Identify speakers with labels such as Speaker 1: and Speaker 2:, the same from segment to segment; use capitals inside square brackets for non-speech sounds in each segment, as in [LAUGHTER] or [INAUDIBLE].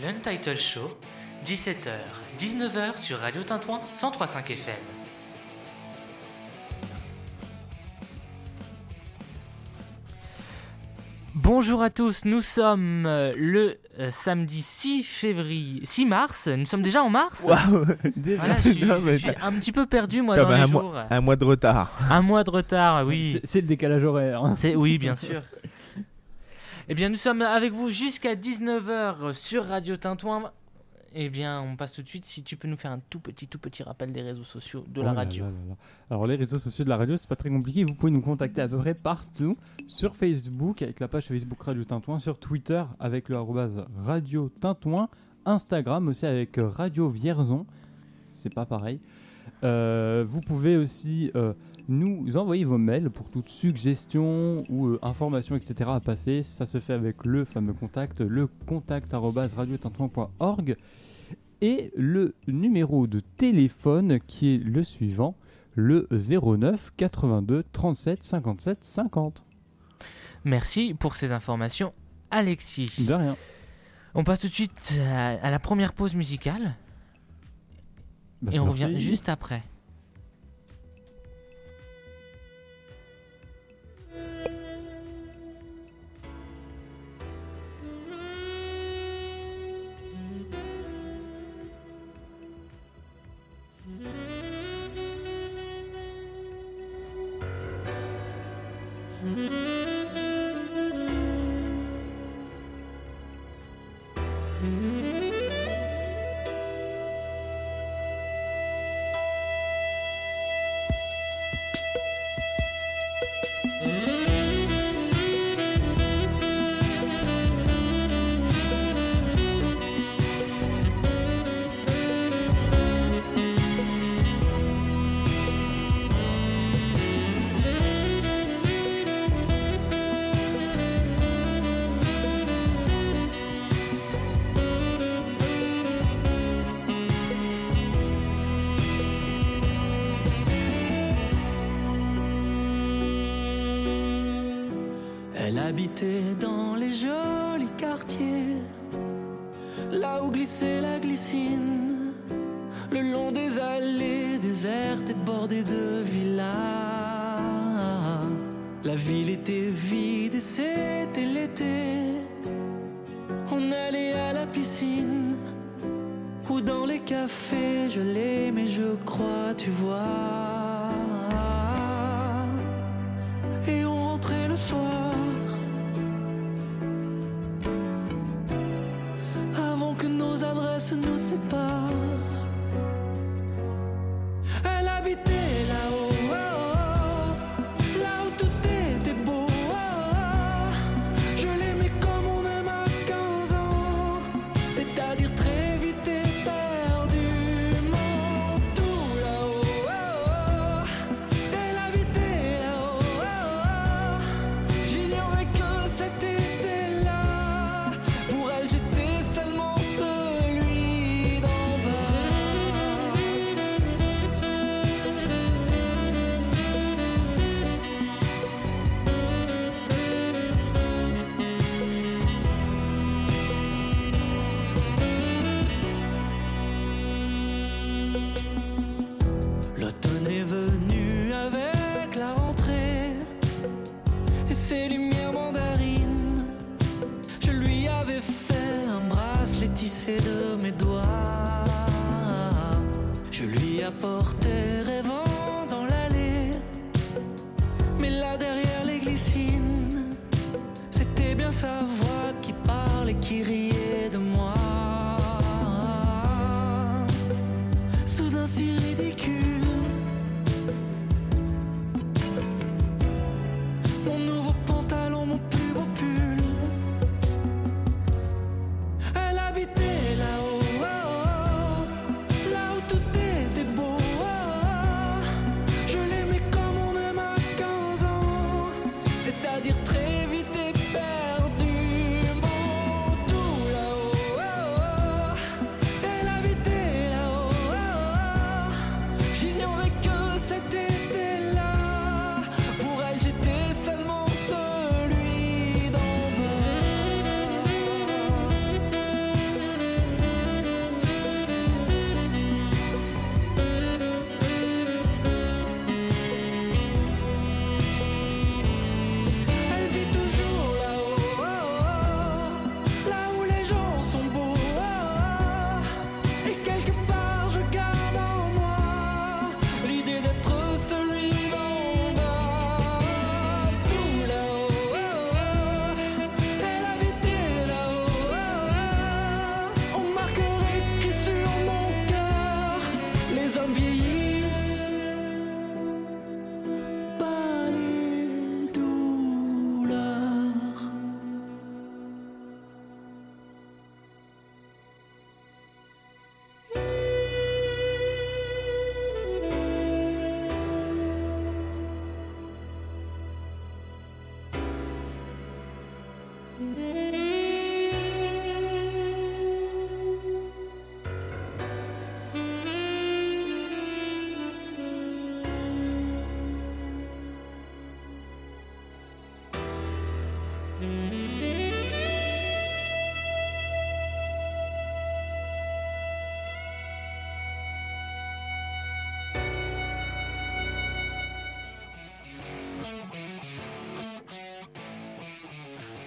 Speaker 1: l'Untitled Show, 17h, 19h sur Radio Tintouin 103.5 FM. Bonjour à tous, nous sommes euh, le euh, samedi 6 février, 6 mars, nous sommes déjà en mars
Speaker 2: Waouh Déjà
Speaker 1: Voilà, [LAUGHS] je suis,
Speaker 2: Non, mais
Speaker 1: je suis
Speaker 2: t'as-
Speaker 1: un petit peu perdu moi dans
Speaker 2: un,
Speaker 1: les
Speaker 2: mois,
Speaker 1: jours.
Speaker 2: un mois de retard.
Speaker 1: Un mois de retard, oui.
Speaker 3: C'est- le décalage horaire. hein.
Speaker 1: C'est oui, bien sûr. Eh bien, nous sommes avec vous jusqu'à 19h sur Radio Tintouin. Eh bien, on passe tout de suite. Si tu peux nous faire un tout petit, tout petit rappel des réseaux sociaux de la
Speaker 3: Oh là
Speaker 1: radio.
Speaker 3: là là là. Alors les réseaux sociaux de la radio, c'est pas très compliqué. Vous pouvez nous contacter à peu près partout. Sur Facebook avec la page Facebook Radio Tintouin, sur Twitter avec le arrobase Radio Tintouin, Instagram aussi avec euh, Radio Vierzon. C'est pas pareil. Euh, vous pouvez aussi euh, nous envoyer vos mails pour toute suggestion ou euh, information, etc. à passer. Ça se fait avec le fameux contact, le contact arobase radiotintouin.org et le numéro de téléphone qui est le suivant, le 09 82 37 57 50.
Speaker 1: Merci pour ces informations, Alexis.
Speaker 3: De rien.
Speaker 1: On passe tout de suite à, à la première pause musicale
Speaker 3: Bah,
Speaker 1: et on revient juste après.
Speaker 4: Elle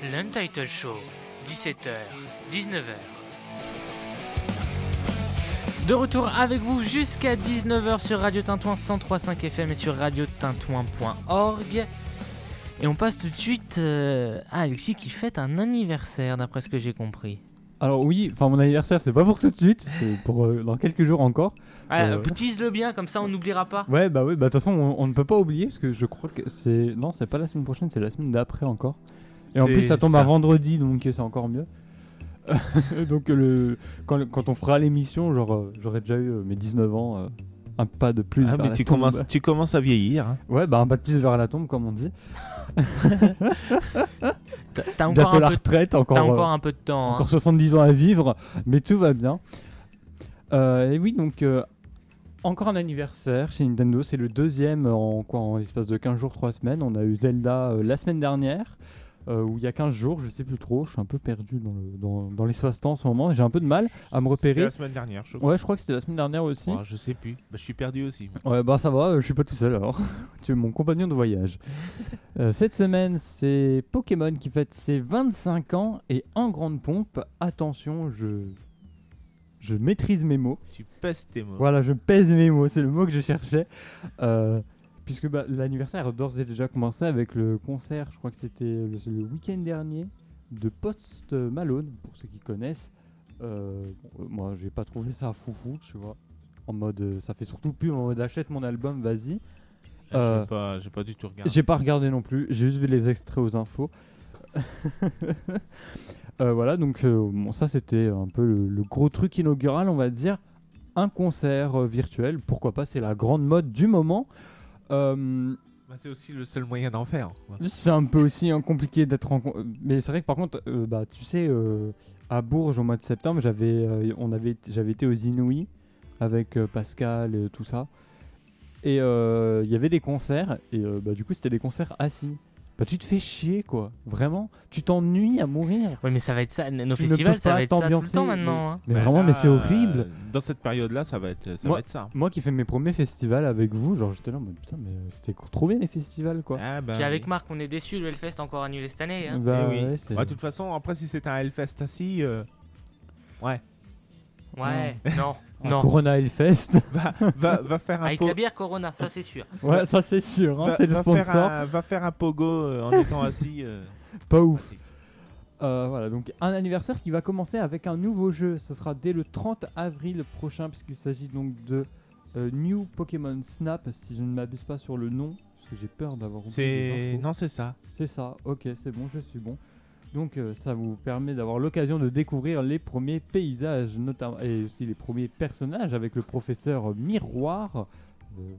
Speaker 1: l'Untitled Show, 17h, 19h. De retour avec vous jusqu'à 19h sur Radio Tintouin 103.5 FM et sur radiotintouin.org. Et on passe tout de suite euh, à Alexis qui fête un anniversaire, d'après ce que j'ai compris.
Speaker 3: Alors oui, enfin mon anniversaire c'est pas pour tout de suite, c'est pour euh, dans quelques jours encore.
Speaker 1: Ah,
Speaker 3: Euh,
Speaker 1: Tease-le bien, comme ça on n'oubliera pas.
Speaker 3: Ouais bah oui, bah de toute façon on, on ne peut pas oublier parce que je crois que c'est non c'est pas la semaine prochaine, c'est la semaine d'après encore. Et en plus ça tombe
Speaker 2: ça.
Speaker 3: à vendredi donc c'est encore mieux. [LAUGHS] donc le quand, quand on fera l'émission, genre euh, j'aurai déjà eu euh, mes 19 ans, euh, un pas de plus
Speaker 2: Ah,
Speaker 3: vers
Speaker 2: mais
Speaker 3: la
Speaker 2: tu
Speaker 3: tombe.
Speaker 2: commences, tu commences à vieillir. hein.
Speaker 3: Ouais bah un pas de plus vers la tombe comme on dit. [LAUGHS]
Speaker 1: T'as encore, un
Speaker 3: la
Speaker 1: peu,
Speaker 3: retraite, encore
Speaker 1: t'as encore un peu de temps. hein.
Speaker 3: Encore 70 ans à vivre, mais tout va bien. Euh, et oui, donc euh, encore un anniversaire chez Nintendo. C'est le deuxième en quoi En l'espace de 15 jours, 3 semaines. On a eu Zelda euh, la semaine dernière, euh, ou il y a 15 jours, je sais plus trop. Je suis un peu perdu dans, le, dans, dans l'espace-temps en ce moment. J'ai un peu de mal à me
Speaker 2: C'était
Speaker 3: repérer.
Speaker 2: la semaine dernière, je crois.
Speaker 3: Ouais, je crois que c'était la semaine dernière aussi.
Speaker 2: Oh, je sais plus. Bah, je suis perdu aussi.
Speaker 3: Ouais, bah ça va, euh, je suis pas tout seul alors. [LAUGHS] tu es mon compagnon de voyage. [LAUGHS] Euh, cette semaine, c'est Pokémon qui fête ses 25 ans et en grande pompe, attention, je je maîtrise mes mots.
Speaker 2: Tu pèses tes mots.
Speaker 3: Voilà, je pèse mes mots, c'est le mot que je cherchais. Euh, puisque bah, l'anniversaire a d'ores et déjà commencé avec le concert, je crois que c'était le, le week-end dernier, de Post Malone, pour ceux qui connaissent. Euh, moi, j'ai pas trouvé ça foufou, tu vois. En mode, euh, ça fait surtout plus en mode achète mon album, vas-y.
Speaker 2: Ah,
Speaker 3: Euh,
Speaker 2: J'ai pas, du tout regardé.
Speaker 3: J'ai pas regardé non plus, j'ai juste vu les extraits aux infos. [LAUGHS] Euh, voilà, donc euh, bon, ça c'était un peu le, le gros truc inaugural, on va dire. Un concert virtuel, pourquoi pas, c'est la grande mode du moment. Euh,
Speaker 2: Bah, c'est aussi le seul moyen d'en faire.
Speaker 3: c'est un peu aussi hein, compliqué d'être en. Mais c'est vrai que par contre, euh, bah, tu sais, euh, à Bourges au mois de septembre, j'avais on avait, j'avais été aux Inouïs avec Pascal et tout ça. Et il y avait des concerts, et bah, du coup, c'était des concerts assis. Bah, tu te fais chier, quoi. Vraiment. Tu t'ennuies à mourir.
Speaker 1: Ouais, mais ça va être ça. Nos
Speaker 3: Tu
Speaker 1: festivals, ça va être ça tout le temps
Speaker 3: mais-
Speaker 1: maintenant. hein.
Speaker 3: Mais
Speaker 2: Bah,
Speaker 3: vraiment, mais c'est horrible.
Speaker 2: euh, Dans cette période-là, ça va être, ça
Speaker 3: Moi-
Speaker 2: va être ça.
Speaker 3: Moi qui fais mes premiers festivals avec vous, genre j'étais là en mode putain, mais c'était trop bien les festivals, quoi.
Speaker 2: Ah, bah,
Speaker 1: Puis avec
Speaker 2: oui.
Speaker 1: Marc, on est déçus, le Hellfest encore annulé cette année. Hein.
Speaker 3: Bah,
Speaker 2: Eh oui.
Speaker 3: ouais, c'est-
Speaker 2: Ouais, de toute façon, après, si c'est un Hellfest assis, euh, ouais,
Speaker 1: Ouais, non, [LAUGHS]
Speaker 3: un
Speaker 1: non.
Speaker 3: Corona Hellfest. [LAUGHS]
Speaker 2: va, va, va faire un
Speaker 1: Avec
Speaker 2: po-
Speaker 1: la bière Corona, ça c'est sûr.
Speaker 3: ouais, ça c'est sûr, hein, c'est le
Speaker 2: faire
Speaker 3: sponsor.
Speaker 2: un- va faire un pogo euh, en étant assis. euh, [LAUGHS]
Speaker 3: Pas ouf. Euh, voilà, donc un anniversaire qui va commencer avec un nouveau jeu. Ce sera dès le 30 avril prochain, puisqu'il s'agit donc de euh, New Pokémon Snap, si je ne m'abuse pas sur le nom, parce que j'ai peur d'avoir oublié infos.
Speaker 2: non, c'est ça.
Speaker 3: C'est ça, ok, c'est bon, je suis bon. Donc euh, ça vous permet d'avoir l'occasion de découvrir les premiers paysages, notamment et aussi les premiers personnages avec le professeur Miroir. Euh,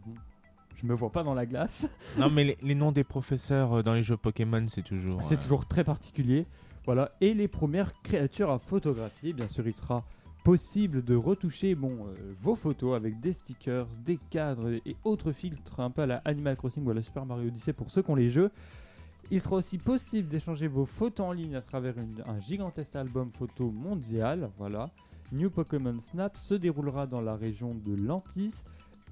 Speaker 3: je me vois pas dans la glace.
Speaker 2: Non, mais les, les noms des professeurs euh, dans les jeux Pokémon, c'est toujours.
Speaker 3: C'est
Speaker 2: euh,
Speaker 3: toujours très particulier. Voilà, et les premières créatures à photographier. Bien sûr, il sera possible de retoucher bon, vos photos avec des stickers, des cadres et autres filtres un peu à la Animal Crossing ou à la Super Mario Odyssey pour ceux qui ont les jeux. Il sera aussi possible d'échanger vos photos en ligne à travers une- un gigantesque album photo mondial. Voilà. New Pokémon Snap se déroulera dans la région de Lantis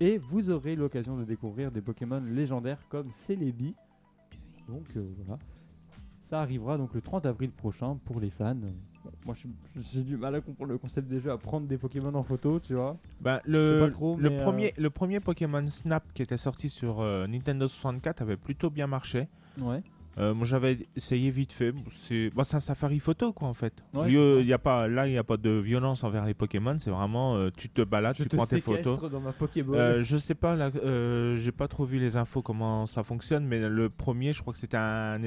Speaker 3: et vous aurez l'occasion de découvrir des Pokémon légendaires comme Celebi. Donc euh, voilà. Ça arrivera donc le 30 avril prochain pour les fans. Bon, moi j'ai du mal à comprendre le concept des jeux, à prendre des Pokémon en photo, tu vois.
Speaker 2: Bah, le,
Speaker 3: trop,
Speaker 2: le,
Speaker 3: euh,
Speaker 2: premier, le premier Pokémon Snap qui était sorti sur euh, Nintendo 64 avait plutôt bien marché.
Speaker 3: Ouais.
Speaker 2: Euh, moi j'avais essayé vite fait. C'est bah, un safari photo quoi en fait.
Speaker 3: Ouais,
Speaker 2: Lieu- y a pas, là il n'y a pas de violence envers les Pokémon. C'est vraiment euh, tu te balades,
Speaker 3: Je
Speaker 2: tu
Speaker 3: te
Speaker 2: prends tes photos.
Speaker 3: dans ma.
Speaker 2: Euh, je sais pas, j'ai pas trop vu les infos comment ça fonctionne, mais le premier, je crois que c'était un.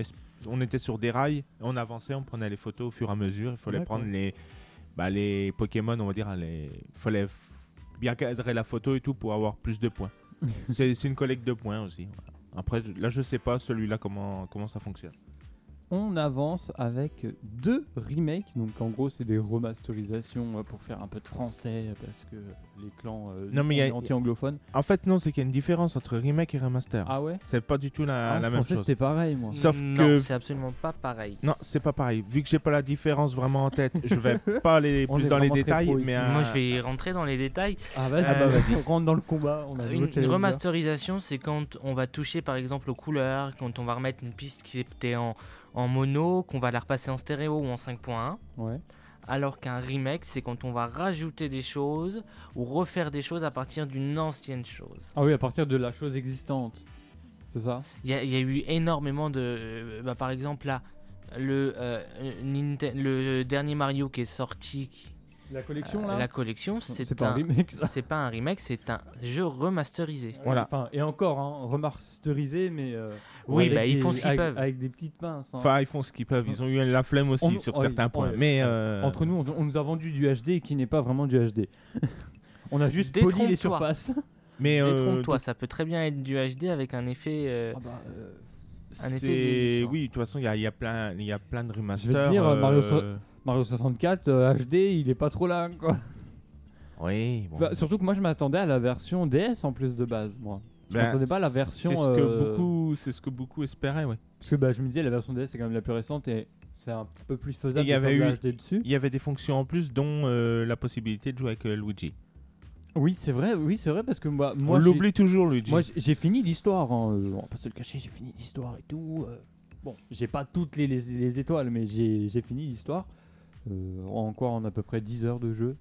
Speaker 2: On était sur des rails, on avançait, on prenait les photos au fur et à mesure. Il fallait prendre les, bah, les Pokémon, on va dire, les. Il fallait bien cadrer la photo et tout pour avoir plus de points. [LAUGHS] c'est c'est une collecte de points aussi. voilà. Après, là, je sais pas celui-là comment, comment ça fonctionne.
Speaker 3: On avance avec deux remakes. Donc en gros, c'est des remasterisations euh, pour faire un peu de français euh, parce que les clans euh,
Speaker 2: Non, mais il y a-
Speaker 3: on est anti-anglophones.
Speaker 2: En fait, non, c'est qu'il y a une différence entre remake et remaster.
Speaker 3: Ah ouais?
Speaker 2: C'est pas du tout la,
Speaker 3: Ah,
Speaker 2: la
Speaker 3: Je
Speaker 2: même chose.
Speaker 3: c'était pareil, moi.
Speaker 2: Sauf
Speaker 1: non,
Speaker 2: que-
Speaker 1: c'est absolument pas pareil.
Speaker 2: Non, c'est pas pareil. Vu que j'ai pas la différence vraiment en tête, je vais [LAUGHS] pas aller plus dans les détails. Mais
Speaker 1: Moi,
Speaker 2: euh,
Speaker 1: je vais rentrer dans les détails.
Speaker 3: Ah vas-y,
Speaker 1: Ah bah,
Speaker 3: vas-y. on rentre dans le combat. On a
Speaker 1: Une, remasterisation, c'est quand on va toucher par exemple aux couleurs, quand on va remettre une piste qui était en, en mono, qu'on va la repasser en stéréo ou en 5.1.
Speaker 3: Ouais.
Speaker 1: Alors qu'un remake, c'est quand on va rajouter des choses ou refaire des choses à partir d'une ancienne chose.
Speaker 3: Ah oui, à partir de la chose existante. C'est ça?
Speaker 1: Il y, a- il y a eu énormément de. euh, bah, par exemple, là, le, euh, Ninten- le dernier Mario qui est sorti,
Speaker 3: La collection là
Speaker 1: la collection, c'est
Speaker 3: pas un remake.
Speaker 1: C'est pas un remake, [LAUGHS] c'est un jeu remasterisé.
Speaker 2: Voilà.
Speaker 3: Enfin, et encore, hein, remasterisé, mais. euh,
Speaker 1: Oui, bah, ils
Speaker 3: des-
Speaker 1: font ce qu'ils peuvent.
Speaker 3: Avec des petites pinces. hein.
Speaker 2: Enfin, ils font ce qu'ils peuvent. Ils ont eu la flemme aussi
Speaker 3: On-
Speaker 2: sur certains points. Mais euh,
Speaker 3: Entre nous, on, on nous a vendu du HD qui n'est pas vraiment du HD. [LAUGHS] on a juste poli les surfaces. [LAUGHS]
Speaker 2: mais euh,
Speaker 1: Détrompe-toi, ça peut très bien être du HD avec un effet. euh,
Speaker 3: Ah bah, euh,
Speaker 1: Un effet
Speaker 2: oui. De toute façon, il y a, il y a plein, il y a plein de
Speaker 3: Je
Speaker 2: remasters.
Speaker 3: vais te dire, Mario so- Mario 64 euh, HD, il est pas trop là, quoi.
Speaker 2: Oui. bon.
Speaker 3: Enfin, surtout que moi, je m'attendais à la version DS en plus de base, moi. Je
Speaker 2: Ben,
Speaker 3: m'attendais pas à la version.
Speaker 2: C'est ce que
Speaker 3: euh,
Speaker 2: beaucoup, c'est ce que beaucoup espéraient, ouais.
Speaker 3: Parce que bah, je me disais, la version DS, c'est quand même la plus récente et c'est un peu plus faisable
Speaker 2: y avait eu-
Speaker 3: HD dessus.
Speaker 2: Il y avait des fonctions en plus, dont euh, la possibilité de jouer avec Luigi.
Speaker 3: Oui, c'est vrai, oui, c'est vrai, parce que moi,
Speaker 2: On
Speaker 3: moi j'ai-
Speaker 2: l'oublie toujours, Luigi.
Speaker 3: Moi, j'ai- fini l'histoire, hein, on va pas se le cacher, j'ai fini l'histoire et tout. Bon, j'ai pas toutes les, les- les étoiles, mais j'ai j'ai fini l'histoire. Euh, encore en à peu près 10 heures de jeu.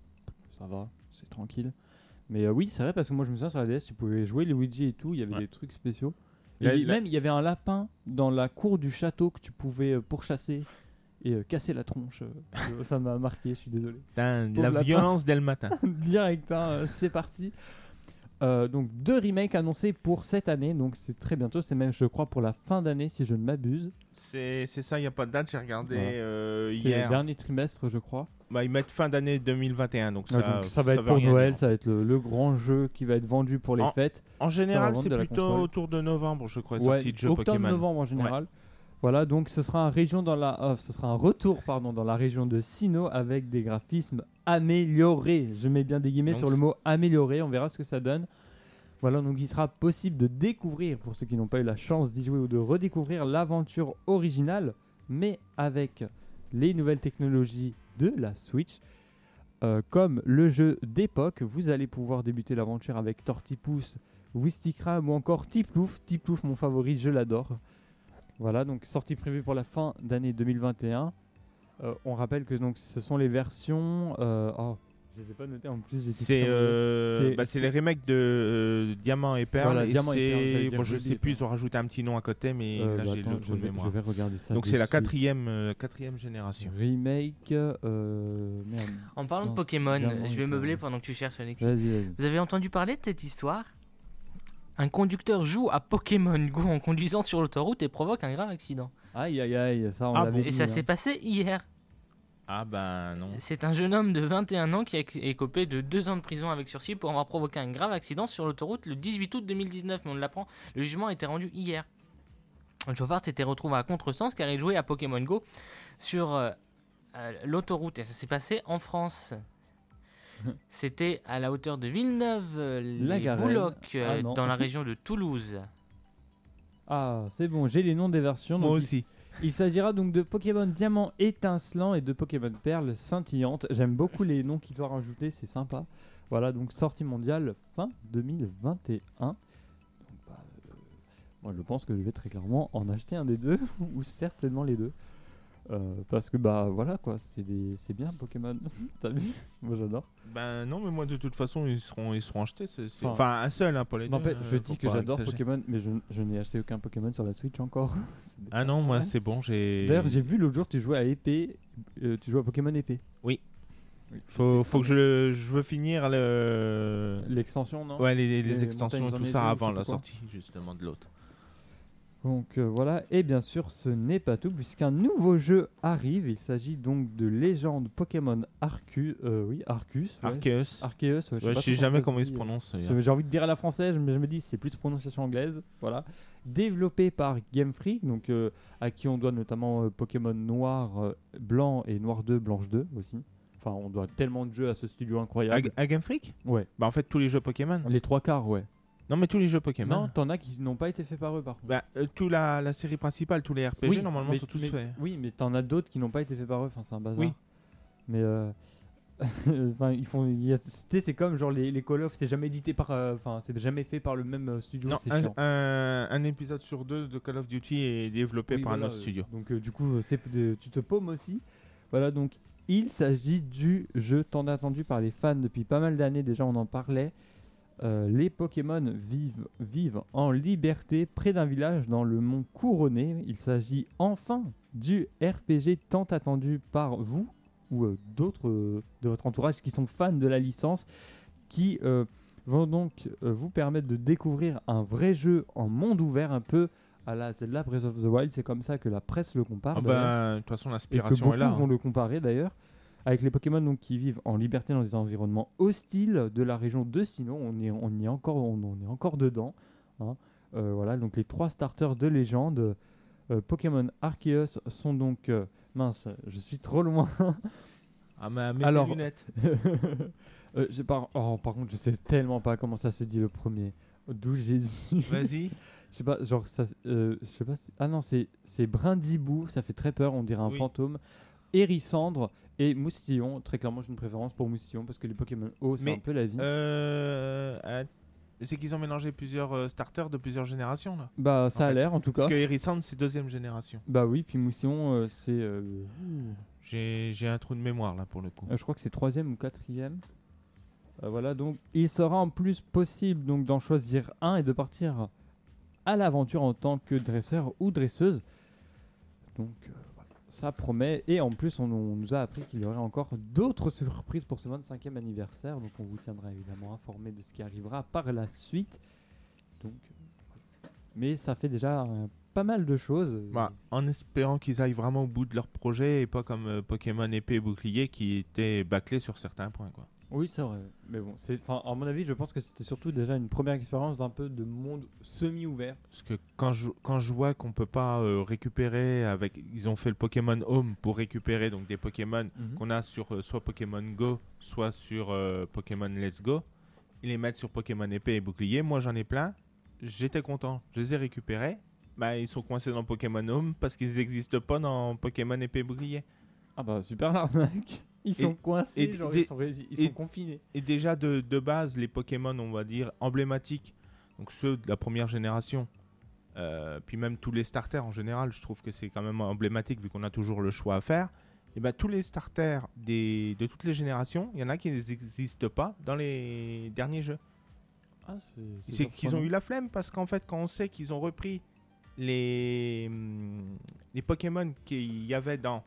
Speaker 3: Ça va, c'est tranquille. Mais euh, oui, c'est vrai, parce que moi je me souviens sur la DS, tu pouvais jouer Luigi et tout, il y avait
Speaker 2: Ouais.
Speaker 3: des trucs spéciaux. Et Même il y avait un lapin dans la cour du château que tu pouvais euh, pourchasser et euh, casser la tronche. euh, [LAUGHS] ça m'a marqué, je suis désolé.
Speaker 2: La
Speaker 3: lapin.
Speaker 2: violence dès le matin. [LAUGHS]
Speaker 3: Direct, hein, c'est parti. Euh, donc deux remakes annoncés pour cette année, donc c'est très bientôt, c'est même je crois pour la fin d'année si je ne m'abuse.
Speaker 2: C'est ça, il n'y a pas de date. J'ai regardé
Speaker 3: Voilà.
Speaker 2: euh,
Speaker 3: C'est
Speaker 2: hier.
Speaker 3: le dernier trimestre je crois.
Speaker 2: Bah, ils mettent fin d'année 2021, donc ça,
Speaker 3: donc ça va être pour Noël,
Speaker 2: dire.
Speaker 3: ça va être le, le grand jeu qui va être vendu pour les
Speaker 2: En-
Speaker 3: fêtes.
Speaker 2: En général, c'est plutôt autour de novembre, je crois,
Speaker 3: Ouais,
Speaker 2: sortie de jeu
Speaker 3: octobre,
Speaker 2: Pokémon.
Speaker 3: novembre en général. Voilà, donc ce sera un région dans la, euh, ce sera un retour pardon dans la région de Sinnoh avec des graphismes améliorés. Je mets bien des guillemets
Speaker 2: Donc
Speaker 3: sur le mot amélioré. On verra ce que ça donne. Voilà, donc il sera possible de découvrir pour ceux qui n'ont pas eu la chance d'y jouer ou de redécouvrir l'aventure originale, mais avec les nouvelles technologies de la Switch. Euh, comme le jeu d'époque, vous allez pouvoir débuter l'aventure avec Tortipousse, Wistikram ou encore Tiplouf. Tiplouf, mon favori, je l'adore. Voilà, donc sortie prévue pour la fin d'année 2021. Euh, on rappelle que donc ce sont les versions. euh, oh, je les ai pas notées en plus.
Speaker 2: C'est euh,
Speaker 3: C'est-
Speaker 2: bah, c'est les remakes de euh, Diamant et Perle.
Speaker 3: Voilà,
Speaker 2: et
Speaker 3: Diamant Perle,
Speaker 2: bon, je sais plus, ils ont rajouté un petit nom à côté, mais
Speaker 3: Euh,
Speaker 2: là
Speaker 3: bah,
Speaker 2: j'ai
Speaker 3: attends,
Speaker 2: le
Speaker 3: je, vais, je vais regarder ça.
Speaker 2: Donc c'est la quatrième, euh, quatrième génération.
Speaker 3: Remake. euh, merde.
Speaker 1: En parlant
Speaker 3: Non,
Speaker 1: de Pokémon, je vais meubler pendant que tu cherches Alexis.
Speaker 3: Vas-y.
Speaker 1: Vous avez entendu parler de cette histoire? Un conducteur joue à Pokémon Go en conduisant sur l'autoroute et provoque un grave accident.
Speaker 3: Aïe, aïe, aïe, ça on
Speaker 2: Ah
Speaker 3: l'avait
Speaker 1: Et
Speaker 3: dit,
Speaker 1: ça
Speaker 3: hein.
Speaker 1: s'est passé hier.
Speaker 2: Ah bah non.
Speaker 1: C'est un jeune homme de 21 ans qui a écopé de 2 ans de prison avec sursis pour avoir provoqué un grave accident sur l'autoroute le 18 août 2019. Mais on l'apprend, le jugement a été rendu hier. Le chauffard s'était retrouvé à contresens car il jouait à Pokémon Go sur euh, euh, l'autoroute et ça s'est passé en France. C'était à la hauteur de Villeneuve, euh,
Speaker 3: La
Speaker 1: les. Boulocs, euh,
Speaker 3: Ah non.
Speaker 1: dans la [LAUGHS] région de Toulouse.
Speaker 3: Ah, c'est bon, j'ai les noms des versions.
Speaker 2: Moi
Speaker 3: il-
Speaker 2: aussi.
Speaker 3: Il s'agira donc de Pokémon Diamant étincelant et de Pokémon Perle scintillante. J'aime beaucoup les noms qu'ils ont rajoutés, c'est sympa. Voilà, donc sortie mondiale fin 2021. Donc, bah, euh, moi, je pense que je vais très clairement en acheter un des deux, [LAUGHS] ou certainement les deux. Euh, parce que, bah voilà quoi, c'est des- c'est bien Pokémon. [LAUGHS] T'as vu? Moi j'adore.
Speaker 2: Ben non, mais moi de toute façon ils seront, ils seront achetés. c'est-
Speaker 3: Enfin,
Speaker 2: Enfin, un seul, hein, pas les deux.
Speaker 3: N'empêche, je
Speaker 2: euh,
Speaker 3: dis que j'adore. Pokémon, mais je, je n'ai acheté aucun Pokémon sur la Switch encore. [LAUGHS]
Speaker 2: Ah non, moi c'est bon, j'ai.
Speaker 3: D'ailleurs, j'ai vu l'autre jour, tu jouais à épée, euh, tu jouais à Pokémon épée.
Speaker 2: Oui. Faut, faut que je, le- je veux finir le.
Speaker 3: L'extension, non?
Speaker 2: Ouais, les, les
Speaker 3: Les
Speaker 2: extensions tout ça avant la sortie justement de l'autre.
Speaker 3: Donc euh, voilà, et bien sûr, ce n'est pas tout, puisqu'un nouveau jeu arrive. Il s'agit donc de Légende Pokémon Arcus. euh, oui, Arcus. ouais.
Speaker 2: Arceus.
Speaker 3: Arceus, ouais, je sais
Speaker 2: Ouais, sais jamais comment il se prononce.
Speaker 3: J'ai envie de dire à la française, mais je me dis c'est plus prononciation anglaise. Voilà. Développé par Game Freak, donc euh, à qui on doit notamment euh, Pokémon Noir, Blanc et Noir 2, Blanche 2 aussi. Enfin, on doit tellement de jeux à ce studio
Speaker 2: À,
Speaker 3: incroyable.
Speaker 2: à Game Freak?
Speaker 3: Ouais.
Speaker 2: Bah en fait tous les jeux Pokémon.
Speaker 3: Les trois quarts, ouais.
Speaker 2: Non mais tous les jeux Pokémon.
Speaker 3: Non, t'en as qui n'ont pas été faits par eux par contre.
Speaker 2: Bah euh, tout la, la série principale, tous les RPG normalement
Speaker 3: mais-
Speaker 2: sont tous
Speaker 3: mais-
Speaker 2: faits.
Speaker 3: Oui, mais t'en as d'autres qui n'ont pas été faits par eux. Enfin, c'est un bazar.
Speaker 2: Oui.
Speaker 3: Mais euh, [LAUGHS] Enfin, ils font. Tu sais, c'est comme genre les, les Call of, c'est jamais édité par. euh, Enfin, c'est jamais fait par le même euh, studio.
Speaker 2: Non, un,
Speaker 3: chiant.
Speaker 2: un- un épisode sur deux de Call of Duty est développé
Speaker 3: Oui,
Speaker 2: par
Speaker 3: voilà,
Speaker 2: un autre studio.
Speaker 3: Donc du coup, c'est tu te paumes aussi. Voilà, donc il s'agit du jeu tant attendu par les fans depuis pas mal d'années déjà, on en parlait. Euh, les Pokémon vivent, vivent en liberté près d'un village dans le mont Couronné. Il s'agit enfin du RPG tant attendu par vous ou euh, d'autres euh, de votre entourage qui sont fans de la licence, qui vont donc vous permettre de découvrir un vrai jeu en monde ouvert un peu à la Zelda Breath of the Wild. C'est comme ça que la presse le compare.
Speaker 2: Ah bah, de toute façon, l'inspiration
Speaker 3: beaucoup
Speaker 2: est là.
Speaker 3: vont
Speaker 2: hein.
Speaker 3: le comparer d'ailleurs avec les Pokémon donc, qui vivent en liberté dans des environnements hostiles de la région de Sinnoh. On est, on y est encore, on, on est encore dedans. hein. Euh, voilà, donc les trois starters de légende euh, Pokémon Arceus sont donc euh, mince, je suis trop loin.
Speaker 2: Ah, mais mets
Speaker 3: Alors-
Speaker 2: tes lunettes. [LAUGHS]
Speaker 3: Euh, pas, oh, par contre, je sais tellement pas comment ça se dit le premier. D'où Jésus.
Speaker 2: Vas-y. [LAUGHS]
Speaker 3: Je sais pas, genre ça. je sais pas. si- Ah non, c'est c'est Brindibou, ça fait très peur, on dirait un
Speaker 2: Oui.
Speaker 3: fantôme. Hérissandre et Moustillon. Très clairement, j'ai une préférence pour Moustillon parce que les Pokémon eau, c'est
Speaker 2: Mais,
Speaker 3: un peu la vie.
Speaker 2: Euh, c'est qu'ils ont mélangé plusieurs euh, starters de plusieurs générations là.
Speaker 3: bah, ça a
Speaker 2: fait,
Speaker 3: l'air en tout cas.
Speaker 2: Parce que Hérissandre, c'est deuxième génération.
Speaker 3: Bah oui, puis Moustillon, euh, c'est. euh,
Speaker 2: J'ai j'ai un trou de mémoire là pour le coup.
Speaker 3: Euh, je crois que c'est troisième ou quatrième. Euh, voilà, donc il sera en plus possible donc d'en choisir un et de partir à l'aventure en tant que dresseur ou dresseuse. Donc euh, ça promet. Et en plus, on, nous a appris qu'il y aurait encore d'autres surprises pour ce 25e anniversaire. Donc on vous tiendra évidemment informé de ce qui arrivera par la suite. Donc, mais ça fait déjà euh, pas mal de choses.
Speaker 2: Bah, en espérant qu'ils aillent vraiment au bout de leur projet et pas comme euh, Pokémon épée et bouclier qui était bâclé sur certains points quoi.
Speaker 3: Oui, c'est vrai. Mais bon, c'est, à mon avis, je pense que c'était surtout déjà une première expérience d'un peu de monde semi-ouvert.
Speaker 2: Parce que quand je, quand je vois qu'on peut pas euh, récupérer avec. Ils ont fait le Pokémon Home pour récupérer donc des Pokémon qu'on a sur euh, soit Pokémon Go, soit sur euh, Pokémon Let's Go. Ils les mettent sur Pokémon épée et bouclier. Moi j'en ai plein. J'étais content. Je les ai récupérés. Bah, ils sont coincés dans Pokémon Home parce qu'ils n'existent pas dans Pokémon épée et bouclier.
Speaker 3: Ah bah super l'arnaque. [LAUGHS] Ils
Speaker 2: Et-
Speaker 3: sont coincés,
Speaker 2: et
Speaker 3: genre
Speaker 2: des-
Speaker 3: ils sont, ils confinés.
Speaker 2: Et déjà de, de base, les Pokémon, on va dire, emblématiques, donc ceux de la première génération, euh, puis même tous les starters en général, je trouve que c'est quand même emblématique vu qu'on a toujours le choix à faire. Et ben tous les starters des, de toutes les générations, il y en a qui n'existent pas dans les derniers jeux.
Speaker 3: Ah, c'est,
Speaker 2: C'est qu'ils ont eu la flemme parce qu'en fait, quand on sait qu'ils ont repris les, hum, les Pokémon qu'il y avait dans.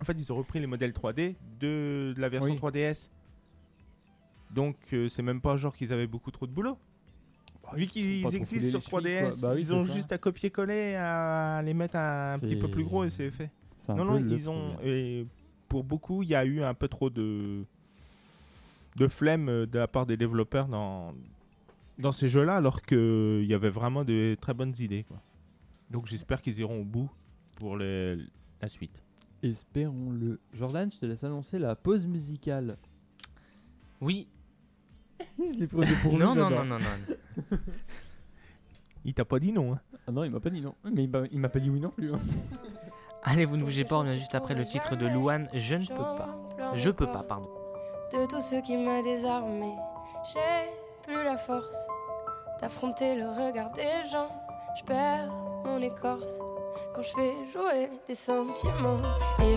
Speaker 2: En fait, ils ont repris les modèles 3D de, de la version
Speaker 3: Oui.
Speaker 2: 3DS. Donc, euh, c'est même pas genre qu'ils avaient beaucoup trop de boulot. Vu qu'ils existent sur 3DS,
Speaker 3: Bah
Speaker 2: ils ont juste à copier-coller, à les mettre un, petit peu plus gros et c'est fait. Non, non, ils ont. Et pour beaucoup, il y a eu un peu trop de, de flemme de la part des développeurs dans, dans ces jeux-là, alors qu'il y avait vraiment de très bonnes idées. quoi. Donc j'espère qu'ils iront au bout pour les- la suite.
Speaker 3: Espérons-le. Jordan, je te laisse annoncer la pause musicale.
Speaker 1: Oui. [LAUGHS]
Speaker 3: je l'ai pris au dépourvu,
Speaker 1: Non, non,
Speaker 3: j'adore.
Speaker 1: non, non, non. [LAUGHS]
Speaker 2: Il t'a pas dit non, hein
Speaker 3: Ah non, il m'a pas dit non. Mais il m'a, il m'a pas dit oui non plus. hein. [LAUGHS]
Speaker 1: Allez, vous ne bougez pas, on revient juste après le titre de Louane, Je ne peux pas. Je peux pas, pardon.
Speaker 5: de tout ce qui m'a désarmé. J'ai plus la force d'affronter le regard des gens. Je perds mon écorce quand je fais jouer des sentiments.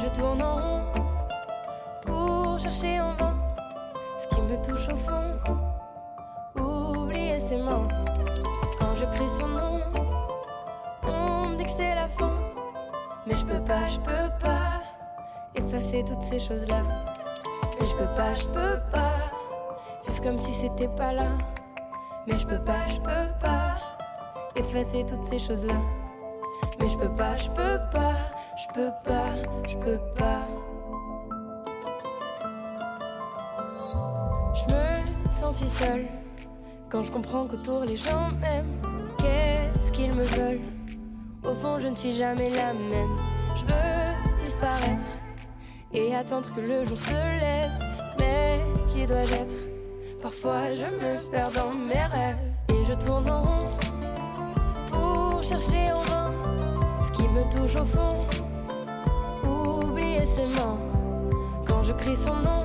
Speaker 5: Je tourne en rond pour chercher en vain ce qui me touche au fond. Oublier ses mains quand je crie son nom. On me dit que c'est la fin, mais je peux pas, je peux pas effacer toutes ces choses-là. Mais je peux pas, je peux pas vivre comme si c'était pas là. Mais je peux pas, je peux pas effacer toutes ces choses-là. Mais je peux pas, je peux pas, je peux pas, je peux pas. Je me sens si seule quand je comprends qu'autour les gens m'aiment. Qu'est-ce qu'ils me veulent? Au fond, je ne suis jamais la même. Je veux disparaître et attendre que le jour se lève. Mais qui dois-je être? Parfois je me perds dans mes rêves et je tourne en rond pour chercher en vain ce qui me touche au fond. Quand je crie son nom.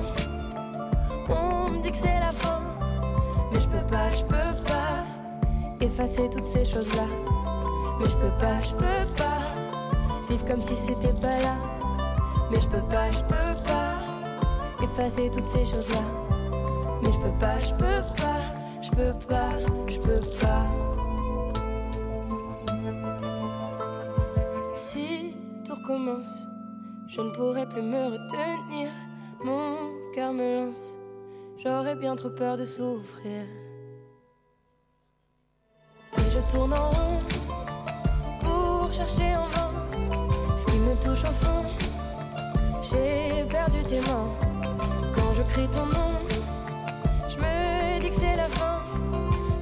Speaker 5: dis que c'est la fin, mais je peux pas, je peux pas effacer toutes ces choses-là. Mais je peux pas, je peux pas vivre comme si c'était pas là. Mais je peux pas, je peux pas effacer toutes ces choses-là. Mais je peux pas, je peux pas, je peux pas, je peux pas. Si tout recommence, je ne pourrai plus me retenir. Mon cœur me lance, j'aurais bien trop peur de souffrir. Et je tourne en rond pour chercher en vain ce qui me touche au fond. J'ai perdu tes mains quand je crie ton nom. Je me dis que c'est la fin,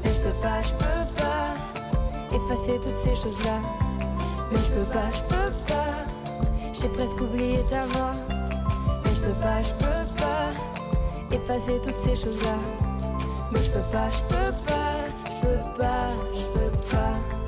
Speaker 5: mais je peux pas, je peux pas effacer toutes ces choses-là. Mais je peux pas, je peux. J'ai presque oublié ta voix, mais je peux pas, je peux pas effacer toutes ces choses-là. Mais je peux pas, je peux pas, je peux pas, je peux pas.
Speaker 1: –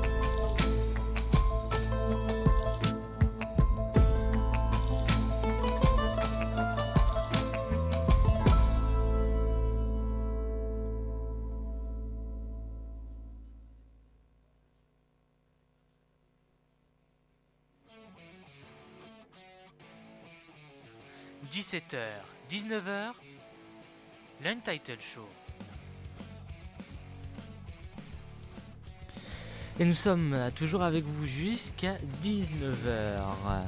Speaker 1: 17h, 19h, l'Untitled Show. Et nous sommes toujours avec vous jusqu'à 19h.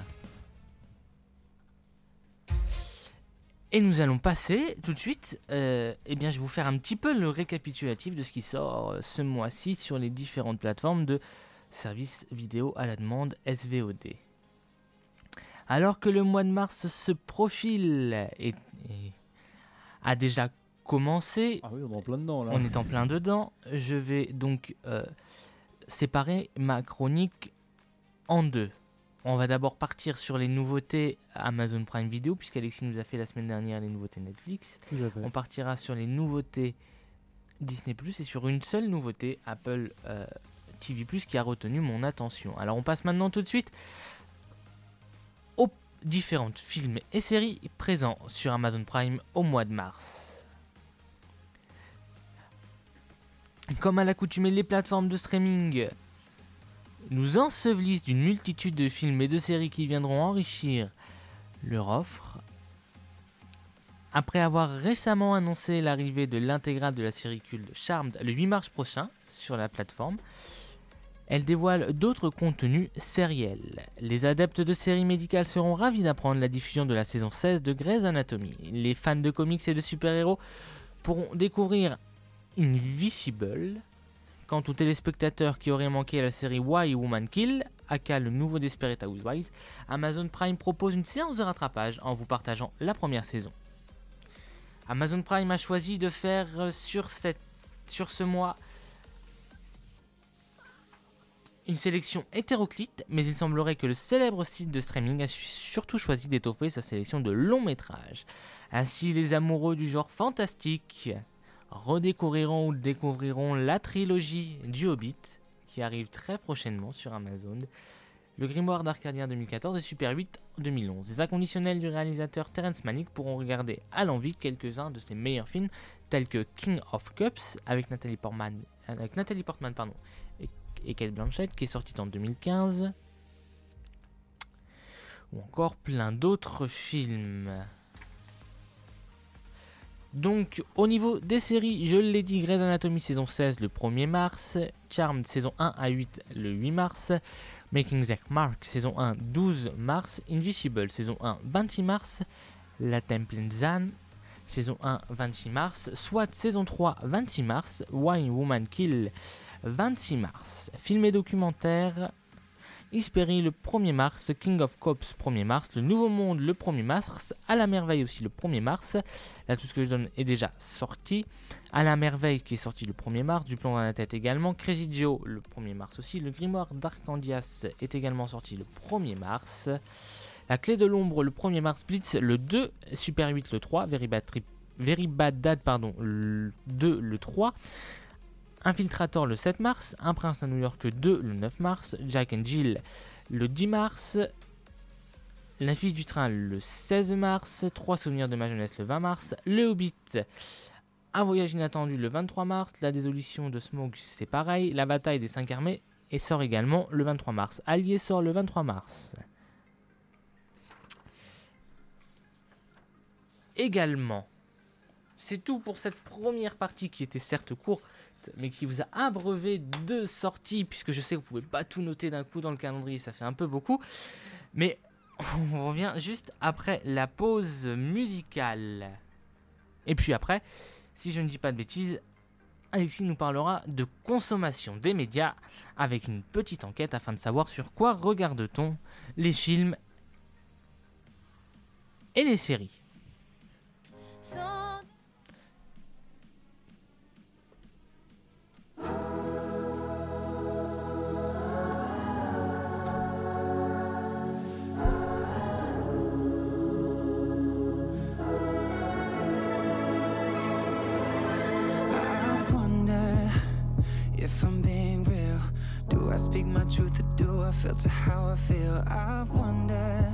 Speaker 1: Et nous allons passer tout de suite, euh, eh bien je vais vous faire un petit peu le récapitulatif de ce qui sort euh, ce mois-ci sur les différentes plateformes de services vidéo à la demande SVOD. Alors que le mois de mars se profile et, et a déjà commencé,
Speaker 3: Ah oui, on est en plein dedans là.
Speaker 1: on est en plein dedans, je vais donc euh, séparer ma chronique en deux. On va d'abord partir sur les nouveautés Amazon Prime Video, puisqu'Alexis nous a fait la semaine dernière les nouveautés Netflix. On partira sur les nouveautés Disney Plus et sur une seule nouveauté Apple euh, TV Plus qui a retenu mon attention. Alors on passe maintenant tout de suite différentes films et séries présents sur Amazon Prime au mois de mars. Comme à l'accoutumée, les plateformes de streaming nous ensevelissent d'une multitude de films et de séries qui viendront enrichir leur offre. Après avoir récemment annoncé l'arrivée de l'intégrale de la série culte Charmed le 8 mars prochain sur la plateforme, elle dévoile d'autres contenus sériels. Les adeptes de séries médicales seront ravis d'apprendre la diffusion de la saison 16 de Grey's Anatomy. Les fans de comics et de super-héros pourront découvrir Invisible. Quant aux téléspectateurs qui auraient manqué la série Why Woman Kill, aka le nouveau Desperate Housewives, Amazon Prime propose une séance de rattrapage en vous partageant la première saison. Amazon Prime a choisi de faire euh, sur ce mois une sélection hétéroclite, mais il semblerait que le célèbre site de streaming a su- surtout choisi d'étoffer sa sélection de longs métrages. Ainsi, les amoureux du genre fantastique redécouvriront ou découvriront la trilogie du Hobbit, qui arrive très prochainement sur Amazon, le Grimoire d'Arcadia 2014 et Super 8 2011. Les inconditionnels du réalisateur Terrence Malick pourront regarder à l'envie quelques-uns de ses meilleurs films, tels que King of Cups avec Nathalie Portman, et, Kate Blanchett, qui est sorti en 2015, ou encore plein d'autres films. Donc, au niveau des séries, je l'ai dit, Grey's Anatomy saison 16 le 1er mars, Charmed saison 1 à 8 le 8 mars, Making Zack Mark saison 1 12 mars, Invisible saison 1 26 mars, La Temple Zan saison 1 26 mars, SWAT saison 3 26 mars, Wine Woman Kill 26 mars, film et documentaire Hespérie le 1er mars, King of Cops 1er mars, Le Nouveau Monde le 1er mars, À la Merveille aussi le 1er mars, là tout ce que je donne est déjà sorti, À la Merveille qui est sorti le 1er mars, Du plomb dans la tête également, Crazy Joe le 1er mars aussi, Le Grimoire d'Arcandias est également sorti le 1er mars, La Clé de l'Ombre le 1er mars, Blitz le 2, Super 8 le 3, Very Bad, Trip- Dad pardon, le 2 le 3, Infiltrator le 7 mars, Un prince à New York 2 le 9 mars, Jack and Jill le 10 mars, La du train le 16 mars, Trois souvenirs de ma jeunesse le 20 mars, Le Hobbit Un voyage inattendu le 23 mars. La désolution de Smoke, c'est pareil. La bataille des 5 armées et sort également le 23 mars. Allier sort le 23 mars. Également, c'est tout pour cette première partie qui était certes courte, mais qui vous a abreuvé de sorties, puisque je sais que vous pouvez pas tout noter d'un coup dans le calendrier, ça fait un peu beaucoup. Mais [LAUGHS] on revient juste après la pause musicale. Et puis après, si je ne dis pas de bêtises, Alexis nous parlera de consommation des médias avec une petite enquête afin de savoir sur quoi regarde-t-on les films et les séries.
Speaker 6: Speak my truth or do I filter how I feel? I wonder,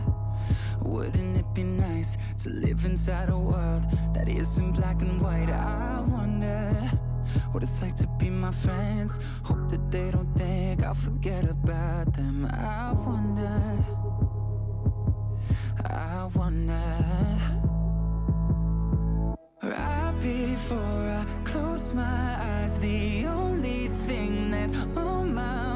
Speaker 6: wouldn't it be nice to live inside a world that isn't black and white? I wonder what it's like to be my friends. Hope that they don't think I'll forget about them. I wonder, I wonder. Right before I close my eyes, the only thing that's on my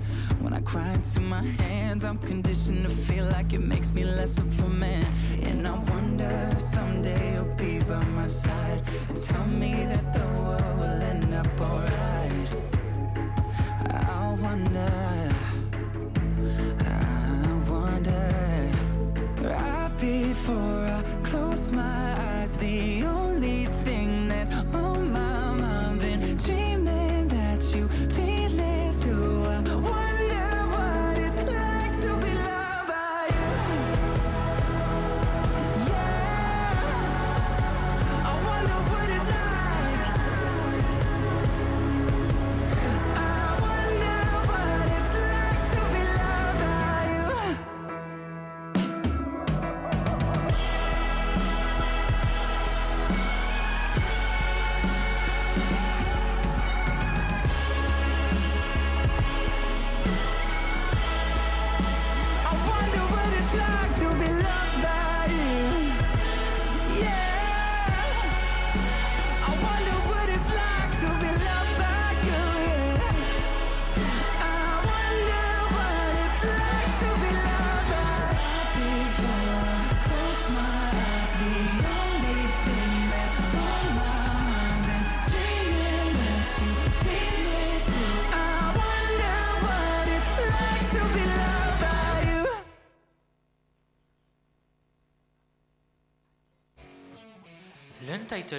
Speaker 6: when I cry into my hands, I'm conditioned to feel like it makes me less of a man. And I wonder if someday you'll be by my side and tell me that the world will end up alright. I wonder. I wonder right before I close my eyes. The only thing that's on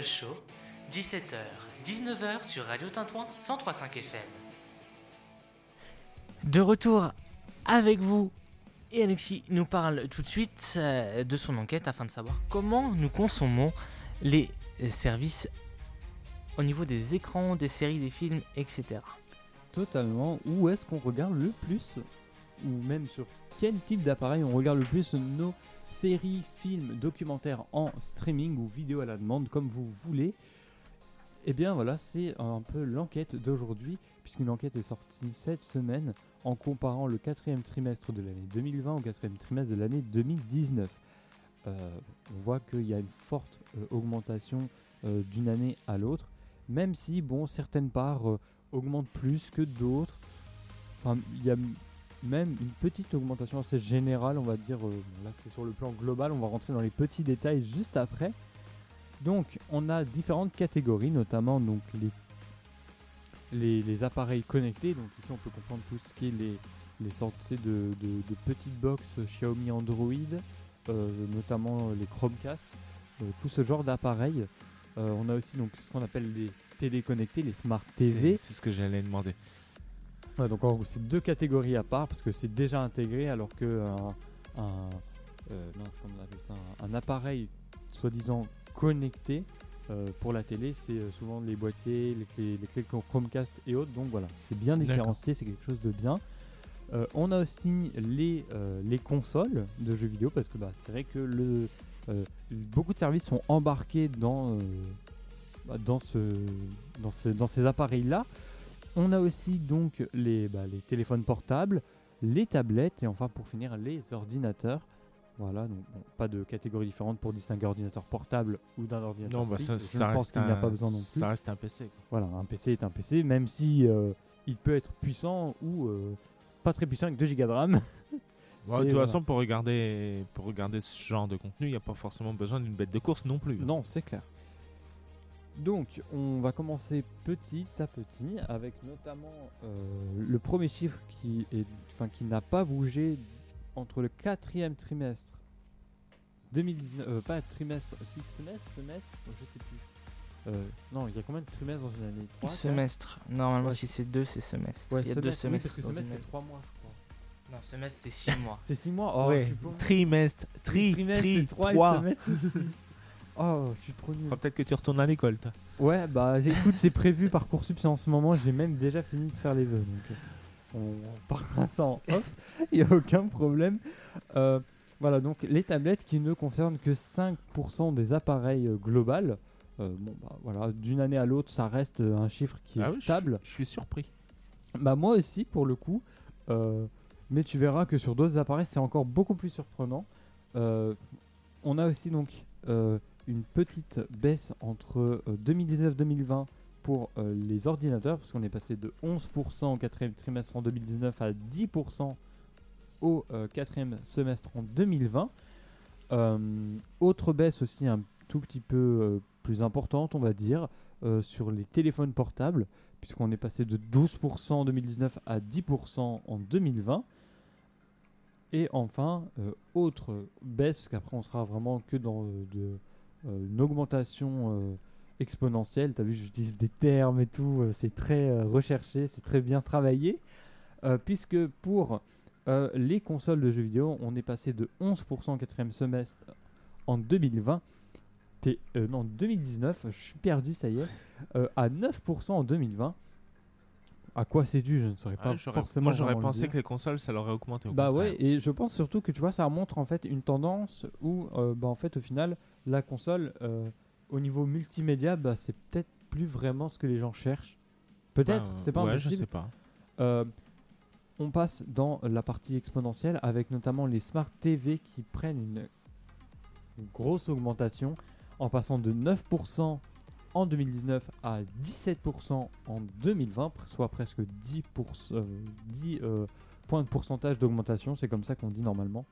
Speaker 1: Show, 17h, 19h sur Radio Tintouin 103.5 FM. De retour avec vous, et Alexis nous parle tout de suite euh, de son enquête afin de savoir comment nous consommons les services au niveau des écrans, des séries, des films, etc.
Speaker 3: Totalement. Où est-ce qu'on regarde le plus? Ou même sur quel type d'appareil on regarde le plus nos séries, films, documentaires en streaming ou vidéo à la demande, comme vous voulez Eh bien voilà, c'est un peu l'enquête d'aujourd'hui, puisqu'une enquête est sortie cette semaine en comparant le quatrième trimestre de l'année 2020 au quatrième trimestre de l'année 2019. Euh, on voit qu'il y a une forte euh, augmentation euh, d'une année à l'autre, même si bon certaines parts augmentent plus que d'autres. Enfin, il y a même une petite augmentation assez générale, on va dire. euh, là, c'est sur le plan global. On va rentrer dans les petits détails juste après. Donc, on a différentes catégories, notamment donc les les, appareils connectés. Donc ici, on peut comprendre tout ce qui est les, les sorties de, petites box Xiaomi Android, euh, notamment les Chromecast, euh, tout ce genre d'appareils. Euh, on a aussi donc ce qu'on appelle les télé connectées, les smart TV.
Speaker 2: C'est ce que j'allais demander.
Speaker 3: Ouais, donc c'est deux catégories à part parce que c'est déjà intégré alors que un, un, euh, mince, ça, un, un appareil soi-disant connecté euh, pour la télé, c'est euh, souvent les boîtiers, les clés, les clés Chromecast et autres. Donc voilà, c'est bien différencié, c'est quelque chose de bien. Euh, on a aussi les, euh, les consoles de jeux vidéo parce que bah, c'est vrai que le, euh, beaucoup de services sont embarqués dans, euh, bah, dans, ce, dans, ce- dans ces appareils-là. On a aussi donc les, bah, les téléphones portables, les tablettes et enfin pour finir les ordinateurs. Voilà, donc bon, pas de catégorie différente pour distinguer ordinateur portable ou d'un ordinateur.
Speaker 2: Non, bah,
Speaker 3: fixe.
Speaker 2: ça, reste
Speaker 3: a pas besoin non plus.
Speaker 2: Ça reste un PC. quoi.
Speaker 3: Voilà, un PC est un PC, même si euh, il peut être puissant ou euh, pas très puissant avec 2 Go de RAM. [LAUGHS]
Speaker 2: De toute
Speaker 3: voilà.
Speaker 2: façon, pour regarder, pour regarder ce genre de contenu, il n'y a pas forcément besoin d'une bête de course non plus. hein.
Speaker 3: Non, c'est clair. Donc, on va commencer petit à petit avec notamment euh, le premier chiffre qui est, enfin, qui n'a pas bougé entre le quatrième trimestre 2019, euh, pas trimestre, si trimestre, semestre, je sais plus. Euh, non, il y a combien de trimestres dans une année? Trois, quatre?
Speaker 1: Semestre. Normalement,
Speaker 3: Ouais,
Speaker 1: si c'est deux, c'est semestre.
Speaker 3: Ouais,
Speaker 1: Il y a deux
Speaker 3: semestre, oui,
Speaker 1: semestres.
Speaker 3: parce que
Speaker 1: dans
Speaker 3: semestre c'est 3 mois, je crois.
Speaker 1: Non, semestre, c'est six mois.
Speaker 3: C'est 6 mois? Oh,
Speaker 2: ouais.
Speaker 3: je suis paumé.
Speaker 2: Trimestre, tri,
Speaker 3: Trimestre,
Speaker 2: tri,
Speaker 3: c'est 3
Speaker 2: trois.
Speaker 3: et semestre, c'est 6. Oh, je suis trop nul.
Speaker 2: Peut-être que tu retournes à l'école, toi.
Speaker 3: Ouais, bah [LAUGHS] écoute, c'est prévu par Coursup, c'est en ce moment, j'ai même déjà fini de faire les vœux. Donc euh, on parlera ça en off, [LAUGHS] il n'y a aucun problème. Euh, voilà, donc les tablettes qui ne concernent que 5% des appareils euh, global. Euh, bon, bah voilà, d'une année à l'autre, ça reste un chiffre qui est
Speaker 2: Ah oui,
Speaker 3: stable.
Speaker 2: Je suis surpris.
Speaker 3: Bah moi aussi pour le coup. Mais tu verras que sur d'autres appareils c'est encore beaucoup plus surprenant. On a aussi donc une petite baisse entre euh, 2019-2020 pour euh, les ordinateurs parce qu'on est passé de 11% au quatrième trimestre en 2019 à 10% au euh, quatrième semestre en 2020. Euh, autre baisse aussi un tout petit peu euh, plus importante on va dire euh, sur les téléphones portables puisqu'on est passé de 12% en 2019 à 10% en 2020. Et enfin, euh, autre baisse, parce qu'après on sera vraiment que dans euh, de, euh, une augmentation euh, exponentielle. Tu as vu, j'utilise des termes et tout, euh, c'est très euh, recherché, c'est très bien travaillé. Euh, puisque pour euh, les consoles de jeux vidéo, on est passé de 11% au quatrième semestre en 2020. T'es- euh, non, 2019, je suis perdu, ça y est, euh, à 9% en 2020. À quoi c'est dû, je ne saurais pas
Speaker 2: Ah, j'aurais-
Speaker 3: forcément.
Speaker 2: Moi, j'aurais
Speaker 3: le
Speaker 2: pensé que les consoles, ça l'aurait augmenté. au
Speaker 3: Bah
Speaker 2: contraire.
Speaker 3: ouais, et je pense surtout que tu vois, ça montre en fait une tendance où, euh, bah, en fait, au final, la console, euh, au niveau multimédia, bah, c'est peut-être plus vraiment ce que les gens cherchent. Peut-être,
Speaker 2: Bah,
Speaker 3: c'est pas
Speaker 2: ouais, je
Speaker 3: impossible.
Speaker 2: sais pas.
Speaker 3: Euh, on passe dans la partie exponentielle avec notamment les Smart TV qui prennent une, une grosse augmentation en passant de 9% en 2019 à 17% en 2020, pr- soit presque 10%, euh, 10 euh, points de pourcentage d'augmentation. C'est comme ça qu'on dit normalement,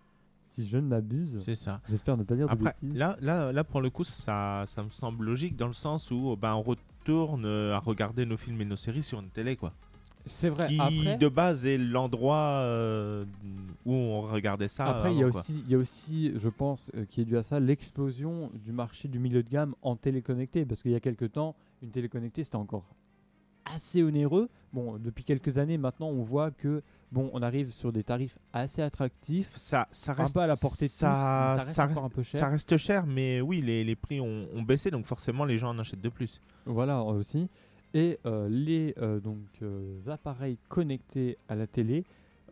Speaker 3: si je ne m'abuse.
Speaker 2: C'est ça.
Speaker 3: J'espère ne pas dire de
Speaker 2: Après,
Speaker 3: bêtises.
Speaker 2: là, là, là, pour le coup, ça, ça me semble logique dans le sens où ben, on retourne euh, à regarder nos films et nos séries sur une télé, quoi.
Speaker 3: C'est vrai.
Speaker 2: qui
Speaker 3: Après,
Speaker 2: de base est l'endroit euh, où on regardait ça.
Speaker 3: Après, il y, a
Speaker 2: quoi.
Speaker 3: aussi, il y a aussi, je pense, euh, qui est dû à ça, l'explosion du marché du milieu de gamme en téléconnecté. Parce qu'il y a quelques temps, une téléconnectée, c'était encore assez onéreux. Bon, depuis quelques années, maintenant, on voit que, bon, on arrive sur des tarifs assez attractifs.
Speaker 2: Ça, ça
Speaker 3: Un
Speaker 2: reste
Speaker 3: peu à la portée de tous, ça reste
Speaker 2: ça
Speaker 3: encore un peu cher.
Speaker 2: Ça reste cher, mais oui, les, les prix ont, ont baissé, donc forcément, les gens en achètent de plus.
Speaker 3: Voilà aussi. Et euh, les euh, donc, euh, appareils connectés à la télé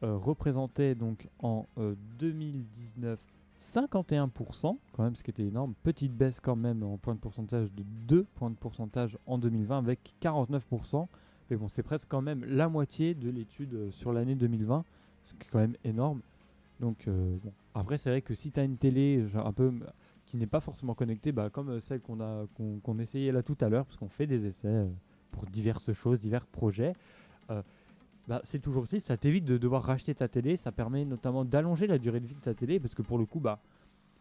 Speaker 3: euh, représentaient donc en euh, 2019 51%, quand même, ce qui était énorme. Petite baisse quand même en point de pourcentage de 2 points de pourcentage en 2020 avec 49%. Mais bon, c'est presque quand même la moitié de l'étude euh, sur l'année 2020, ce qui est quand même énorme. Donc, euh, bon. après, c'est vrai que si tu as une télé un peu qui n'est pas forcément connectée, bah, comme euh, celle qu'on a qu'on essayait là tout à l'heure, parce qu'on fait des essais pour diverses choses, divers projets. bah, c'est toujours utile, ça t'évite de devoir racheter ta télé, ça permet notamment d'allonger la durée de vie de ta télé, parce que pour le coup, bah,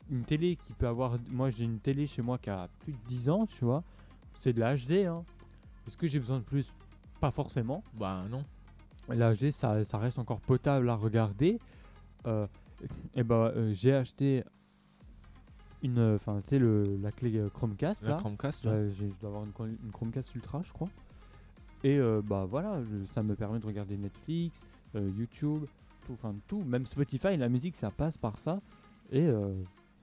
Speaker 3: une télé qui peut avoir... Moi j'ai une télé chez moi qui a plus de 10 ans, tu vois, c'est de la HD. Hein. Est-ce que j'ai besoin de plus? Pas forcément.
Speaker 2: Bah non.
Speaker 3: La HD, ça, ça reste encore potable à regarder. Euh, et bah, euh, j'ai acheté une, euh, enfin, tu sais, le- la clé euh, Chromecast
Speaker 2: La
Speaker 3: là.
Speaker 2: Chromecast. ouais.
Speaker 3: Ouais, j'ai- je dois avoir une, Chrome- une Chromecast Ultra, je crois. Et euh, bah voilà, je- ça me permet de regarder Netflix, euh, YouTube, tout, enfin tout, même Spotify, la musique, ça passe par ça. Et euh,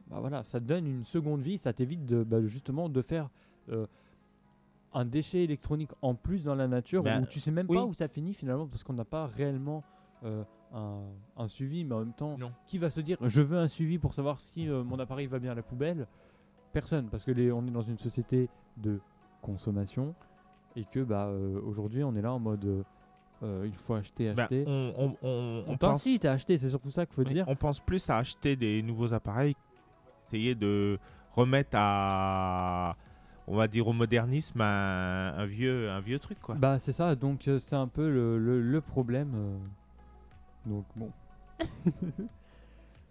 Speaker 3: bah voilà, ça te donne une seconde vie, ça t'évite de bah, justement de faire euh, un déchet électronique en plus dans la nature
Speaker 2: Bah,
Speaker 3: où tu sais même
Speaker 2: oui.
Speaker 3: pas où ça finit finalement parce qu'on n'a pas réellement euh, un, un suivi, mais en même temps,
Speaker 2: Non.
Speaker 3: qui va se dire je veux un suivi pour savoir si euh, mon appareil va bien à la poubelle? Personne, parce que les, on est dans une société de consommation et que bah euh, aujourd'hui on est là en mode il faut acheter,
Speaker 2: Bah,
Speaker 3: acheter.
Speaker 2: on, on, on,
Speaker 3: on
Speaker 2: on pense,
Speaker 3: t'incite à acheter, c'est surtout ça qu'il faut
Speaker 2: oui,
Speaker 3: dire.
Speaker 2: on pense plus à acheter des nouveaux appareils, essayer de remettre à, on va dire au modernisme, un, un vieux, un vieux truc quoi.
Speaker 3: Bah c'est ça, donc euh, c'est un peu le, le- le problème. euh. Donc bon. [LAUGHS]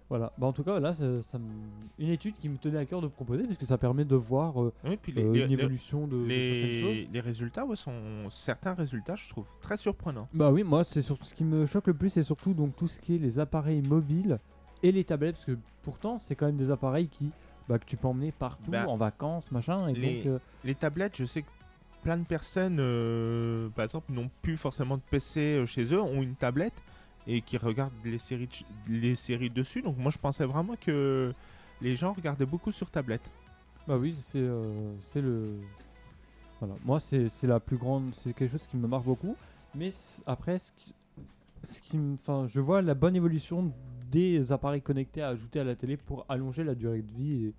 Speaker 3: voilà, bah en tout cas là, ça, ça une étude qui me tenait à cœur de proposer parce que ça permet de voir euh,
Speaker 2: Oui, puis les,
Speaker 3: euh,
Speaker 2: les-
Speaker 3: une
Speaker 2: les-
Speaker 3: évolution de, de certaines choses.
Speaker 2: les, les résultats ouais, sont certains résultats, je trouve très surprenants.
Speaker 3: Bah oui, moi c'est surtout ce qui me choque le plus, c'est surtout donc tout ce qui est les appareils mobiles et les tablettes, parce que pourtant c'est quand même des appareils qui bah, que tu peux emmener partout
Speaker 2: Bah,
Speaker 3: en vacances, machin. Et
Speaker 2: les-
Speaker 3: donc euh,
Speaker 2: Les tablettes, je sais que plein de personnes, euh, par exemple, n'ont plus forcément de PC euh, chez eux, ont une tablette et qui regardent les séries, les séries dessus. Donc moi, je pensais vraiment que les gens regardaient beaucoup sur tablette.
Speaker 3: bah oui, c'est euh, c'est le voilà. Moi c'est la plus grande, c'est quelque chose qui me marque beaucoup. Mais après, ce qui, ce qui me- enfin, je vois la bonne évolution des appareils connectés à ajouter à la télé pour allonger la durée de vie et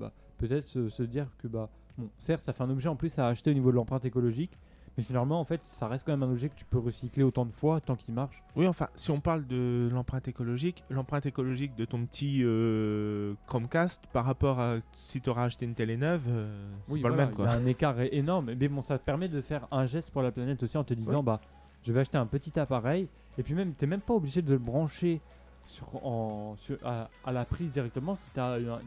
Speaker 3: bah, peut-être se, se dire que bah bon, certes ça fait un objet en plus à acheter au niveau de l'empreinte écologique, mais finalement en fait ça reste quand même un objet que tu peux recycler autant de fois tant qu'il marche.
Speaker 2: Oui, enfin, si on parle de l'empreinte écologique, l'empreinte écologique de ton petit euh, Chromecast par rapport à si tu auras acheté une télé neuve, euh, c'est
Speaker 3: Oui,
Speaker 2: pas
Speaker 3: voilà,
Speaker 2: le même. Quoi.
Speaker 3: Il y a un écart énorme, mais bon, ça te permet de faire un geste pour la planète aussi en te disant, bah, je vais acheter un petit appareil, et puis même, t'es même pas obligé de le brancher sur, en, sur- à, à la prise directement. Si tu as un,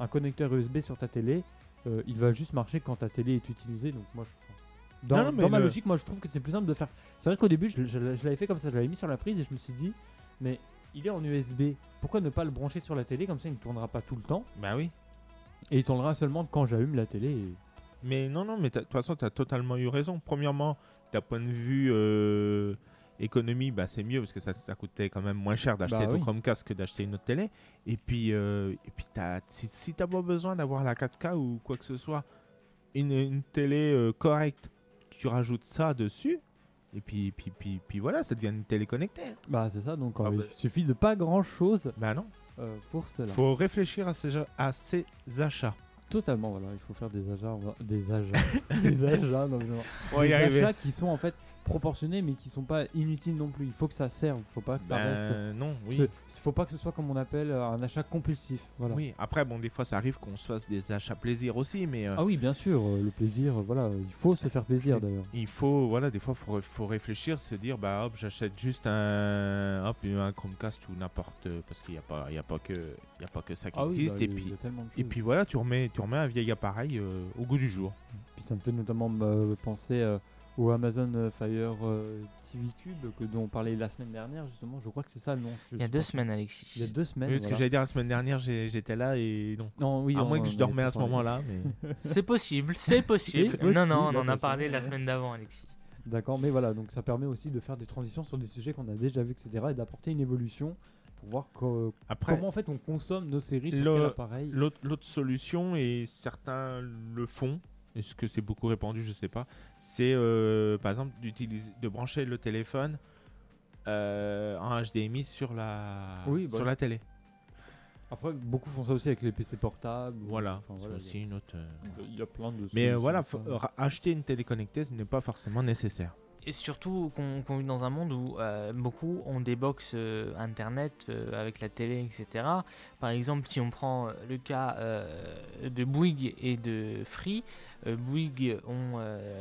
Speaker 3: un connecteur USB sur ta télé, euh, il va juste marcher quand ta télé est utilisée. Donc moi, je, dans,
Speaker 2: Non, non, mais
Speaker 3: dans ma
Speaker 2: le-
Speaker 3: logique, moi, je trouve que c'est plus simple de faire. C'est vrai qu'au début, je, je- je l'avais fait comme ça, je l'avais mis sur la prise et je me suis dit, mais il est en USB. Pourquoi ne pas le brancher sur la télé? Comme ça, il ne tournera pas tout le temps
Speaker 2: Bah oui.
Speaker 3: et il tournera seulement quand j'allume la télé. et-
Speaker 2: Mais non, non, mais de toute façon, tu as totalement eu raison. Premièrement, d'un point de vue euh, économie, bah, c'est mieux parce que ça, ça coûtait quand même moins cher d'acheter
Speaker 3: Bah
Speaker 2: ton
Speaker 3: oui.
Speaker 2: Chromecast que d'acheter une autre télé. Et puis, euh, et puis t'as- si, si tu pas besoin d'avoir la 4K ou quoi que ce soit, une, une télé euh, correcte, tu rajoutes ça dessus. Et puis, puis, puis, puis voilà, ça devient une télé connectée.
Speaker 3: Bah c'est ça, donc
Speaker 2: Ah
Speaker 3: euh,
Speaker 2: bah.
Speaker 3: il suffit de pas grand chose
Speaker 2: Bah non,
Speaker 3: pour cela.
Speaker 2: faut réfléchir à ces, à ces achats.
Speaker 3: Totalement, voilà, il faut faire des achats, des achats, [LAUGHS] des achats, non, genre,
Speaker 2: On va y
Speaker 3: des
Speaker 2: arriver.
Speaker 3: achats qui sont en fait proportionnés mais qui sont pas inutiles non plus. Il faut que ça serve, faut pas que ça reste.
Speaker 2: Ben, non, oui.
Speaker 3: Ce- faut pas que ce soit comme on appelle euh, un achat compulsif. Voilà.
Speaker 2: Oui, après, bon, des fois, ça arrive qu'on se fasse des achats plaisir aussi, mais euh,
Speaker 3: Ah oui, bien sûr, euh, le plaisir, voilà, il faut se faire plaisir d'ailleurs.
Speaker 2: il faut, voilà, des fois, faut, faut réfléchir, se dire, bah, hop, j'achète juste un, hop, un Chromecast ou n'importe, parce qu'il n'y a pas, il y a pas que, il y a pas que ça qui
Speaker 3: Ah oui,
Speaker 2: existe,
Speaker 3: bah,
Speaker 2: et puis, et puis voilà, tu remets, tu remets un vieil appareil euh, au goût du jour.
Speaker 3: Puis ça me fait notamment euh, penser au Amazon euh, Fire euh, TV Cube que dont on parlait la semaine dernière justement. Je crois que c'est ça le nom.
Speaker 1: Il y a deux
Speaker 3: pas.
Speaker 1: semaines, Alexis.
Speaker 3: Il y a deux semaines.
Speaker 2: Oui, parce que
Speaker 3: voilà.
Speaker 2: j'allais dire la semaine dernière, j'étais là et non.
Speaker 3: Non, oui,
Speaker 2: à
Speaker 3: on-
Speaker 2: moins que je dormais à ce moment-là, mais. [LAUGHS]
Speaker 1: C'est possible, c'est possible.
Speaker 3: C'est
Speaker 1: non, non, on
Speaker 3: possible,
Speaker 1: en a parlé la semaine d'avant, Alexis.
Speaker 3: D'accord, mais voilà, donc ça permet aussi de faire des transitions sur des sujets qu'on a déjà vus, etc. et d'apporter une évolution pour voir co-
Speaker 2: Après,
Speaker 3: comment en fait on consomme nos séries sur quel appareil.
Speaker 2: L'autre solution, et certains le font, est-ce que c'est beaucoup répandu, je sais pas, c'est euh, par exemple d'utiliser, de brancher le téléphone euh, en HDMI sur la,
Speaker 3: Oui, bah
Speaker 2: sur la télé.
Speaker 3: Après, beaucoup font ça aussi avec les PC portables.
Speaker 2: Voilà,
Speaker 3: enfin,
Speaker 2: c'est aussi une autre. euh,
Speaker 3: il y a- plein de.
Speaker 2: Mais voilà, acheter une télé connectée, ce n'est pas forcément nécessaire.
Speaker 1: Et surtout qu'on vit dans un monde où euh, beaucoup ont des box euh, internet euh, avec la télé, etc. Par exemple, si on prend le cas de Bouygues et de Free, Bouygues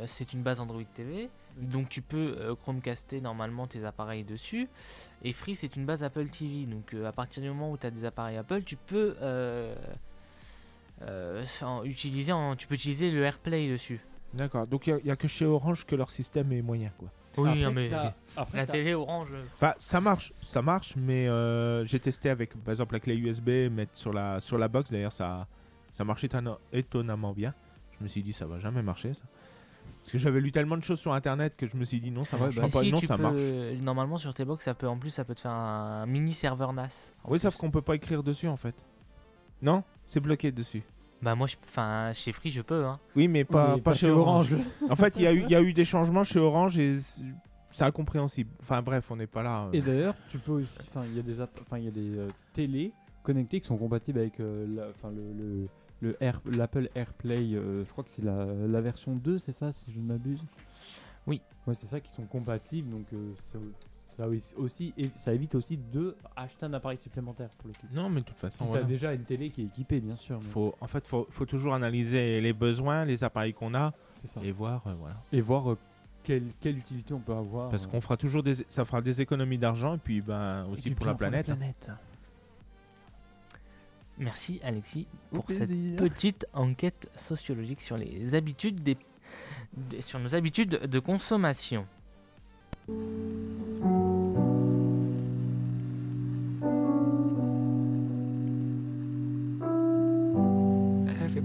Speaker 1: c'est une base Android TV, donc tu peux Chromecaster normalement tes appareils dessus. Et Free, c'est une base Apple TV, donc à partir du moment où tu as des appareils Apple, tu peux utiliser, en- tu peux utiliser le AirPlay dessus.
Speaker 2: D'accord, donc il n'y a, que chez Orange que leur système est moyen. Quoi.
Speaker 1: Oui,
Speaker 3: Après,
Speaker 1: mais
Speaker 3: après,
Speaker 1: la télé Orange.
Speaker 2: Enfin, ça marche, ça marche, mais euh, j'ai testé avec par exemple la clé USB, mettre sur la, sur la box, d'ailleurs ça, Ça marchait étonna- étonnamment bien. Je me suis dit, ça va jamais marcher, ça. Parce que j'avais lu tellement de choses sur internet que je me suis dit, non, ça
Speaker 3: Ouais,
Speaker 2: marchera
Speaker 3: bah,
Speaker 2: pas.
Speaker 1: si,
Speaker 2: non,
Speaker 1: tu
Speaker 2: ça
Speaker 1: peux-
Speaker 2: marche.
Speaker 1: Normalement, sur tes box, ça peut, en plus, ça peut te faire un mini serveur NAS.
Speaker 2: Oui,
Speaker 1: plus.
Speaker 2: sauf qu'on peut pas écrire dessus, en fait. Non? C'est bloqué dessus.
Speaker 1: Bah, moi, je- enfin, chez Free, je peux. Hein.
Speaker 2: Oui, mais pas, pas chez Orange.
Speaker 3: Orange.
Speaker 2: en fait, il y, a eu- il y a eu des changements chez Orange et c'est incompréhensible. Enfin, bref, on n'est pas là. euh.
Speaker 3: Et d'ailleurs, tu peux aussi, enfin, il y a des, enfin, il y a des euh, télés connectées qui sont compatibles avec euh, enfin, le, le, le Air- l'Apple AirPlay. euh, je crois que c'est la, la version 2, c'est ça, si je ne m'abuse?
Speaker 1: Oui.
Speaker 3: Ouais, c'est ça qui sont compatibles, donc euh, ça, ça aussi, et ça évite aussi de acheter un appareil supplémentaire pour le coup.
Speaker 2: Non, mais de toute façon,
Speaker 3: Si
Speaker 2: voilà.
Speaker 3: t'as déjà une télé qui est équipée, bien sûr. mais
Speaker 2: faut, en fait, faut, faut toujours analyser les besoins, les appareils qu'on a
Speaker 3: C'est ça.
Speaker 2: et voir, euh, voilà.
Speaker 3: Et voir euh, quelle, quelle utilité on peut avoir.
Speaker 2: Parce
Speaker 3: euh,
Speaker 2: qu'on fera toujours des, ça fera des économies d'argent et puis ben aussi pour la planète. hein.
Speaker 1: Merci, Alexis, pour cette petite enquête sociologique sur les habitudes des, des- sur nos habitudes de consommation.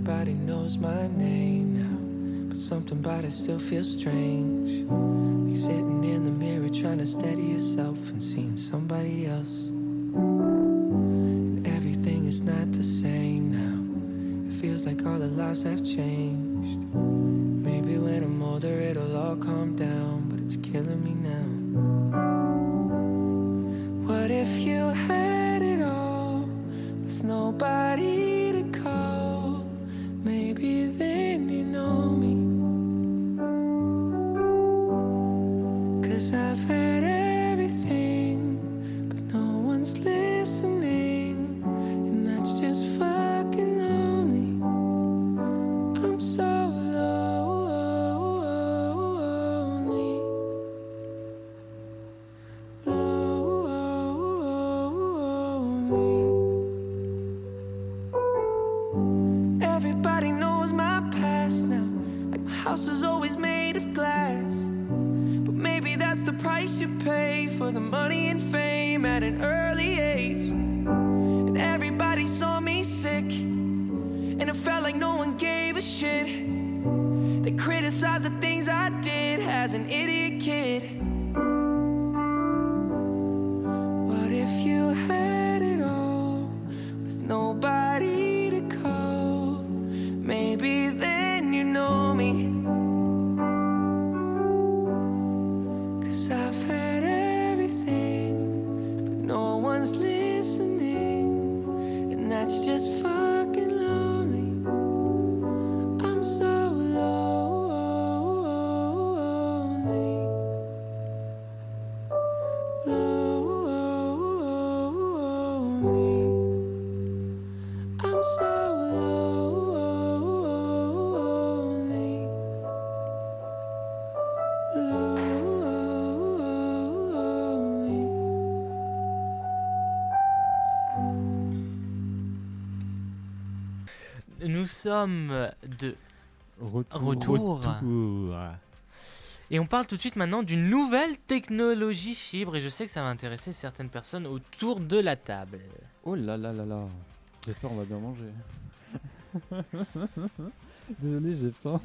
Speaker 7: Everybody knows my name now, but something about it still feels strange. Like sitting in the mirror trying to steady yourself and seeing somebody else. And everything is not the same now. It feels like all the lives have changed. Maybe when I'm older it'll all calm down, but it's killing me now. What if you had it all with nobody
Speaker 1: sommes de
Speaker 3: Retour.
Speaker 1: retour
Speaker 2: Retour.
Speaker 1: et on parle tout de suite maintenant d'une nouvelle technologie fibre et je sais que ça va intéresser certaines personnes autour de la table.
Speaker 3: Oh là là là là. J'espère on va bien manger. [LAUGHS] Désolé, j'ai faim.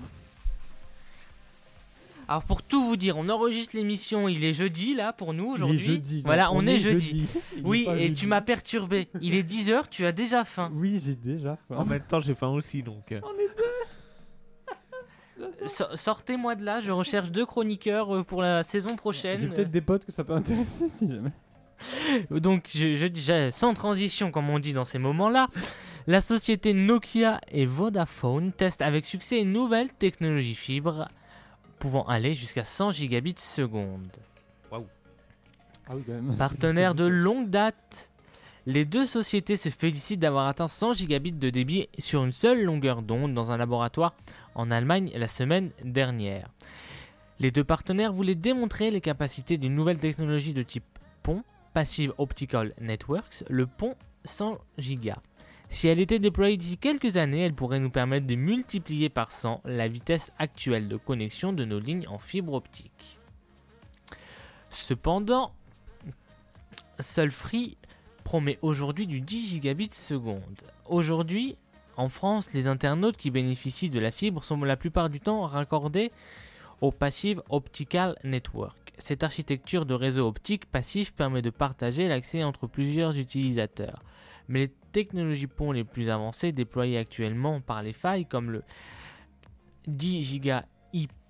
Speaker 1: Alors pour tout vous dire, on enregistre l'émission, il est jeudi là pour nous
Speaker 3: est
Speaker 1: aujourd'hui.
Speaker 3: jeudi.
Speaker 1: Voilà, on, est, jeudi.
Speaker 3: Est
Speaker 1: Oui, et
Speaker 3: jeudi.
Speaker 1: tu m'as perturbé. Il est 10h, tu as déjà faim.
Speaker 3: Oui, j'ai déjà faim.
Speaker 2: En même temps, j'ai faim aussi, donc. euh,
Speaker 1: So- Sortez-moi de là, je recherche deux chroniqueurs euh, pour la saison prochaine.
Speaker 3: J'ai peut-être des potes que ça peut intéresser si jamais. [LAUGHS]
Speaker 1: Donc, je, je dis je- sans transition, comme on dit dans ces moments-là, la société Nokia et Vodafone testent avec succès une nouvelle technologie fibre pouvant aller jusqu'à 100 gigabits seconde.
Speaker 3: Ah oui, quand même. [LAUGHS]
Speaker 1: Partenaires de longue date, les deux sociétés se félicitent d'avoir atteint 100 gigabits de débit sur une seule longueur d'onde dans un laboratoire en Allemagne la semaine dernière. Les deux partenaires voulaient démontrer les capacités d'une nouvelle technologie de type pont, Passive Optical Networks, le pont 100 gigas. Si elle était déployée d'ici quelques années, elle pourrait nous permettre de multiplier par 100 la vitesse actuelle de connexion de nos lignes en fibre optique. Cependant, seul promet aujourd'hui du 10 gigabits seconde. Aujourd'hui, En France, les internautes qui bénéficient de la fibre sont la plupart du temps raccordés au Passive Optical Network. Cette architecture de réseau optique passif permet de partager l'accès entre plusieurs utilisateurs. Technologies ponts les plus avancées déployées actuellement par les failles comme le 10 giga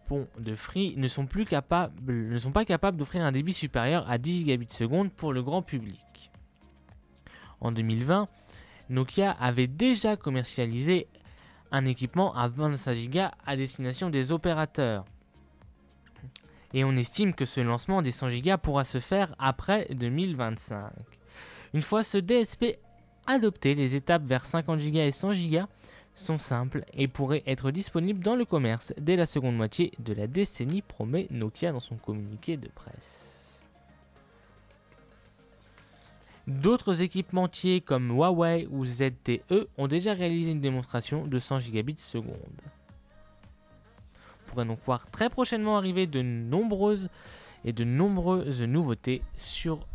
Speaker 1: pont de Free ne sont, plus capables, ne sont pas capables d'offrir un débit supérieur à 10 gigabits seconde pour le grand public. En 2020, Nokia avait déjà commercialisé un équipement à 25 Go à destination des opérateurs. Et on estime que ce lancement des 100 Go pourra se faire après 2025. Une fois ce DSP adopté, les étapes vers 50 Go et 100 Go sont simples et pourraient être disponibles dans le commerce dès la seconde moitié de la décennie, promet Nokia dans son communiqué de presse. D'autres équipementiers comme Huawei ou ZTE ont déjà réalisé une démonstration de 100 gigabits seconde. On pourrait donc voir très prochainement arriver de nombreuses et de nombreuses nouveautés sur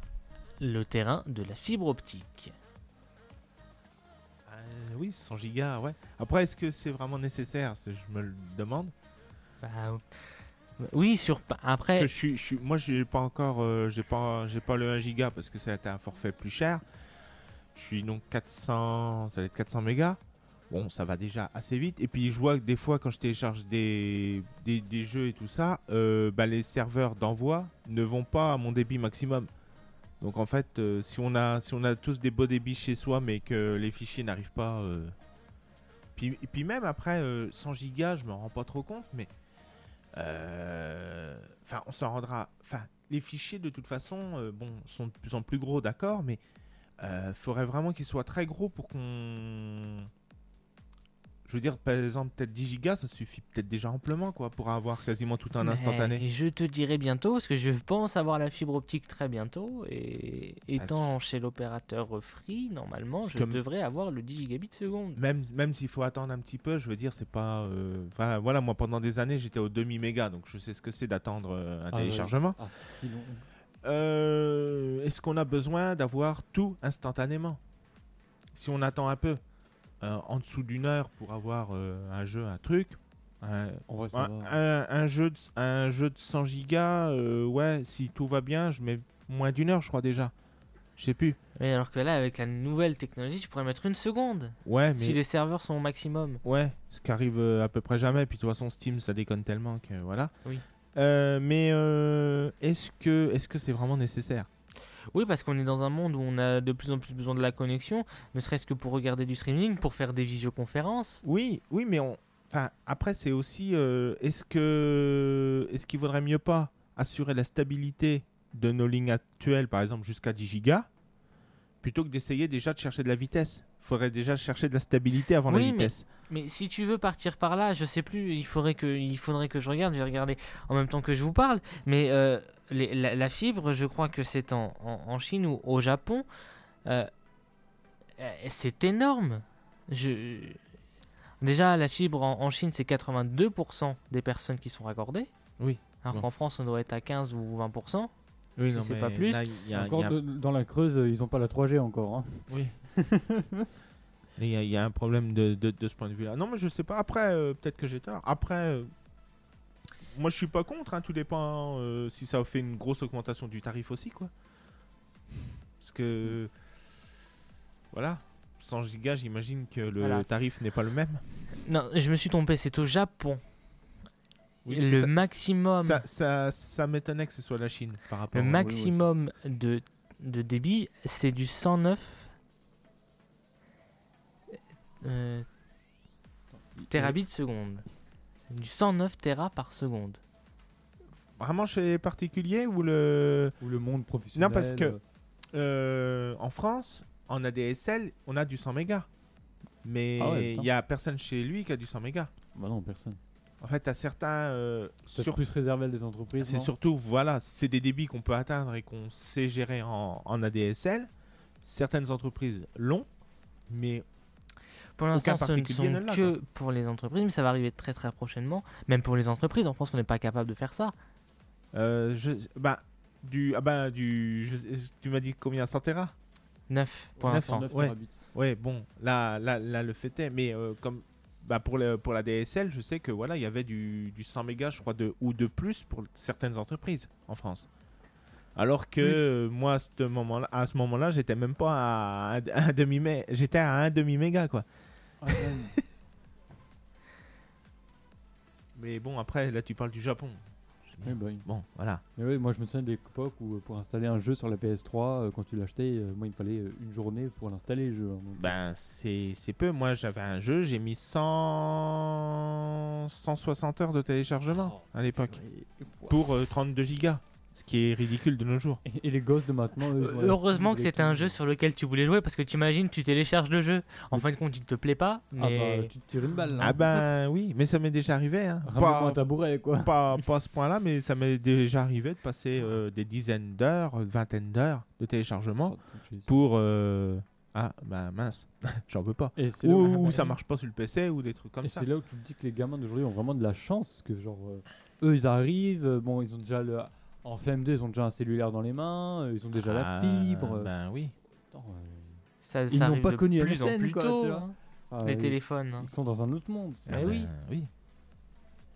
Speaker 1: le terrain de la fibre optique.
Speaker 2: Euh, oui, 100 gigas, ouais. Après, est-ce que c'est vraiment nécessaire Je me le demande.
Speaker 1: Bah, oui, sur
Speaker 2: Parce
Speaker 1: après.
Speaker 2: que je suis, je suis- moi, j'ai pas encore, euh, j'ai pas, j'ai pas le 1 giga parce que ça a été un forfait plus cher. Je suis donc 400, ça va être 400 mégas. Bon, ça va déjà assez vite. Et puis, je vois que des fois, quand je télécharge des, des, des jeux et tout ça, euh, bah, les serveurs d'envoi ne vont pas à mon débit maximum. Donc, en fait, euh, si, on a, si on a tous des beaux débits chez soi, mais que les fichiers n'arrivent pas. euh, Puis, et puis, même après, euh, 100 gigas, je me rends pas trop compte, mais. euh, Enfin, on s'en rendra. Enfin, les fichiers, de toute façon, euh, bon, sont de plus en plus gros, d'accord, mais euh, faudrait vraiment qu'ils soient très gros pour qu'on. Je veux dire, par exemple, peut-être 10 gigas, ça suffit peut-être déjà amplement, quoi, pour avoir quasiment tout un
Speaker 1: Mais
Speaker 2: instantané.
Speaker 1: je te dirai bientôt, parce que je pense avoir la fibre optique très bientôt. Et étant chez l'opérateur Free, normalement, je devrais avoir le 10 gigabits seconde.
Speaker 2: Même, même s'il faut attendre un petit peu, je veux dire, c'est pas. euh, Enfin, voilà, moi pendant des années, j'étais au demi-méga, donc je sais ce que c'est d'attendre euh, un
Speaker 3: Ah,
Speaker 2: téléchargement.
Speaker 3: ah, c'est si long.
Speaker 2: Euh, Est-ce qu'on a besoin d'avoir tout instantanément? Si on attend un peu, en dessous d'une heure pour avoir euh, un jeu, un truc, un,
Speaker 3: ça
Speaker 2: un,
Speaker 3: va.
Speaker 2: un- un jeu, de, un jeu de 100 gigas, euh, ouais, si tout va bien, je mets moins d'une heure, je crois déjà. Je sais plus.
Speaker 1: Mais alors que là, avec la nouvelle technologie, tu pourrais mettre une seconde.
Speaker 2: Ouais, mais
Speaker 1: Si les serveurs sont au maximum.
Speaker 2: Ouais, ce qui arrive euh, à peu près jamais. Puis de toute façon, Steam, ça déconne tellement que voilà.
Speaker 1: Oui.
Speaker 2: Euh, mais euh, est-ce que est-ce que c'est vraiment nécessaire?
Speaker 1: Oui, parce qu'on est dans un monde où on a de plus en plus besoin de la connexion, ne serait-ce que pour regarder du streaming, pour faire des visioconférences.
Speaker 2: Oui, oui, mais on. Enfin, après, c'est aussi euh, est-ce que est-ce qu'il vaudrait mieux pas assurer la stabilité de nos lignes actuelles, par exemple jusqu'à 10 gigas, plutôt que d'essayer déjà de chercher de la vitesse? Il faudrait déjà chercher de la stabilité avant
Speaker 1: Oui,
Speaker 2: la
Speaker 1: mais-
Speaker 2: vitesse.
Speaker 1: Mais si tu veux partir par là, je sais plus, il faudrait que, il faudrait que je regarde, je vais regarder en même temps que je vous parle. Mais euh, les- la, la fibre, je crois que c'est en, en- en Chine ou au Japon. euh, euh, c'est énorme. Je... Déjà, la fibre en, en Chine, c'est 82% des personnes qui sont raccordées.
Speaker 2: Oui.
Speaker 1: Alors
Speaker 2: Bon.
Speaker 1: qu'en France, on doit être à 15 ou 20%.
Speaker 2: Oui, non, mais
Speaker 1: pas plus.
Speaker 2: là, il y a- il y
Speaker 3: Encore
Speaker 2: a-
Speaker 3: de- dans la Creuse, ils ont pas la 3G encore. hein.
Speaker 2: Oui. [LAUGHS] Il y, a- il y a un problème de, de- de ce point de vue-là. Non, mais je sais pas. Après, euh, peut-être que j'ai tort. Après, euh, moi, je suis pas contre. hein, tout dépend euh, si ça fait une grosse augmentation du tarif aussi, quoi. Parce que voilà, 100 gigas, j'imagine que le
Speaker 1: Voilà.
Speaker 2: tarif n'est pas le même.
Speaker 1: Non, je me suis trompé, c'est au Japon.
Speaker 2: Oui,
Speaker 1: le
Speaker 2: ça-
Speaker 1: maximum,
Speaker 2: Ça, ça, ça m'étonnait que ce soit la Chine par rapport.
Speaker 1: le
Speaker 2: à-
Speaker 1: maximum de, de débit, c'est du 109 euh, terabits seconde. C'est du 109 Tera par seconde.
Speaker 2: Vraiment chez les particuliers ou le
Speaker 3: Ou le monde professionnel.
Speaker 2: Non, parce que-
Speaker 3: euh,
Speaker 2: Euh, en France, en ADSL, on a du 100 mégas. Mais il
Speaker 3: Ah ouais, putain.
Speaker 2: y a personne chez lui qui a du 100 mégas.
Speaker 3: Bah non, personne.
Speaker 2: En fait, à certains. euh, sur-
Speaker 3: plus réservé à des entreprises.
Speaker 2: C'est surtout, voilà, c'est des débits qu'on peut atteindre et qu'on sait gérer en, en ADSL. Certaines entreprises l'ont, mais
Speaker 1: Pour l'instant, ce ne sont que pour les entreprises, mais ça va arriver très très prochainement. Même pour les entreprises, en France, on n'est pas capable de faire ça.
Speaker 2: euh, je, bah, du, ah bah, du, je- tu m'as dit combien 100 Tera
Speaker 1: 9 pour
Speaker 2: Neuf,
Speaker 1: l'instant.
Speaker 3: 9
Speaker 2: ouais. Ouais, bon, là, là, là le fait est, mais euh, comme bah, pour, le, pour la DSL, je sais que voilà, il y avait du, du 100 mégas, je crois, de, ou de plus pour certaines entreprises en France. Alors que
Speaker 3: Oui.
Speaker 2: euh, moi, à ce moment-là, j'étais même pas à un, un demi j'étais à un demi méga quoi.
Speaker 3: Ah. [LAUGHS]
Speaker 2: Mais bon, après, là, tu parles du Japon.
Speaker 3: Bah oui.
Speaker 2: Bon, voilà.
Speaker 3: Mais oui, moi je me souviens des époques où euh, pour installer un jeu sur la PS3, euh, quand tu l'achetais, euh, moi il me fallait une journée pour l'installer le jeu. hein, donc,
Speaker 2: Ben, c'est c'est peu. Moi, j'avais un jeu, j'ai mis 100... 160 heures de téléchargement à l'époque.
Speaker 3: et-
Speaker 2: Pour euh, 32 gigas. Ce qui est ridicule de nos jours.
Speaker 3: Et, et les gosses de maintenant, eux, la
Speaker 1: Heureusement que c'était un jeu sur lequel tu voulais jouer parce que t'imagines, tu télécharges le jeu. En fin de compte, il te plaît pas,
Speaker 3: Ah
Speaker 1: mais
Speaker 3: bah, tu te tires une balle.
Speaker 2: Ah ben oui, mais ça m'est déjà arrivé. Hein.
Speaker 3: Ramène-moi un
Speaker 2: Pas,
Speaker 3: tabouret quoi.
Speaker 2: pas, pas à ce point-là, mais ça m'est déjà arrivé de passer euh, des dizaines d'heures, une vingtaine d'heures de téléchargement pour... euh, Ah, bah mince, [LAUGHS] j'en veux pas.
Speaker 3: Et c'est là où-
Speaker 2: Ou ça marche pas sur le PC ou des trucs comme
Speaker 3: Et
Speaker 2: ça.
Speaker 3: c'est là où tu te dis que les gamins d'aujourd'hui ont vraiment de la chance, parce que genre, euh, eux ils arrivent, euh, bon ils ont déjà le... En CM2 ils ont déjà un cellulaire dans les mains, euh, ils ont déjà la
Speaker 2: Ah,
Speaker 3: fibre.
Speaker 2: Ben oui.
Speaker 3: attends, euh,
Speaker 1: ça,
Speaker 3: Ils
Speaker 1: ça
Speaker 3: n'ont
Speaker 1: arrive
Speaker 3: pas
Speaker 1: de
Speaker 3: connu
Speaker 1: plus en
Speaker 3: MSN,
Speaker 1: plus
Speaker 3: quoi,
Speaker 1: tôt.
Speaker 3: tu vois.
Speaker 1: hein,
Speaker 3: ah,
Speaker 1: les
Speaker 3: ils-
Speaker 1: téléphones. hein.
Speaker 3: Ils sont dans un autre monde. c'est-
Speaker 1: Eh
Speaker 2: Ah
Speaker 1: oui.
Speaker 2: ben, oui.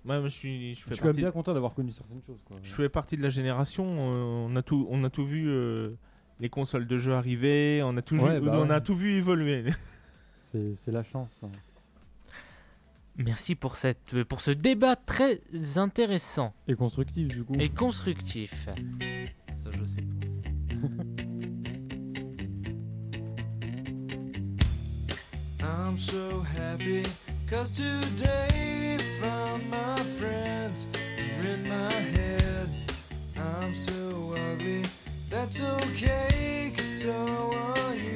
Speaker 2: Moi, je suis, je
Speaker 3: Je
Speaker 2: fais
Speaker 3: suis quand même
Speaker 2: partie
Speaker 3: bien content d'avoir connu certaines choses. Quoi.
Speaker 2: Je fais partie de la génération, euh, on, a tout, on a tout vu, euh, les consoles de jeux arriver, on a tout,
Speaker 3: Ouais,
Speaker 2: vu,
Speaker 3: bah
Speaker 2: on
Speaker 3: ouais.
Speaker 2: a tout vu évoluer.
Speaker 3: C'est c'est la chance. hein.
Speaker 1: Merci pour, cette, pour ce débat très intéressant
Speaker 3: Et constructif du coup.
Speaker 1: et constructif.
Speaker 2: Ça, je sais. [LAUGHS]
Speaker 8: I'm so happy cause today found my friends in my head. I'm so ugly, that's okay cause so are you.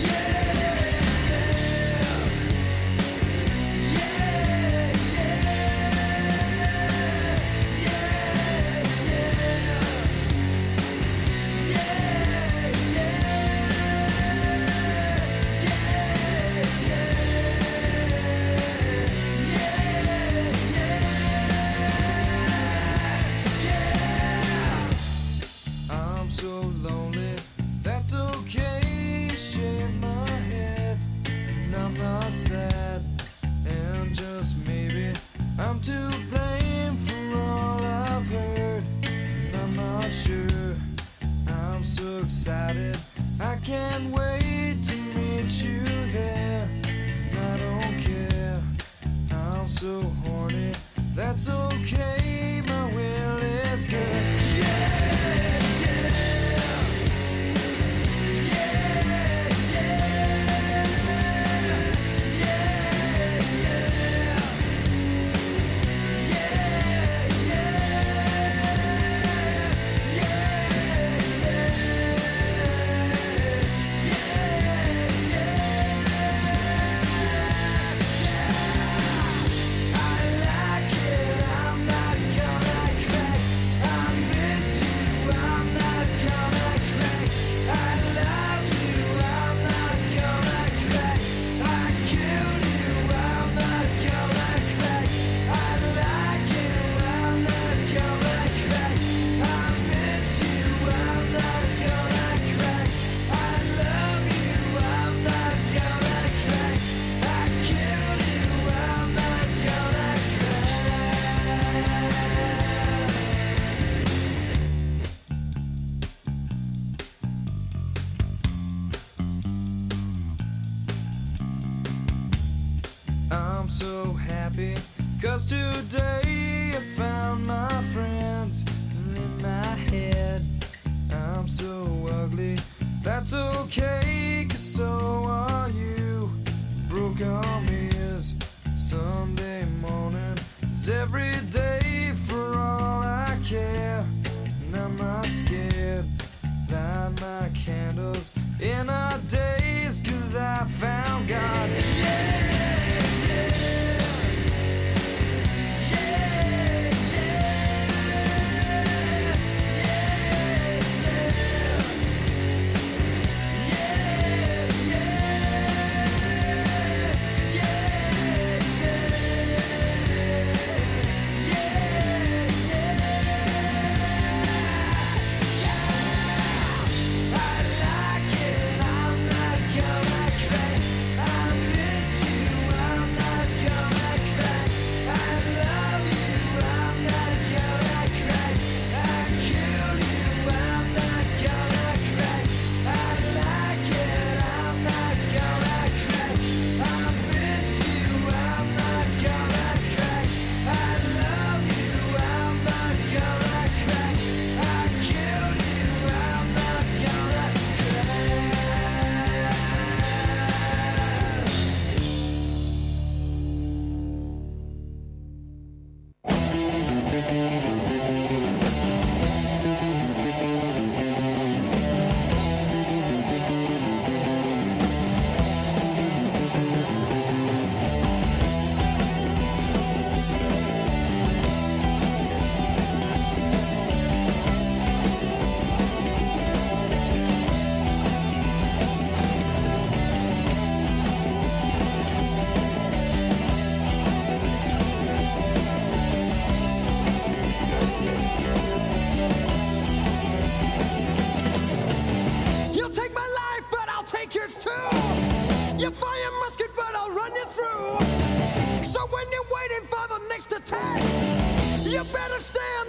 Speaker 8: You
Speaker 9: better stand,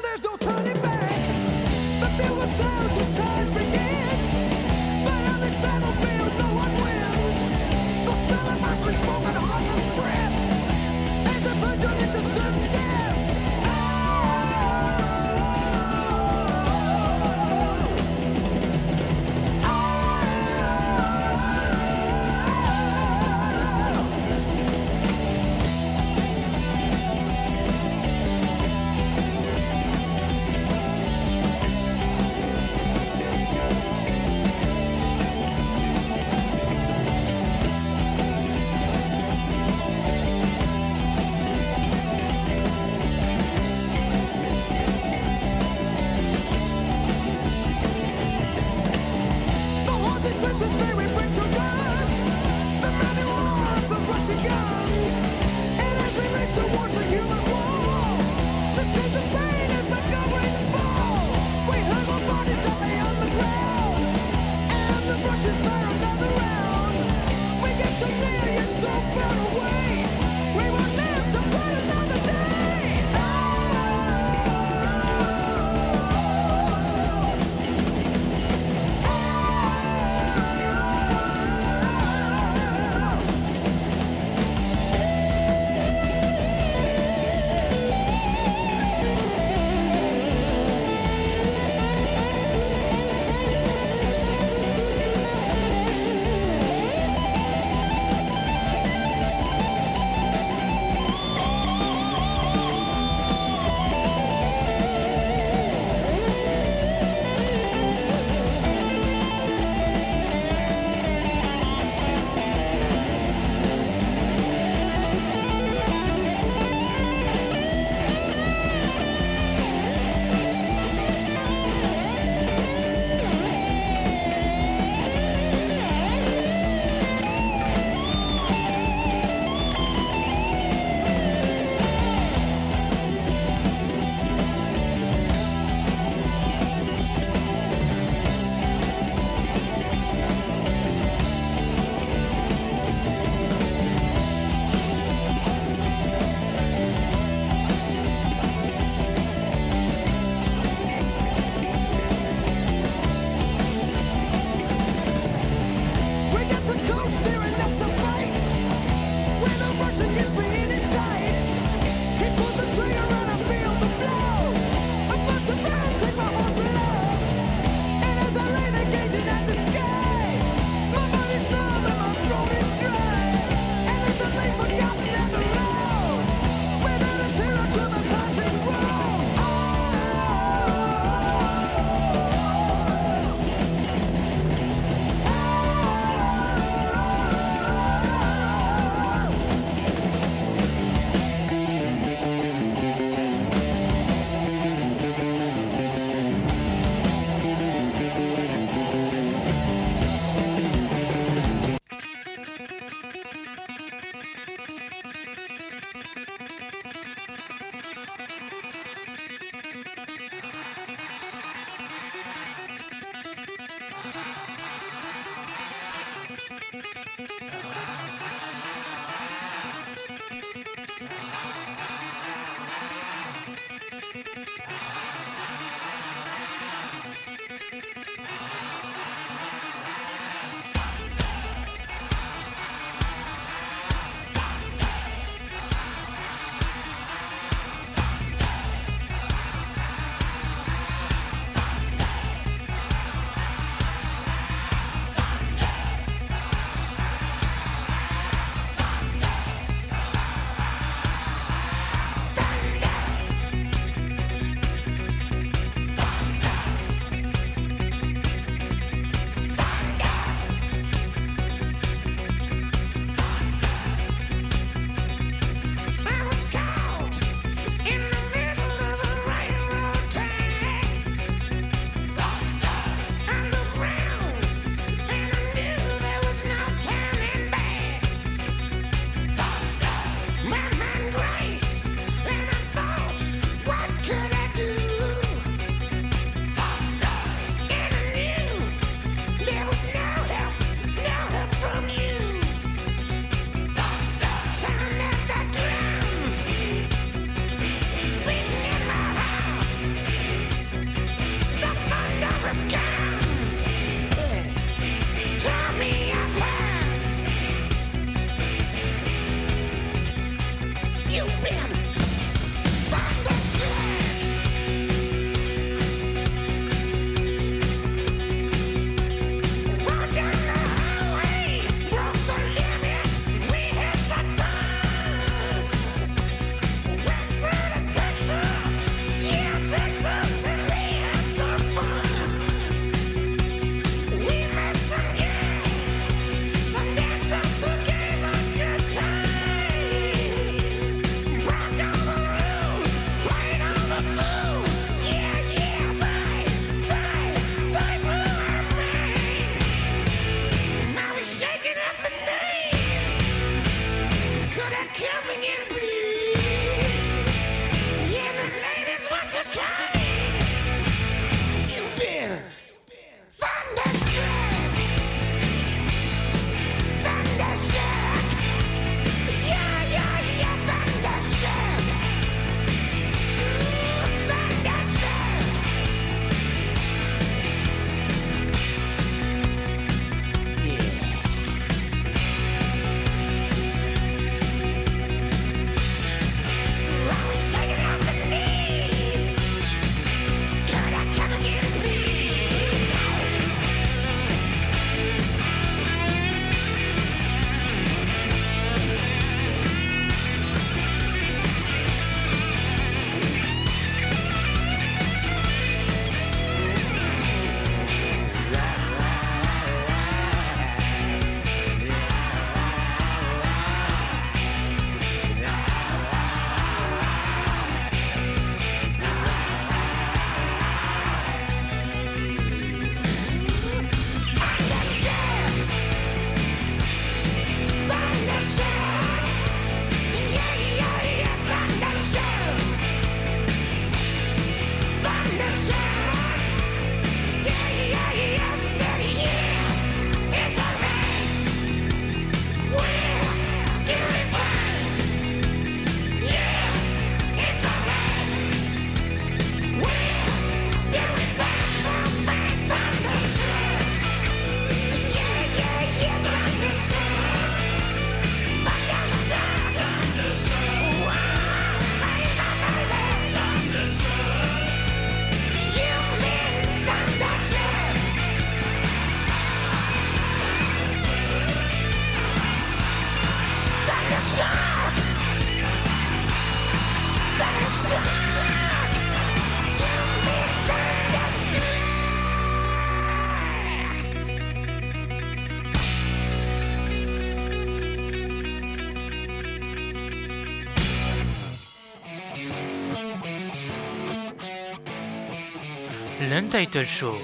Speaker 1: l'Untitled Show,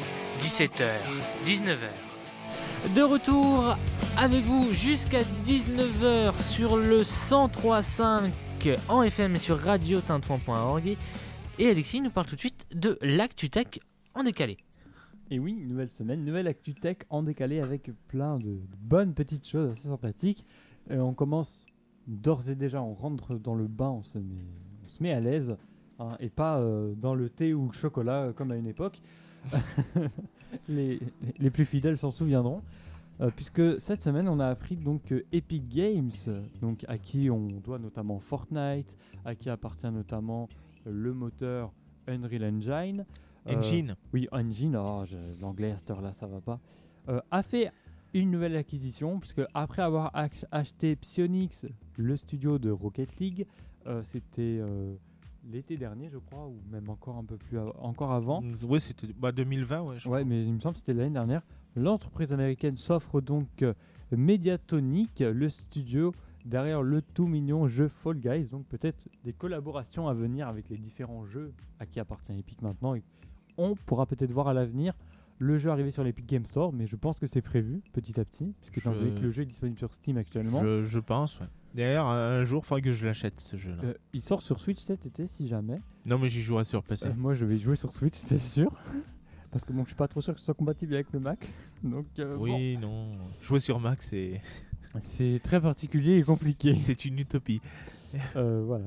Speaker 1: 17h, 19h. De retour avec vous jusqu'à 19h sur le 103.5 en FM et sur radiotintouin.org. Et Alexis nous parle tout de suite de l'ActuTech en décalé.
Speaker 3: Et oui, nouvelle semaine, nouvelle Actu Tech en décalé avec plein de bonnes petites choses assez sympathiques. Et on commence d'ores et déjà, on rentre dans le bain, on se met, on se met à l'aise. Hein, et pas euh, dans le thé ou le chocolat euh, comme à une époque. [LAUGHS] les, les plus fidèles s'en souviendront. Euh, puisque cette semaine, on a appris donc que Epic Games, donc à qui on doit notamment Fortnite, à qui appartient notamment le moteur Unreal Engine.
Speaker 2: Engine.
Speaker 3: oui, Engine, oh, l'anglais à cette heure-là, ça va pas. A fait une nouvelle acquisition, puisque après avoir ach- acheté Psyonix, le studio de Rocket League, euh, c'était euh, l'été dernier, je crois, ou même encore un peu plus av- encore avant.
Speaker 2: Oui, c'était bah, 2020, ouais. je
Speaker 3: Ouais,
Speaker 2: crois.
Speaker 3: mais il me semble que c'était l'année dernière. L'entreprise américaine s'offre donc euh, Mediatonic, le studio derrière le tout mignon jeu Fall Guys. Donc peut-être des collaborations à venir avec les différents jeux à qui appartient Epic maintenant. Et on pourra peut-être voir à l'avenir le jeu arriver sur l'Epic Game Store, mais je pense que c'est prévu petit à petit, puisque
Speaker 2: Je-
Speaker 3: que le jeu est disponible sur Steam actuellement.
Speaker 2: Je, je pense, ouais. D'ailleurs, un jour, il faudrait que je l'achète, ce jeu-là.
Speaker 3: Euh, il sort sur Switch cet été, si jamais.
Speaker 2: Non, mais j'y jouerai sur PC.
Speaker 3: Euh, moi, je vais y jouer sur Switch, c'est sûr. Parce que bon, je suis pas trop sûr que ce soit compatible avec le Mac. Donc, euh, bon.
Speaker 2: oui, non. Jouer sur Mac, c'est. [LAUGHS]
Speaker 3: C'est très particulier et compliqué. [LAUGHS]
Speaker 2: C'est une utopie.
Speaker 3: Voilà.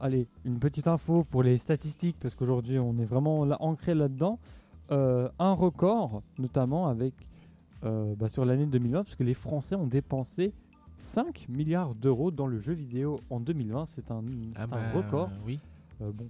Speaker 3: Allez, une petite info pour les statistiques, parce qu'aujourd'hui on est vraiment là, ancré là-dedans. Un record, notamment avec bah, sur l'année 2020, parce que les Français ont dépensé 5 milliards d'euros dans le jeu vidéo en 2020. C'est un,
Speaker 2: Ah
Speaker 3: un
Speaker 2: bah,
Speaker 3: record.
Speaker 2: Oui,
Speaker 3: Euh, bon,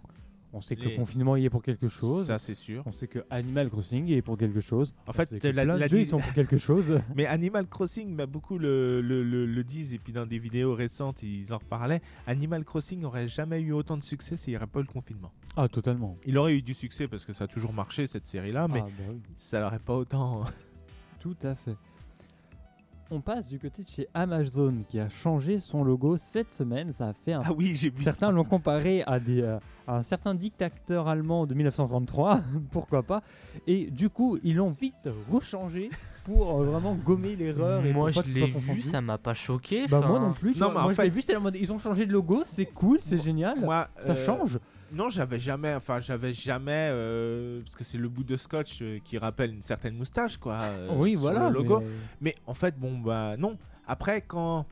Speaker 3: on sait que
Speaker 2: Les-
Speaker 3: le confinement y est pour quelque chose.
Speaker 2: ça c'est sûr.
Speaker 3: On sait que Animal Crossing y est pour quelque chose.
Speaker 2: En
Speaker 3: On
Speaker 2: fait,
Speaker 3: que
Speaker 2: la-
Speaker 3: plein de
Speaker 2: la
Speaker 3: jeux,
Speaker 2: dis-
Speaker 3: ils sont pour quelque chose. [LAUGHS]
Speaker 2: Mais Animal Crossing, bah, beaucoup le, le, le- le disent, et puis dans des vidéos récentes, ils en reparlaient. Animal Crossing n'aurait jamais eu autant de succès s'il n'y aurait pas eu le confinement.
Speaker 3: ah, totalement.
Speaker 2: Il aurait eu du succès parce que ça a toujours marché cette série-là, mais
Speaker 3: Ah, bah oui.
Speaker 2: ça n'aurait pas autant.
Speaker 3: Tout à fait. On passe du côté de chez Amazon qui a changé son logo cette semaine. Ça a fait un.
Speaker 2: Ah oui, j'ai vu
Speaker 3: Certains l'ont comparé à, des, euh, à un certain dictateur allemand de 1933, [LAUGHS] pourquoi pas. Et du coup, ils l'ont vite rechangé pour euh, vraiment gommer l'erreur. et
Speaker 1: Moi
Speaker 3: pour
Speaker 1: je
Speaker 3: pas que ce
Speaker 1: l'ai
Speaker 3: soit
Speaker 1: vu,
Speaker 3: confondu.
Speaker 1: ça m'a pas choqué.
Speaker 3: Bah, moi non plus. tu
Speaker 2: Non,
Speaker 3: vois.
Speaker 2: mais en
Speaker 3: moi, je l'ai
Speaker 2: fait-
Speaker 3: vu, j'étais en mode, ils ont changé de logo, c'est cool, c'est génial.
Speaker 2: Moi,
Speaker 3: ça
Speaker 2: euh,
Speaker 3: change.
Speaker 2: Non, j'avais jamais, enfin, j'avais jamais, euh, parce que c'est le bout de scotch euh, qui rappelle une certaine moustache, quoi. euh,
Speaker 3: oui,
Speaker 2: sur
Speaker 3: voilà.
Speaker 2: Le logo.
Speaker 3: mais-
Speaker 2: Mais en fait, bon, bah non. Après, quand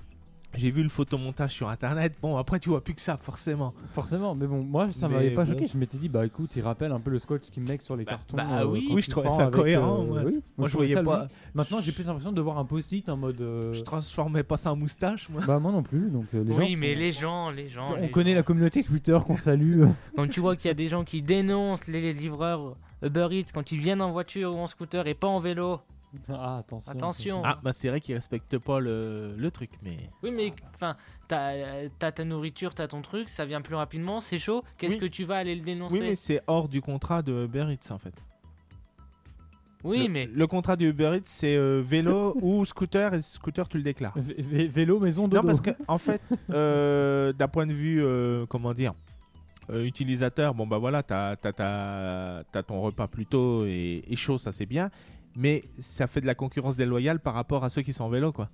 Speaker 2: j'ai vu le photomontage sur internet, bon, après, tu vois plus que ça, forcément.
Speaker 3: Forcément, mais bon, moi ça m'avait pas
Speaker 2: bon.
Speaker 3: choqué. Je m'étais dit, bah écoute, il rappelle un peu le scotch qui met sur les
Speaker 2: Bah-
Speaker 3: cartons.
Speaker 1: bah oui.
Speaker 3: quand
Speaker 2: Oui, je trouvais ça cohérent, ouais.
Speaker 3: oui.
Speaker 2: Moi, je voyais
Speaker 3: ça
Speaker 2: pas.
Speaker 3: Maintenant, j'ai plus l'impression de voir un post-it en mode. euh,
Speaker 2: Je transformais pas ça en moustache, moi.
Speaker 3: Bah, moi non plus. Donc, euh, les
Speaker 1: Oui,
Speaker 3: gens
Speaker 1: mais
Speaker 3: sont-
Speaker 1: les gens, les gens.
Speaker 3: On
Speaker 1: les
Speaker 3: connaît
Speaker 1: gens.
Speaker 3: la communauté Twitter qu'on salue. [LAUGHS]
Speaker 1: Quand tu vois qu'il y a des gens qui dénoncent les livreurs Uber Eats quand ils viennent en voiture ou en scooter et pas en vélo. [LAUGHS]
Speaker 3: ah, attention.
Speaker 1: Attention.
Speaker 2: Ah, bah c'est vrai qu'ils respectent pas le, le truc, mais.
Speaker 1: Oui, mais enfin, t'as t'as ta nourriture, t'as ton truc, ça vient plus rapidement, c'est chaud. Qu'est-ce
Speaker 2: Oui.
Speaker 1: que tu vas aller le dénoncer?
Speaker 2: Oui, mais c'est hors du contrat de Uber Eats, en fait.
Speaker 1: Oui,
Speaker 2: le,
Speaker 1: mais
Speaker 2: Le contrat de Uber Eats, c'est euh, vélo [LAUGHS] ou scooter, et scooter, tu le déclares.
Speaker 3: Vé- vélo, maison, dodo.
Speaker 2: Non, parce que en [LAUGHS] fait, euh, d'un point de vue, euh, comment dire, utilisateur, bon bah voilà, t'as t'as- t'as- t'as ton repas plus tôt et, et chaud, ça c'est bien, mais ça fait de la concurrence déloyale par rapport à ceux qui sont en vélo, quoi.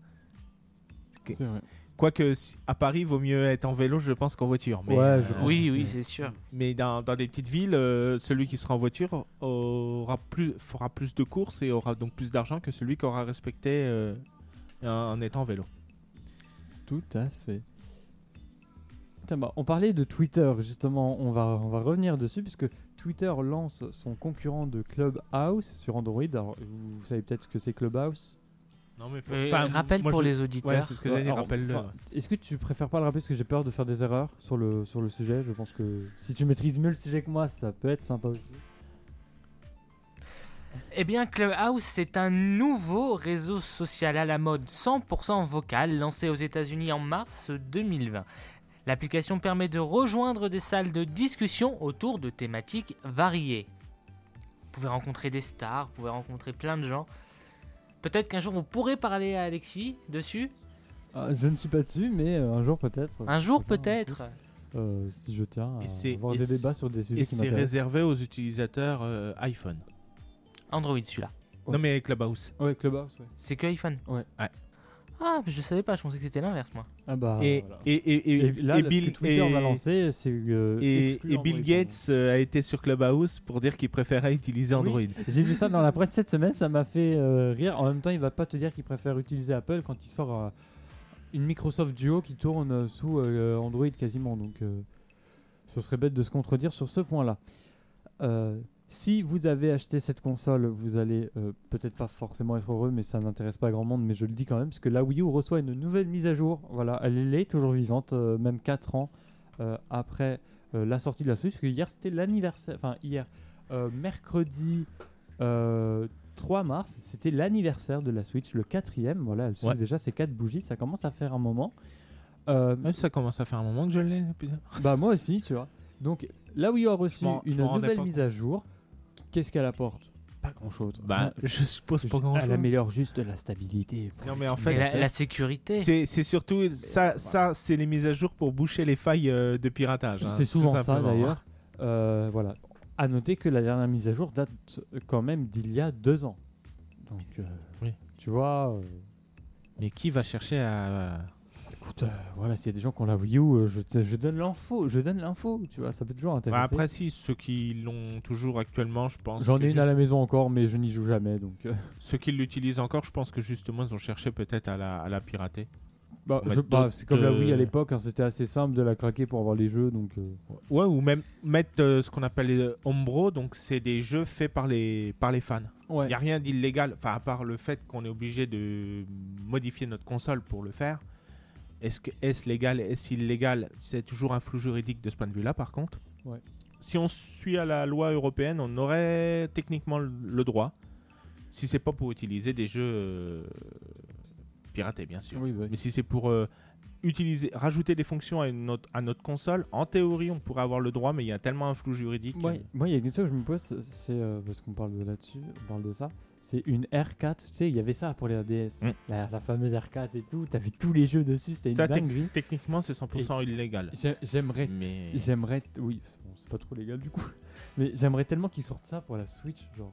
Speaker 3: C'est vrai.
Speaker 2: Quoique à Paris, vaut mieux être en vélo, je pense, qu'en voiture. Mais,
Speaker 3: Ouais, je
Speaker 2: euh,
Speaker 3: pense.
Speaker 1: oui,
Speaker 3: c'est-
Speaker 1: oui, c'est sûr.
Speaker 2: mais dans, dans des petites villes, euh, celui qui sera en voiture aura plus, fera plus de courses et aura donc plus d'argent que celui qui aura respecté euh, en, en étant en vélo.
Speaker 3: Tout à fait. Bah, on parlait de Twitter, justement, on va, on va revenir dessus, puisque Twitter lance son concurrent de Clubhouse sur Android. Alors, vous, vous savez peut-être ce que c'est Clubhouse?
Speaker 2: Non mais
Speaker 1: Euh, rappel pour les auditeurs.
Speaker 2: Ouais, c'est ce que j'allais dire,
Speaker 3: Alors,
Speaker 2: rappelle-le.
Speaker 3: enfin, Est-ce que tu préfères pas le rappeler parce que j'ai peur de faire des erreurs sur le, sur le sujet? Je pense que si tu maîtrises mieux le sujet que moi, ça peut être sympa aussi.
Speaker 1: Eh bien, Clubhouse, c'est un nouveau réseau social à la mode 100% vocal lancé aux États-Unis en mars 2020. L'application permet de rejoindre des salles de discussion autour de thématiques variées. Vous pouvez rencontrer des stars, vous pouvez rencontrer plein de gens. Peut-être qu'un jour vous pourrez parler à Alexis dessus.
Speaker 3: Ah, je ne suis pas dessus, mais euh, un jour peut-être.
Speaker 1: Un jour peut-être.
Speaker 3: euh, si je tiens
Speaker 2: Et
Speaker 3: à avoir
Speaker 2: et
Speaker 3: des débats sur des
Speaker 2: Et
Speaker 3: sujets qui
Speaker 2: c'est réservé aux utilisateurs euh, iPhone.
Speaker 1: Android celui-là.
Speaker 3: Ouais.
Speaker 2: Non mais Clubhouse.
Speaker 3: Ouais, Clubhouse, ouais.
Speaker 1: C'est que iPhone.
Speaker 3: Ouais.
Speaker 2: Ouais.
Speaker 1: Ah, mais je savais pas, je pensais que c'était l'inverse moi.
Speaker 3: Ah bah,
Speaker 2: et,
Speaker 3: voilà.
Speaker 2: et, et, et,
Speaker 3: Et là,
Speaker 2: et Bill,
Speaker 3: ce que Twitter
Speaker 2: et-
Speaker 3: va lancer, c'est euh,
Speaker 2: et, Bill. Gates euh, a été sur Clubhouse pour dire qu'il préférait utiliser
Speaker 3: Oui.
Speaker 2: Android.
Speaker 3: J'ai vu ça dans la presse cette semaine, ça m'a fait euh, rire. En même temps, il va pas te dire qu'il préfère utiliser Apple quand il sort euh, une Microsoft Duo qui tourne sous euh, Android quasiment. Donc, euh, ce serait bête de se contredire sur ce point-là. Si vous avez acheté cette console, vous allez euh, peut-être pas forcément être heureux, mais ça n'intéresse pas grand monde, mais je le dis quand même, parce que la Wii U reçoit une nouvelle mise à jour. Voilà, elle est toujours vivante, euh, même 4 ans euh, après la sortie de la Switch, parce que hier c'était l'anniversaire, enfin hier, mercredi euh, 3 mars, c'était l'anniversaire de la Switch, le quatrième, voilà, elle suit
Speaker 2: Ouais.
Speaker 3: déjà ces 4 bougies, ça commence à faire un moment.
Speaker 2: Même ça commence à faire un moment que je l'ai.
Speaker 3: bah moi aussi, tu vois. Donc là où il a reçu une nouvelle mise à jour, qu'est-ce qu'elle apporte Pas grand chose.
Speaker 2: Bah, je suppose pas grand
Speaker 3: elle améliore juste la stabilité.
Speaker 2: Non mais en
Speaker 1: Et
Speaker 2: fait,
Speaker 1: la, la sécurité.
Speaker 2: c'est c'est surtout ça, ça c'est les mises à jour pour boucher les failles euh, de piratage. hein,
Speaker 3: C'est souvent ça d'ailleurs. Euh, voilà. À noter que la dernière mise à jour date quand même d'il y a deux ans. Donc, euh,
Speaker 2: Oui.
Speaker 3: tu vois, euh,
Speaker 2: Mais qui va chercher à
Speaker 3: écoute, euh, voilà, s'il y a des gens qui ont la Wii U, euh, je, te- je donne l'info, je donne l'info, tu vois, ça peut toujours intéresser.
Speaker 2: Bah, après si ceux qui l'ont toujours actuellement, je pense.
Speaker 3: J'en
Speaker 2: que
Speaker 3: ai une à la maison encore, mais je n'y joue jamais, donc. euh,
Speaker 2: Ceux qui l'utilisent encore, je pense que justement ils ont cherché peut-être à la, à la pirater.
Speaker 3: bah, je- bah,
Speaker 2: d'autres,
Speaker 3: c'est comme la Wii à
Speaker 2: euh,
Speaker 3: l'époque, hein, c'était assez simple de la craquer pour avoir les jeux, donc. euh,
Speaker 2: Ouais, ou même mettre euh, ce qu'on appelle les Hombro, donc c'est des jeux faits par les, par les fans. Il n'y a rien d'illégal, enfin à part le fait qu'on est obligé de modifier notre console pour le faire. Est-ce que est-ce légal, est-ce illégal? C'est toujours un flou juridique de ce point de vue-là par contre.
Speaker 3: Ouais.
Speaker 2: Si on suit à la loi européenne, on aurait techniquement le- droit, si c'est pas pour utiliser des jeux euh, piratés bien sûr.
Speaker 3: Oui,
Speaker 2: Mais si c'est pour euh, utiliser, rajouter des fonctions à notre, à notre console, en théorie, on pourrait avoir le droit, mais il y a tellement un flou juridique.
Speaker 3: Moi, moi, il y a une question que je me pose, c'est euh, parce qu'on parle de là-dessus, on parle de ça. C'est une R4, tu sais, il y avait ça pour les ADS,
Speaker 2: Mm.
Speaker 3: la, la fameuse R4 et tout. T'avais tous les jeux dessus, c'était une dinguerie.
Speaker 2: Techniquement, c'est 100% illégal.
Speaker 3: J'ai- J'aimerais,
Speaker 2: Mais
Speaker 3: j'aimerais, oui, bon, c'est pas trop légal du coup, [LAUGHS] mais j'aimerais tellement qu'ils sortent ça pour la Switch, genre.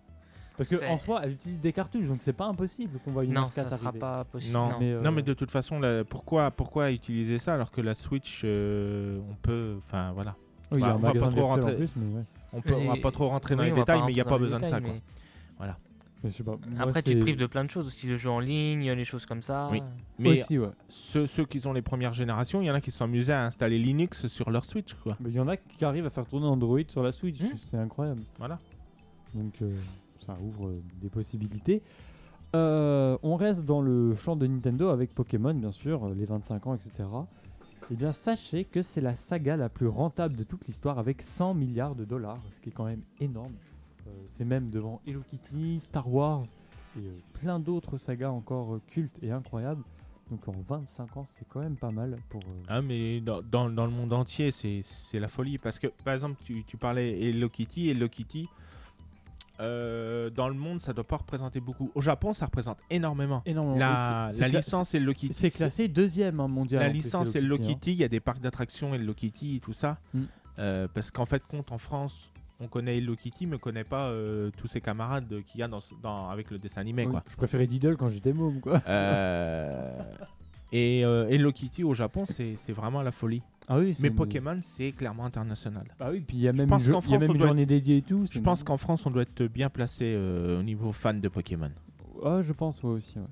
Speaker 3: Parce que
Speaker 1: C'est-
Speaker 3: en soi, elle utilise des cartouches, donc c'est pas impossible qu'on voit une
Speaker 1: non,
Speaker 3: R4
Speaker 1: ça sera
Speaker 3: arriver.
Speaker 1: pas possible.
Speaker 2: non,
Speaker 1: non.
Speaker 3: Mais, euh,
Speaker 2: non, mais de toute façon, là, pourquoi, pourquoi utiliser ça alors que la Switch, euh, on peut, enfin voilà,
Speaker 3: Oui,
Speaker 2: Bah, on va pas trop rentrer-
Speaker 3: plus, mais ouais.
Speaker 2: on peut, on va
Speaker 1: Et-
Speaker 2: pas trop rentrer dans
Speaker 1: Oui,
Speaker 2: les détails, mais il n'y a pas besoin de ça, quoi.
Speaker 1: Mais
Speaker 3: je sais pas. moi,
Speaker 1: Après, tu te prives de plein de choses aussi, le jeu en ligne, les choses comme ça.
Speaker 2: Oui. Mais
Speaker 3: Aussi, ouais.
Speaker 2: ceux, ceux qui ont les premières générations, il y en a qui s'amusaient à installer Linux sur leur Switch, quoi.
Speaker 3: Mais il y en a qui arrivent à faire tourner Android sur la Switch,
Speaker 1: Hmm.
Speaker 3: c'est incroyable.
Speaker 2: Voilà.
Speaker 3: Donc euh, ça ouvre euh, des possibilités. Euh, on reste dans le champ de Nintendo avec Pokémon, bien sûr, les 25 ans, etc. Eh bien, sachez que c'est la saga la plus rentable de toute l'histoire avec 100 milliards de dollars, ce qui est quand même énorme. Euh, c'est même devant Hello Kitty, Star Wars et euh, plein d'autres sagas encore euh, cultes et incroyables. Donc en 25 ans, c'est quand même pas mal pour.
Speaker 2: Ah, mais dans, dans, dans le monde entier, c'est la folie. Parce que, par exemple, tu, tu parlais Hello Kitty. Hello Kitty, euh, dans le monde, ça doit pas représenter beaucoup. Au Japon, ça représente énormément.
Speaker 3: énormément.
Speaker 2: La, la licence Hello Kitty.
Speaker 3: C'est classé deuxième hein, mondial.
Speaker 2: La
Speaker 3: en
Speaker 2: licence
Speaker 3: Hello hein.
Speaker 2: Kitty, il y a des parcs d'attractions Hello Kitty et tout ça.
Speaker 3: Mm.
Speaker 2: Euh, parce qu'en fait, compte en France, on connaît Hello Kitty, mais on connaît pas euh, tous ses camarades qu'il y a dans, avec le dessin animé.
Speaker 3: Oui,
Speaker 2: Quoi.
Speaker 3: Je préférais Diddle quand j'étais môme, quoi.
Speaker 2: Euh, et euh, Hello Kitty au Japon, c'est vraiment la folie.
Speaker 3: Ah oui,
Speaker 2: Mais Pokémon, c'est clairement international.
Speaker 3: Ah oui, puis il y a même,
Speaker 2: pense
Speaker 3: une, jo- y a même journée dédiée et tout.
Speaker 2: Je pense qu'en France, on doit être bien placé au niveau fan de Pokémon.
Speaker 3: Ah, je pense, moi aussi. ouais.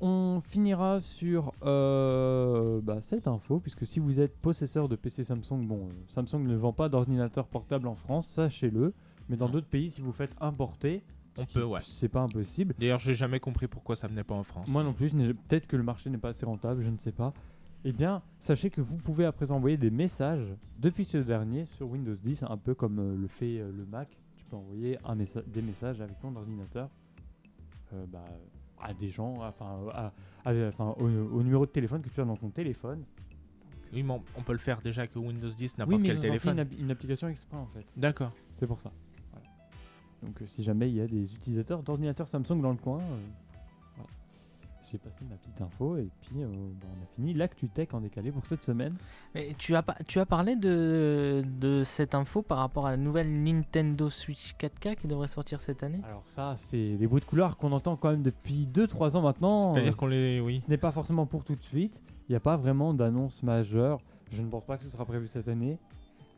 Speaker 3: On finira sur euh, bah, cette info, puisque si vous êtes possesseur de PC Samsung, bon, euh, Samsung ne vend pas d'ordinateur portable en France, sachez-le. Mais dans
Speaker 2: Non.
Speaker 3: d'autres pays, si vous faites importer,
Speaker 2: On peut, ouais.
Speaker 3: c'est pas impossible.
Speaker 2: D'ailleurs, j'ai jamais compris pourquoi ça venait pas en France.
Speaker 3: Moi non plus, peut-être que le marché n'est pas assez rentable, je ne sais pas. Eh bien, sachez que vous pouvez après envoyer des messages depuis ce dernier sur Windows 10, un peu comme euh, le fait le Mac. Tu peux envoyer un messa- des messages avec ton ordinateur euh, bah, à des gens, enfin, à- à- enfin, au, au numéro de téléphone que tu as dans ton téléphone.
Speaker 2: Oui, mais on, on peut le faire déjà avec Windows 10,
Speaker 3: Oui,
Speaker 2: n'importe
Speaker 3: mais
Speaker 2: quel téléphone.
Speaker 3: une, une application exprès en fait.
Speaker 2: D'accord.
Speaker 3: C'est pour ça. Voilà. Donc, euh, si jamais il y a des utilisateurs d'ordinateurs Samsung dans le coin, euh. J'ai passé ma petite info et puis euh, bah, on a fini l'actu tech en décalé pour cette semaine.
Speaker 1: Mais tu as, pas- tu as parlé de, de cette info par rapport à la nouvelle Nintendo Switch 4K qui devrait sortir cette année?
Speaker 3: Alors ça, c'est des bruits de couloir qu'on entend quand même depuis 2-3 ans maintenant.
Speaker 2: C'est-à-dire
Speaker 3: Euh,
Speaker 2: qu'on les. Oui.
Speaker 3: Ce n'est pas forcément pour tout de suite. Il n'y a pas vraiment d'annonce majeure. Je ne pense pas que ce sera prévu cette année.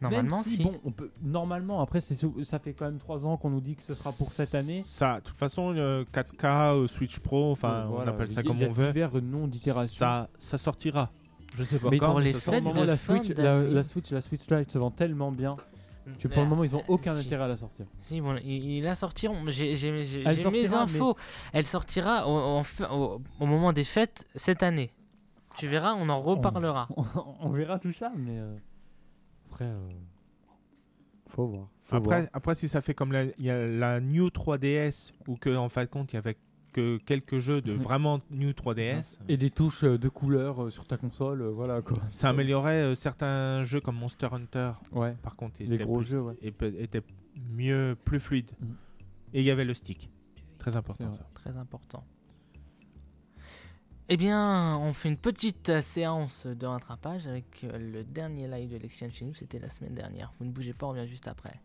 Speaker 1: Normalement,
Speaker 3: Même si,
Speaker 1: si.
Speaker 3: bon, on peut normalement après ça fait quand même 3 ans qu'on nous dit que ce sera pour cette année.
Speaker 2: Ça, de toute façon, le 4K, euh, Switch Pro, enfin,
Speaker 3: Euh,
Speaker 2: on appelle ça comme
Speaker 3: il y a
Speaker 2: on veut.
Speaker 3: divers noms.
Speaker 2: Ça, ça sortira. Je sais pas
Speaker 3: Mais
Speaker 2: quand.
Speaker 1: pour
Speaker 2: mais
Speaker 1: les
Speaker 2: ça
Speaker 1: fêtes de
Speaker 3: la Switch, la, Switch, la Switch Lite se vend tellement bien que pour le moment ils ont aucun
Speaker 1: Si.
Speaker 3: intérêt à la sortir.
Speaker 1: Si, bon, il, il la sortira. J'ai mes infos. Elle sortira au moment des fêtes cette année. Tu verras, on en reparlera. [LAUGHS]
Speaker 3: on verra tout ça, mais euh, après, euh, faut voir. faut
Speaker 2: Après,
Speaker 3: voir.
Speaker 2: après, si ça fait comme la, il y a la New 3DS, ou que en fin de compte, il y avait que quelques jeux de
Speaker 3: Mhm.
Speaker 2: vraiment New 3DS,
Speaker 3: Et des touches euh, de couleur euh, sur ta console, voilà quoi.
Speaker 2: ça améliorait euh, certains jeux comme Monster Hunter.
Speaker 3: Ouais.
Speaker 2: Par contre,
Speaker 3: Les
Speaker 2: était
Speaker 3: gros
Speaker 2: plus-
Speaker 3: jeux, ouais.
Speaker 2: était mieux, plus fluide.
Speaker 3: Mhm.
Speaker 2: Et il y avait le stick. Très important.
Speaker 1: Très important. Eh bien, on fait une petite séance de rattrapage avec euh, le dernier live de Lexian chez nous. C'était la semaine dernière. Vous ne bougez pas, on revient juste après.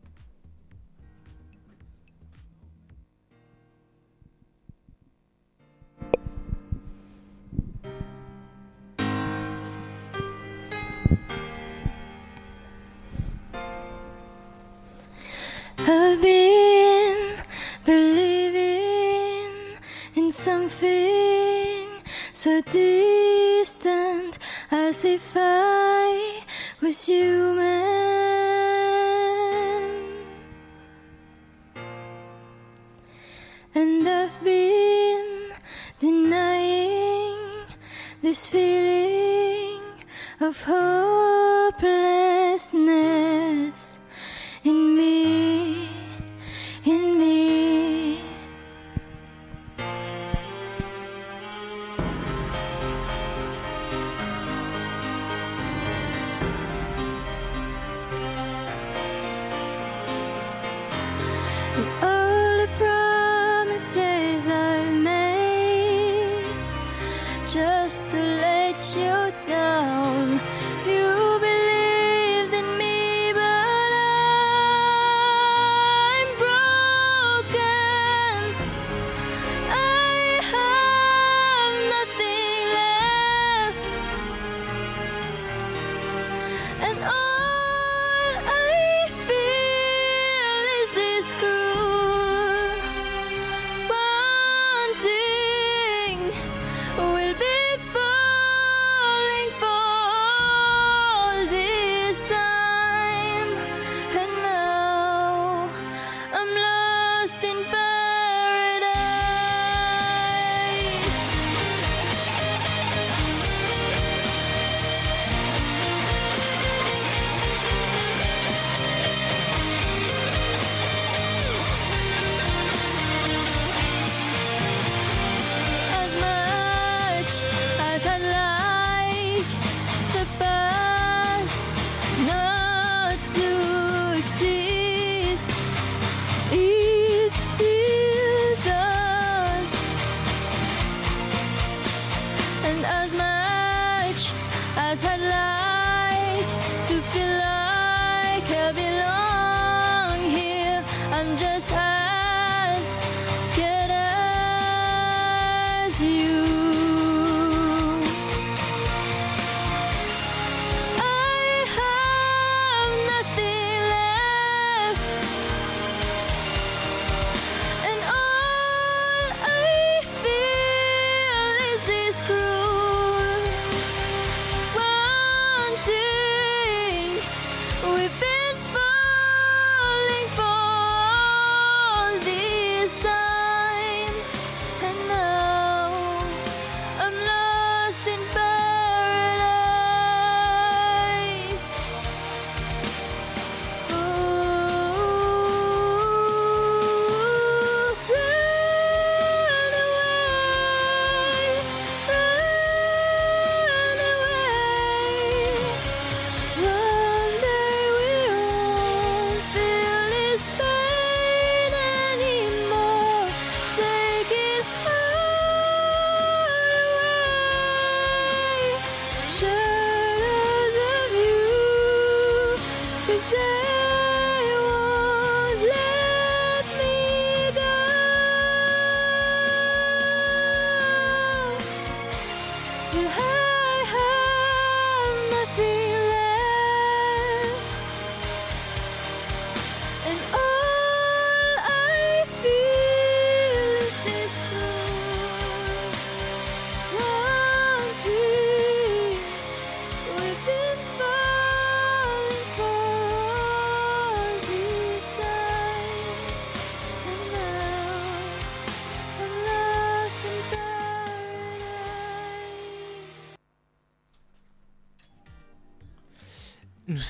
Speaker 10: So distant as if I was human. And I've been denying this feeling of hopelessness just to let you down. You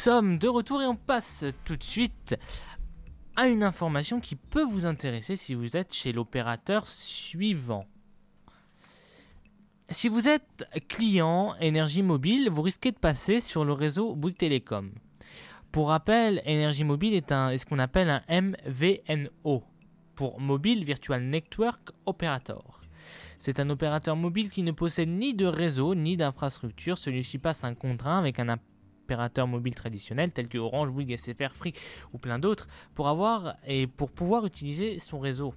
Speaker 1: sommes de retour et on passe tout de suite à une information qui peut vous intéresser si vous êtes chez l'opérateur suivant. Si vous êtes client énergie mobile, vous risquez de passer sur le réseau Bouygues Télécom. Pour rappel, énergie mobile est, un, est ce qu'on appelle un MVNO pour Mobile Virtual Network Operator. C'est un opérateur mobile qui ne possède ni de réseau ni d'infrastructure. Celui-ci passe un contrat avec un opérateur mobile traditionnel tel que Orange, Bouygues, SFR, Free ou plein d'autres pour avoir et pour pouvoir utiliser son réseau.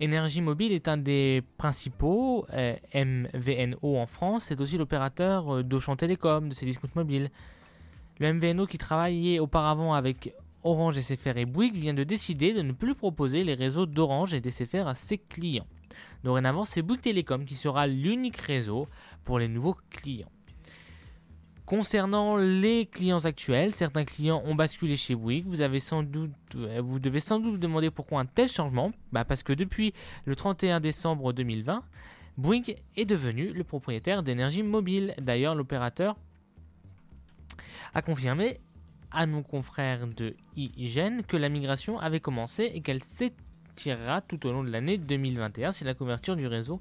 Speaker 1: Énergie Mobile est un des principaux euh, MVNO en France. C'est aussi l'opérateur euh, d'Auchan Télécom, de ses discounts mobiles. Le MVNO qui travaillait auparavant avec Orange, SFR et Bouygues vient de décider de ne plus proposer les réseaux d'Orange et d'SFR à ses clients. Dorénavant, c'est Bouygues Télécom qui sera l'unique réseau pour les nouveaux clients. Concernant les clients actuels, certains clients ont basculé chez Bouygues. Vous, avez sans doute, euh, vous devez sans doute vous demander pourquoi un tel changement. Bah, parce que depuis le 31 décembre 2020, Bouygues est devenu le propriétaire d'énergie mobile. D'ailleurs, l'opérateur a confirmé à nos confrères de IGN que la migration avait commencé et qu'elle s'étirera tout au long de l'année 2021 si la couverture du réseau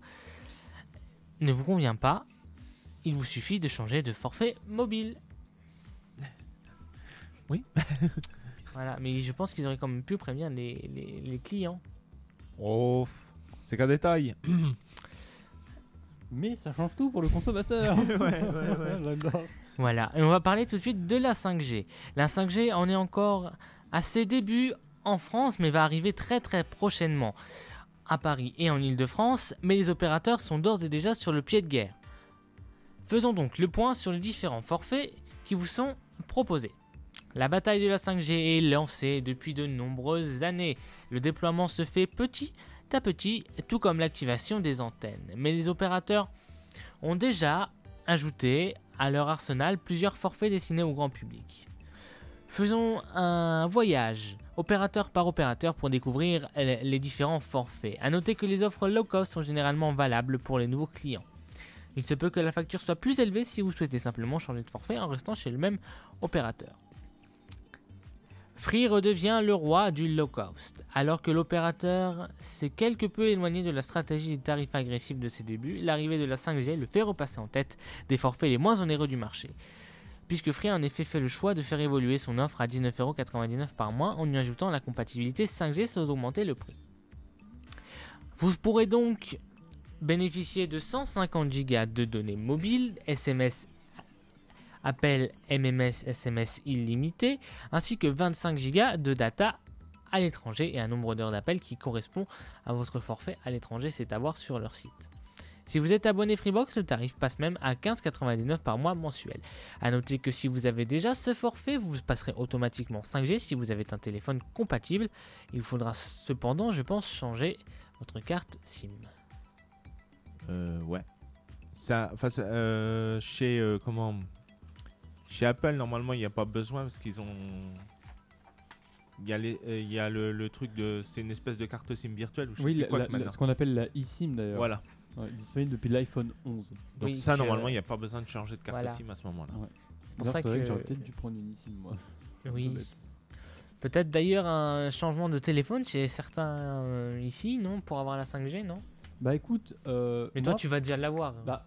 Speaker 1: ne vous convient pas. Il vous suffit de changer de forfait mobile. [LAUGHS]
Speaker 2: Oui. [LAUGHS]
Speaker 1: voilà, mais je pense qu'ils auraient quand même pu prévenir les, les- les clients.
Speaker 2: Oh, c'est qu'un détail. [COUGHS]
Speaker 3: Mais ça change tout pour le consommateur. [LAUGHS]
Speaker 1: Voilà, et on va parler tout de suite de la 5G. La 5G en est encore à ses débuts en France, mais va arriver très très prochainement à Paris et en Ile-de-France, mais les opérateurs sont d'ores et déjà sur le pied de guerre. Faisons donc le point sur les différents forfaits qui vous sont proposés. La bataille de la 5G est lancée depuis de nombreuses années. Le déploiement se fait petit à petit, tout comme l'activation des antennes. Mais les opérateurs ont déjà ajouté à leur arsenal plusieurs forfaits destinés au grand public. Faisons un voyage opérateur par opérateur pour découvrir les différents forfaits. A noter que les offres low cost sont généralement valables pour les nouveaux clients. Il se peut que la facture soit plus élevée si vous souhaitez simplement changer de forfait en restant chez le même opérateur. Free redevient le roi du low cost. Alors que l'opérateur s'est quelque peu éloigné de la stratégie des tarifs agressifs de ses débuts, l'arrivée de la 5G le fait repasser en tête des forfaits les moins onéreux du marché. Puisque Free a en effet fait le choix de faire évoluer son offre à 19,99€ par mois en y ajoutant la compatibilité 5G sans augmenter le prix. Vous pourrez donc bénéficier de 150 Go de données mobiles, SMS, appels MMS, SMS illimité, ainsi que 25 Go de data à l'étranger et un nombre d'heures d'appel qui correspond à votre forfait à l'étranger, c'est à voir sur leur site. Si vous êtes abonné Freebox, le tarif passe même à 15,99€ par mois mensuel. A noter que si vous avez déjà ce forfait, vous passerez automatiquement 5G si vous avez un téléphone compatible. Il faudra cependant, je pense, changer votre carte SIM.
Speaker 2: Euh, ouais. Ça, enfin, ça, euh, chez euh, comment Chez Apple, normalement, il n'y a pas besoin parce qu'ils ont. Il y a, les- euh, il y a le, le truc de. C'est une espèce de carte SIM virtuelle. ou
Speaker 3: Oui, la-
Speaker 2: quoi
Speaker 3: la- ce qu'on appelle la eSIM d'ailleurs.
Speaker 2: Voilà.
Speaker 3: Ouais, disponible depuis l'iPhone 11.
Speaker 2: Donc
Speaker 1: Oui,
Speaker 2: ça,
Speaker 1: que-
Speaker 2: normalement, il n'y a pas besoin de changer de carte
Speaker 1: Voilà.
Speaker 2: SIM à ce moment-là.
Speaker 3: pour
Speaker 1: pour ça
Speaker 3: c'est vrai que,
Speaker 1: que-
Speaker 3: j'aurais peut-être dû prendre une eSIM moi. [LAUGHS]
Speaker 1: Oui. Peut-être d'ailleurs un changement de téléphone chez certains euh, ici, non? Pour avoir la 5G, non?
Speaker 3: Bah écoute, euh,
Speaker 1: Mais toi,
Speaker 3: moi-
Speaker 1: tu vas déjà l'avoir.
Speaker 3: Bah,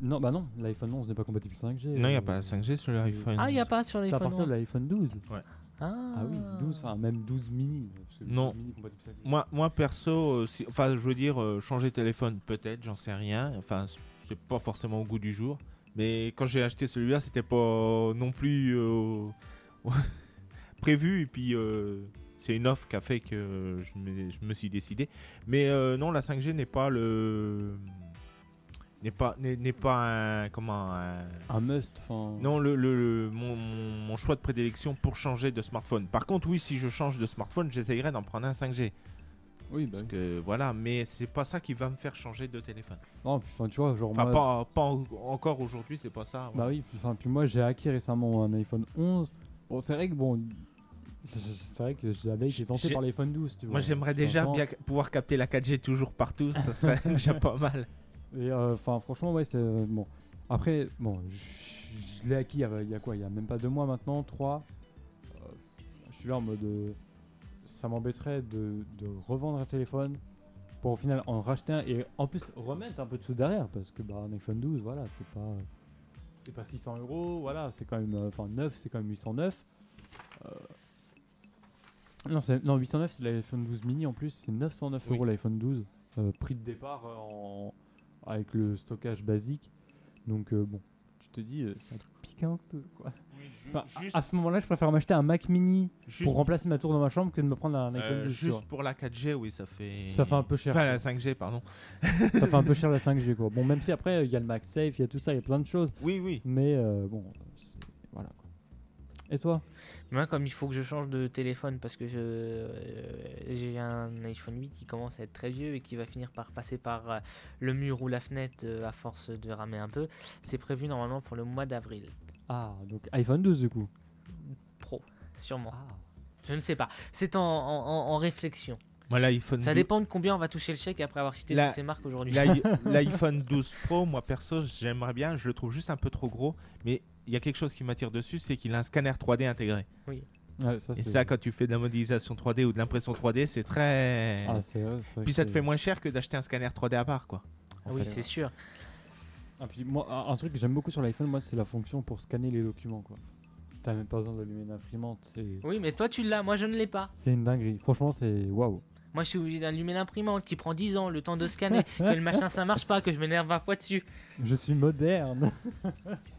Speaker 3: non, bah non, l'iPhone 11 n'est pas compatible 5G.
Speaker 2: Non, il n'y a
Speaker 3: euh,
Speaker 2: pas la 5G sur l'iPhone.
Speaker 1: ah, il n'y a pas sur
Speaker 3: C'est à
Speaker 1: l'iPhone.
Speaker 3: partir de l'iPhone 12.
Speaker 1: Ah,
Speaker 3: Ah oui, 12, enfin même 12 mini. parce que le
Speaker 2: Non.
Speaker 3: 12 mini compatible 5G.
Speaker 2: Moi, moi perso, euh, si- enfin, je veux dire, euh, changer de téléphone, peut-être, j'en sais rien. Enfin, c- c'est pas forcément au goût du jour. Mais quand j'ai acheté celui-là, c'était pas non plus euh, [LAUGHS] prévu. Et puis, euh, c'est une offre qui a fait que je me, je me suis décidé. Mais euh, non, la 5G n'est pas le. n'est pas, n'est n'est pas un. Comment un-
Speaker 3: Un must, enfin.
Speaker 2: Non, le, le- le- mon, choix de prédilection pour changer de smartphone. Par contre, oui, si je change de smartphone, j'essayerai d'en prendre un 5G.
Speaker 3: Oui, bah
Speaker 2: Parce
Speaker 3: oui.
Speaker 2: que voilà, mais c'est pas ça qui va me faire changer de téléphone.
Speaker 3: Non, puis, enfin, tu vois, genre.
Speaker 2: Enfin,
Speaker 3: moi-
Speaker 2: pas, pas en- encore aujourd'hui, c'est pas ça.
Speaker 3: Bah oui, puis, enfin, puis moi j'ai acquis récemment un iPhone 11. Bon, c'est vrai que bon. C'est vrai que j'avais été tenté
Speaker 2: J'ai-
Speaker 3: par l'iPhone 12, tu vois.
Speaker 2: Moi, j'aimerais déjà bien pouvoir capter la 4G toujours partout, ça serait [LAUGHS] déjà pas mal.
Speaker 3: Et euh, enfin, franchement, ouais, c'est euh, bon. Après, bon, je, l'ai acquis il y, a, quoi? Il y a même pas deux mois maintenant, trois. Euh, je suis là en mode. ça m'embêterait de, de revendre un téléphone pour au final en racheter un et en plus remettre un peu de sous derrière parce que bah, un iPhone 12, voilà, c'est pas. C'est pas 600 euros, voilà, c'est quand même. Enfin, 9, c'est quand même 809. Non, c'est- non, 809, c'est l'iPhone 12 mini en plus, c'est 909
Speaker 2: Oui.
Speaker 3: euros l'iPhone 12. euh, prix de départ euh, en, avec le stockage basique. Donc, euh, bon, tu te dis, euh, ça pique un peu quoi. Enfin, à-
Speaker 2: juste,
Speaker 3: à ce moment-là, je préfère m'acheter un Mac mini
Speaker 2: juste-
Speaker 3: pour remplacer ma tour dans ma chambre que de me prendre un iPhone
Speaker 2: euh,
Speaker 3: 12. tu
Speaker 2: juste pour la 4G, oui, ça fait.
Speaker 3: Ça fait un peu cher,
Speaker 2: Enfin, la 5G, pardon.
Speaker 3: Ça fait un peu [LAUGHS] cher la 5G quoi. Bon, même si après, il y a le MagSafe, il y a tout ça, il y a plein de choses.
Speaker 2: Oui, oui.
Speaker 3: Mais bon. Et toi
Speaker 1: Moi, comme il faut que je change de téléphone parce que je- euh, j'ai un iPhone 8 qui commence à être très vieux et qui va finir par passer par euh, le mur ou la fenêtre euh, à force de ramer un peu, c'est prévu normalement pour le mois d'avril.
Speaker 3: Ah, donc iPhone 12 du coup.
Speaker 1: Pro, sûrement.
Speaker 3: Ah.
Speaker 1: Je ne sais pas. C'est en, en- en- en réflexion.
Speaker 2: Moi, l'iPhone
Speaker 1: Ça
Speaker 2: 12
Speaker 1: dépend de combien on va toucher le chèque après avoir cité
Speaker 2: La-
Speaker 1: toutes ces marques aujourd'hui.
Speaker 2: l'i- [LAUGHS] L'iPhone 12 Pro, moi perso, j'aimerais bien. Je le trouve juste un peu trop gros. Mais il y a quelque chose qui m'attire dessus, c'est qu'il a un scanner 3D intégré.
Speaker 3: Ouais, ça,
Speaker 2: Et
Speaker 3: c'est-
Speaker 2: ça, quand tu fais de la modélisation 3D ou de l'impression 3D, c'est très.
Speaker 3: Ah,
Speaker 2: Puis ça te fait moins cher que d'acheter un scanner 3D à part, quoi.
Speaker 1: Ah oui,
Speaker 2: fait.
Speaker 1: c'est sûr.
Speaker 3: Ah, puis moi, un un truc que j'aime beaucoup sur l'iPhone, moi, c'est la fonction pour scanner les documents quoi. T'as même pas besoin d'allumer une imprimante, c'est
Speaker 1: Oui, mais toi tu l'as, moi je ne l'ai pas.
Speaker 3: c'est une dinguerie. Franchement, c'est waouh.
Speaker 1: Moi je suis obligé d'allumer l'imprimante qui prend 10 ans, le temps de scanner, [LAUGHS] que le machin ça marche pas, que je m'énerve 20 fois dessus.
Speaker 3: Je suis moderne. [LAUGHS]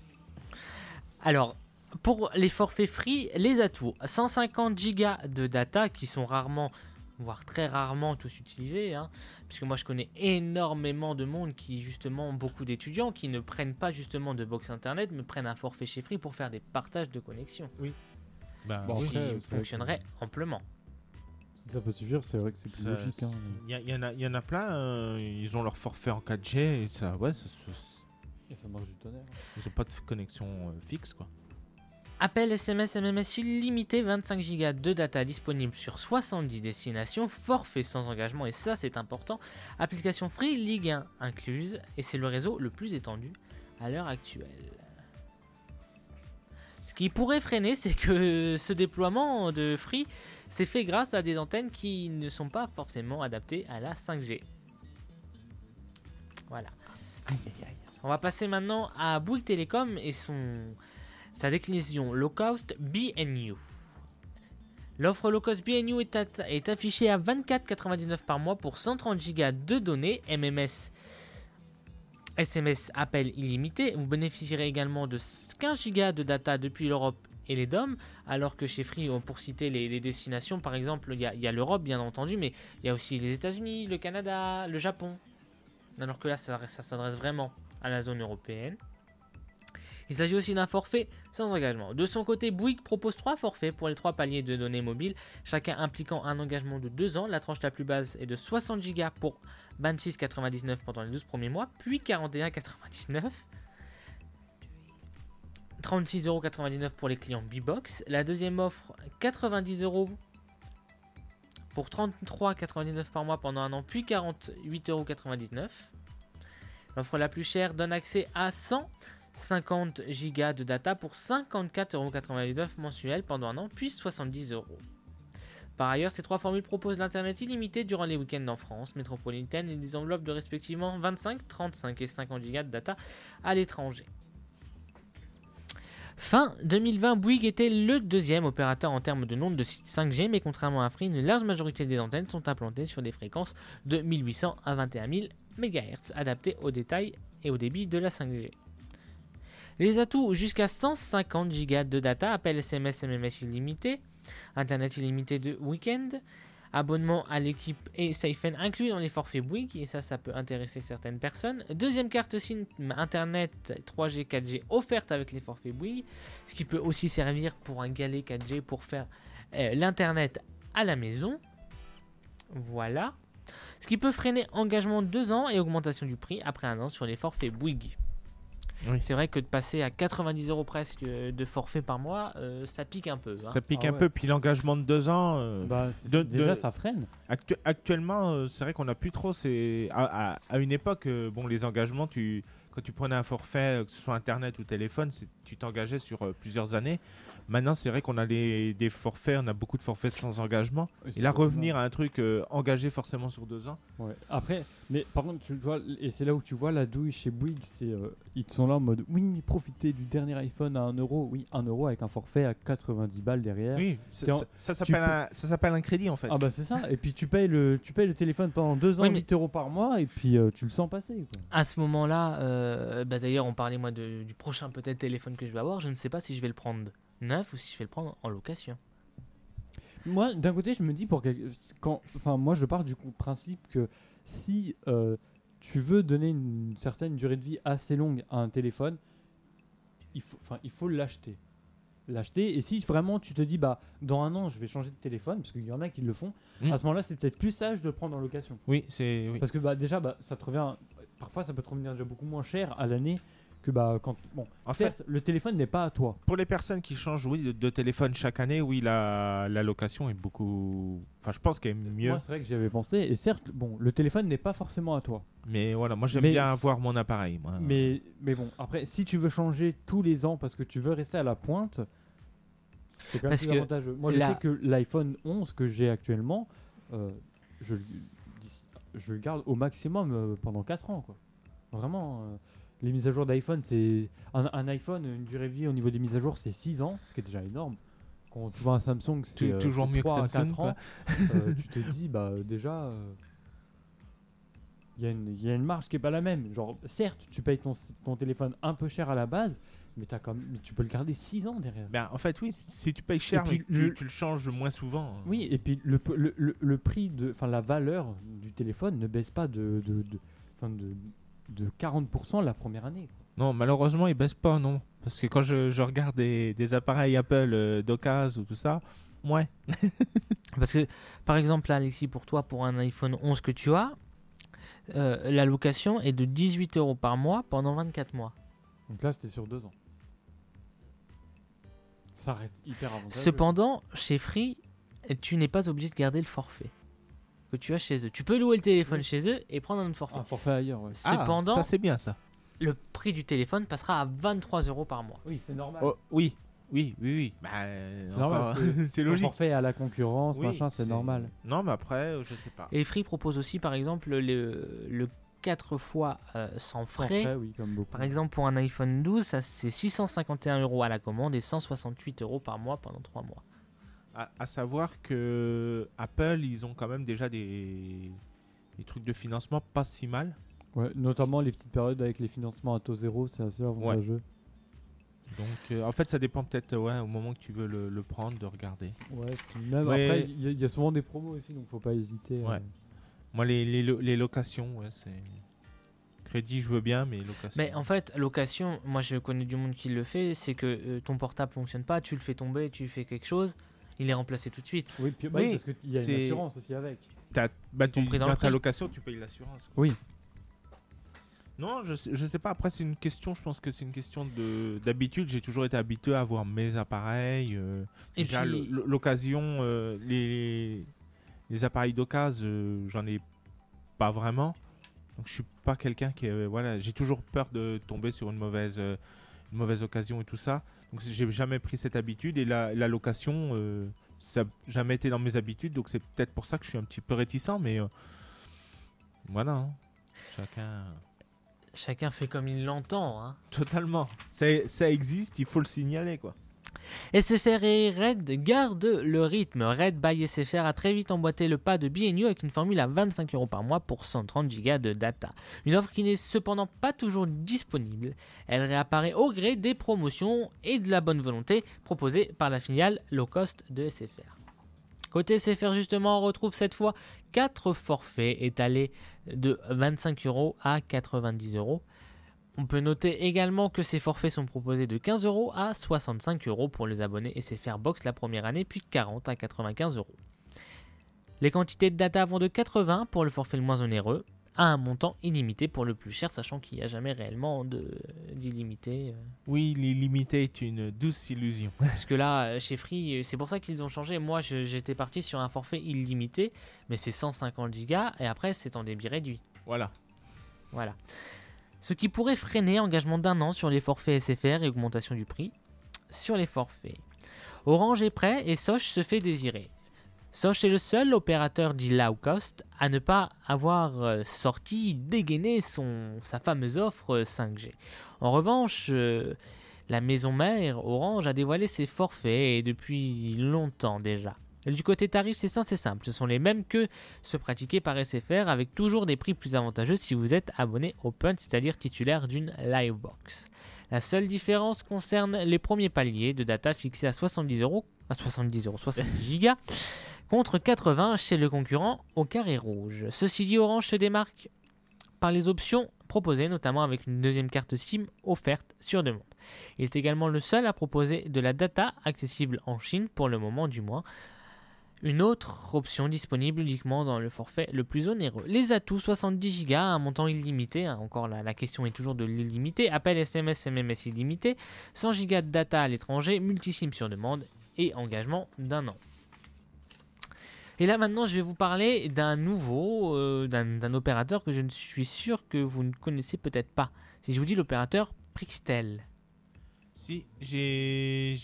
Speaker 1: Alors, pour les forfaits free, les atouts 150 Go de data qui sont rarement, voire très rarement tous utilisés, hein, puisque moi je connais énormément de monde qui, justement, beaucoup d'étudiants qui ne prennent pas justement de box internet, mais prennent un forfait chez free pour faire des partages de connexion,
Speaker 2: Bah,
Speaker 3: Bon,
Speaker 1: ce
Speaker 2: oui.
Speaker 1: qui
Speaker 3: que-
Speaker 1: fonctionnerait amplement.
Speaker 3: Si ça peut suffire, c'est vrai que c'est plus
Speaker 2: Ça-
Speaker 3: logique. hein.
Speaker 2: Il y, il y en a, il y en a plein, euh, ils ont leur forfait en 4G et ça, ouais, ça, se-
Speaker 3: Et ça marche du tonnerre.
Speaker 2: ils ont pas de connexion euh, fixe, quoi.
Speaker 1: Appel SMS MMS illimité, 25 Go de data disponible sur 70 destinations, forfait sans engagement, et ça c'est important. Application Free Ligue 1 incluse, et c'est le réseau le plus étendu à l'heure actuelle. Ce qui pourrait freiner, c'est que ce déploiement de Free s'est fait grâce à des antennes qui ne sont pas forcément adaptées à la 5G. Voilà. On va passer maintenant à Bouygues Telecom et sa déclinaison low cost BNU. L'offre low cost BNU est, affichée à 24,99 par mois pour 130 Go de données MMS. SMS appel illimité. Vous bénéficierez également de 15 Go de data depuis l'Europe et les DOM, alors que chez Free, pour citer les, destinations, par exemple, il y a, l'Europe bien entendu, mais il y a aussi les États-Unis, le Canada, le Japon. Alors que là, ça s'adresse vraiment à la zone européenne. Il s'agit aussi d'un forfait sans engagement. De son côté, Bouygues propose trois forfaits pour les trois paliers de données mobiles, chacun impliquant un engagement de 2 ans. La tranche la plus basse est de 60 Go pour 26,99 pendant les 12 premiers mois, puis 41,99. 36,99€ pour les clients B-Box. La deuxième offre, 90 euros pour 33,99€ par mois pendant un an, puis 48,99€. L'offre la plus chère donne accès à 150 Go de data pour 54,99€ mensuel pendant un an, puis 70 euros. Par ailleurs, ces trois formules proposent l'internet illimité durant les week-ends en France métropolitaine et des enveloppes de respectivement 25, 35 et 50 Go de data à l'étranger. Fin 2020, Bouygues était le deuxième opérateur en termes de nombre de sites 5G, mais contrairement à Free, une large majorité des antennes sont implantées sur des fréquences de 1800 à 21 000 MHz, adaptées au détail et au débit de la 5G. Les atouts jusqu'à 150 Go de data, appel SMS, MMS illimité, Internet illimité de week-end, abonnement à l'équipe et SafeN inclus dans les forfaits Bouygues, et ça, ça peut intéresser certaines personnes. Deuxième carte SIM Internet 3G, 4G offerte avec les forfaits Bouygues, ce qui peut aussi servir pour un galet 4G pour faire euh, l'Internet à la maison. Voilà. Ce qui peut freiner engagement de 2 ans et augmentation du prix après un an sur les forfaits Bouygues.
Speaker 2: Oui.
Speaker 1: C'est vrai que de passer à 90 euros presque de forfait par mois, euh, ça pique un peu. hein.
Speaker 2: Ça pique
Speaker 3: Ah
Speaker 2: un
Speaker 3: ouais.
Speaker 2: peu, puis l'engagement de deux ans. euh,
Speaker 3: Bah,
Speaker 2: de-
Speaker 3: déjà,
Speaker 2: de-
Speaker 3: ça freine.
Speaker 2: actu- actuellement, euh, c'est vrai qu'on n'a plus trop. C'est à, à- à une époque, euh, bon, les engagements, tu quand tu prenais un forfait, euh, que ce soit internet ou téléphone, tu t'engageais sur euh, plusieurs années. Maintenant, c'est vrai qu'on a les- des forfaits, on a beaucoup de forfaits sans engagement. Et là, revenir à un truc euh, engagé forcément sur deux ans.
Speaker 3: Ouais. Après, mais par contre, tu vois, et c'est là où tu vois la douille chez Bouygues, c'est euh, ils sont là en mode oui, profitez du dernier iPhone à 1 euro, oui, 1 euro avec un forfait à 90 balles derrière.
Speaker 2: Oui, ça,
Speaker 3: en-
Speaker 2: s'appelle un, ça s'appelle un crédit en fait.
Speaker 3: Ah bah c'est ça, et puis tu payes le, tu payes le téléphone pendant 2 ans,
Speaker 1: Oui, mais-
Speaker 3: 8 euros par mois, et puis euh, tu le sens passer. Quoi.
Speaker 1: À ce moment-là, euh, bah d'ailleurs, on parlait moi de- du prochain peut-être téléphone que je vais avoir. Je ne sais pas si je vais le prendre neuf ou si je vais le prendre en location.
Speaker 3: Moi, d'un côté, je me dis pour quel- quand, enfin, moi, je pars du principe que si euh, tu veux donner une certaine durée de vie assez longue à un téléphone, il faut, enfin, il faut l'acheter. L'acheter. Et si vraiment tu te dis, bah, dans un an, je vais changer de téléphone, parce qu'il y en a qui le font,
Speaker 2: Mm.
Speaker 3: à ce moment-là, c'est peut-être plus sage de le prendre en location.
Speaker 2: Oui, c'est oui.
Speaker 3: Parce que bah, déjà, bah, ça te revient. Parfois, ça peut te revenir déjà beaucoup moins cher à l'année que bah, quand. Bon,
Speaker 2: En
Speaker 3: certes, le téléphone n'est pas à toi.
Speaker 2: Pour les personnes qui changent oui, de, de téléphone chaque année, oui, la, la location est beaucoup. Enfin, je pense qu'elle est mieux.
Speaker 3: Moi, c'est vrai que j'y avais pensé. Et certes, bon, le téléphone n'est pas forcément à toi.
Speaker 2: Mais voilà, moi j'aime bien avoir mon appareil. Moi.
Speaker 3: Mais, mais bon, après, si tu veux changer tous les ans parce que tu veux rester à la pointe, c'est quand même
Speaker 1: Parce
Speaker 3: plus
Speaker 1: que
Speaker 3: avantageux. Moi, je sais que l'iPhone 11 que j'ai actuellement, euh, je, je le garde au maximum euh, pendant 4 ans. Quoi. Vraiment, euh, les mises à jour d'iPhone, c'est. Un, un iPhone, une durée de vie au niveau des mises à jour, c'est 6 ans, ce qui est déjà énorme. Quand tu vois un Samsung, c'est euh,
Speaker 2: toujours mieux que
Speaker 3: 3 à
Speaker 2: Samsung,
Speaker 3: 4 ans, euh, [LAUGHS] tu te dis, bah déjà. euh, il y, a une- il y a une marge qui est pas la même. Genre, certes, tu payes ton, ton téléphone un peu cher à la base, mais, as quand même, mais tu peux le garder 6 ans derrière.
Speaker 2: Ben, en fait, oui, si- tu payes cher,
Speaker 3: Et puis
Speaker 2: mais que tu,
Speaker 3: le-
Speaker 2: tu le changes moins souvent. hein.
Speaker 3: Oui, et puis le, le, le- prix, de, enfin la valeur du téléphone ne baisse pas de, de, de, de 40% la première année.
Speaker 2: Non, malheureusement, il baisse pas, non. Parce que quand je, je regarde des, des appareils Apple euh, d'occasion ou tout ça, ouais. [LAUGHS]
Speaker 1: Parce que, par exemple, là, Alexis, pour toi, pour un iPhone 11 que tu as, euh, la location est de 18 euros par mois pendant 24 mois.
Speaker 3: Donc là, c'était sur 2 ans. Ça reste hyper avantageux.
Speaker 1: Cependant, chez Free, tu n'es pas obligé de garder le forfait que tu as chez eux. Tu peux louer le téléphone
Speaker 3: Oui.
Speaker 1: chez eux et prendre un autre forfait.
Speaker 3: un forfait ailleurs, ouais.
Speaker 1: Cependant,
Speaker 2: Ah, ça c'est bien ça.
Speaker 1: le prix du téléphone passera à 23 euros par mois.
Speaker 3: Oui, c'est normal.
Speaker 2: Oh, oui, oui, oui, oui. Bah, euh,
Speaker 3: C'est normal, parce que [LAUGHS]
Speaker 2: c'est logique.
Speaker 3: forfait à la concurrence,
Speaker 2: Oui,
Speaker 3: machin, c'est normal.
Speaker 2: Non, mais après, euh, je sais pas.
Speaker 1: Et Free propose aussi, par exemple, le, le 4 fois euh, sans frais.
Speaker 3: Forfait, oui, comme beaucoup.
Speaker 1: Par exemple, pour un iPhone 12, ça c'est 651 euros à la commande et 168 euros par mois pendant 3 mois.
Speaker 2: À, à savoir que Apple, ils ont quand même déjà des, des trucs de financement pas si mal.
Speaker 3: Ouais, notamment les petites périodes avec les financements à taux zéro, c'est assez avantageux.
Speaker 2: Donc, euh, en fait, ça dépend peut-être ouais, au moment que tu veux le, le prendre, de regarder.
Speaker 3: Ouais, même
Speaker 2: Ouais.
Speaker 3: après, il y, a- il y a souvent des promos aussi, donc faut pas hésiter.
Speaker 2: Ouais.
Speaker 3: euh.
Speaker 2: Moi, les, les, lo- les locations, ouais, c'est. Crédit, je veux bien, mais location.
Speaker 1: Mais en fait, location, moi je connais du monde qui le fait, c'est que euh, ton portable fonctionne pas, tu le fais tomber, tu fais quelque chose, il est remplacé tout de suite.
Speaker 3: Oui, puis,
Speaker 2: oui,
Speaker 3: parce qu'il y a une assurance aussi avec.
Speaker 2: T'as- bah, tu,
Speaker 1: dans
Speaker 2: dans, ta location, tu payes l'assurance.
Speaker 3: Oui.
Speaker 2: Non, je sais, je sais pas. Après, c'est une question. Je pense que c'est une question de d'habitude. J'ai toujours été habitué à avoir mes appareils. euh,
Speaker 1: Et
Speaker 2: déjà,
Speaker 1: puis,
Speaker 2: l'occasion, euh, les les appareils d'occasion, euh, j'en ai pas vraiment. Donc, je suis pas quelqu'un qui, voilà, j'ai toujours peur de tomber sur une mauvaise euh, une mauvaise occasion et tout ça. Donc, j'ai jamais pris cette habitude. Et la, la location, euh, ça n'a jamais été dans mes habitudes. Donc, c'est peut-être pour ça que je suis un petit peu réticent. Mais euh, voilà. hein. Chacun.
Speaker 1: chacun fait comme il l'entend. Hein.
Speaker 2: Totalement. Ça, ça existe, il faut le signaler, quoi.
Speaker 1: SFR et Red gardent le rythme. Red by SFR a très vite emboîté le pas de BNU avec une formule à 25 euros par mois pour 130 Go de data. Une offre qui n'est cependant pas toujours disponible. Elle réapparaît au gré des promotions et de la bonne volonté proposée par la filiale low cost de SFR. Côté SFR justement, on retrouve cette fois 4 forfaits étalés de 25 euros à 90 euros. On peut noter également que ces forfaits sont proposés de 15 euros à 65 euros pour les abonnés SFR Box la première année, puis de 40 à 95 euros. Les quantités de data vont de 80 pour le forfait le moins onéreux à un montant illimité pour le plus cher, sachant qu'il n'y a jamais réellement d'illimité. euh.
Speaker 2: Oui, l'illimité est une douce illusion. [LAUGHS]
Speaker 1: Parce que là, euh, chez Free, euh, c'est pour ça qu'ils ont changé. Moi, j'étais parti sur un forfait illimité, mais c'est 150 gigas et après, c'est en débit réduit.
Speaker 2: voilà.
Speaker 1: Voilà. Ce qui pourrait freiner engagement d'un an sur les forfaits SFR et augmentation du prix sur les forfaits. Orange est prêt et Soch se fait désirer. Soch est le seul opérateur dit low cost à ne pas avoir euh, sorti, dégainé son, sa fameuse offre euh, 5G. En revanche, euh, la maison mère Orange a dévoilé ses forfaits depuis longtemps déjà. Du côté tarif, c'est simple, c'est simple. Ce sont les mêmes que ceux pratiqués par SFR avec toujours des prix plus avantageux si vous êtes abonné Open, c'est-à-dire titulaire d'une Livebox. La seule différence concerne les premiers paliers de data fixés à 70 euros, à 70 euros, 70 gigas, [LAUGHS] contre 80 chez le concurrent au carré rouge. Ceci dit, Orange se démarque par les options proposées, notamment avec une deuxième carte SIM offerte sur demande. Il est également le seul à proposer de la data accessible en Chine pour le moment du moins. Une autre option disponible uniquement dans le forfait le plus onéreux. Les atouts 70 Go, un montant illimité, hein, encore la, question est toujours de l'illimité, appel SMS, MMS illimité, 100 Go de data à l'étranger, multisim sur demande et engagement d'un an. Et là maintenant je vais vous parler d'un nouveau, euh, d'un opérateur que je ne suis sûr que vous ne connaissez peut-être pas. Si je vous dis l'opérateur Prixtel.
Speaker 2: Si, j'ai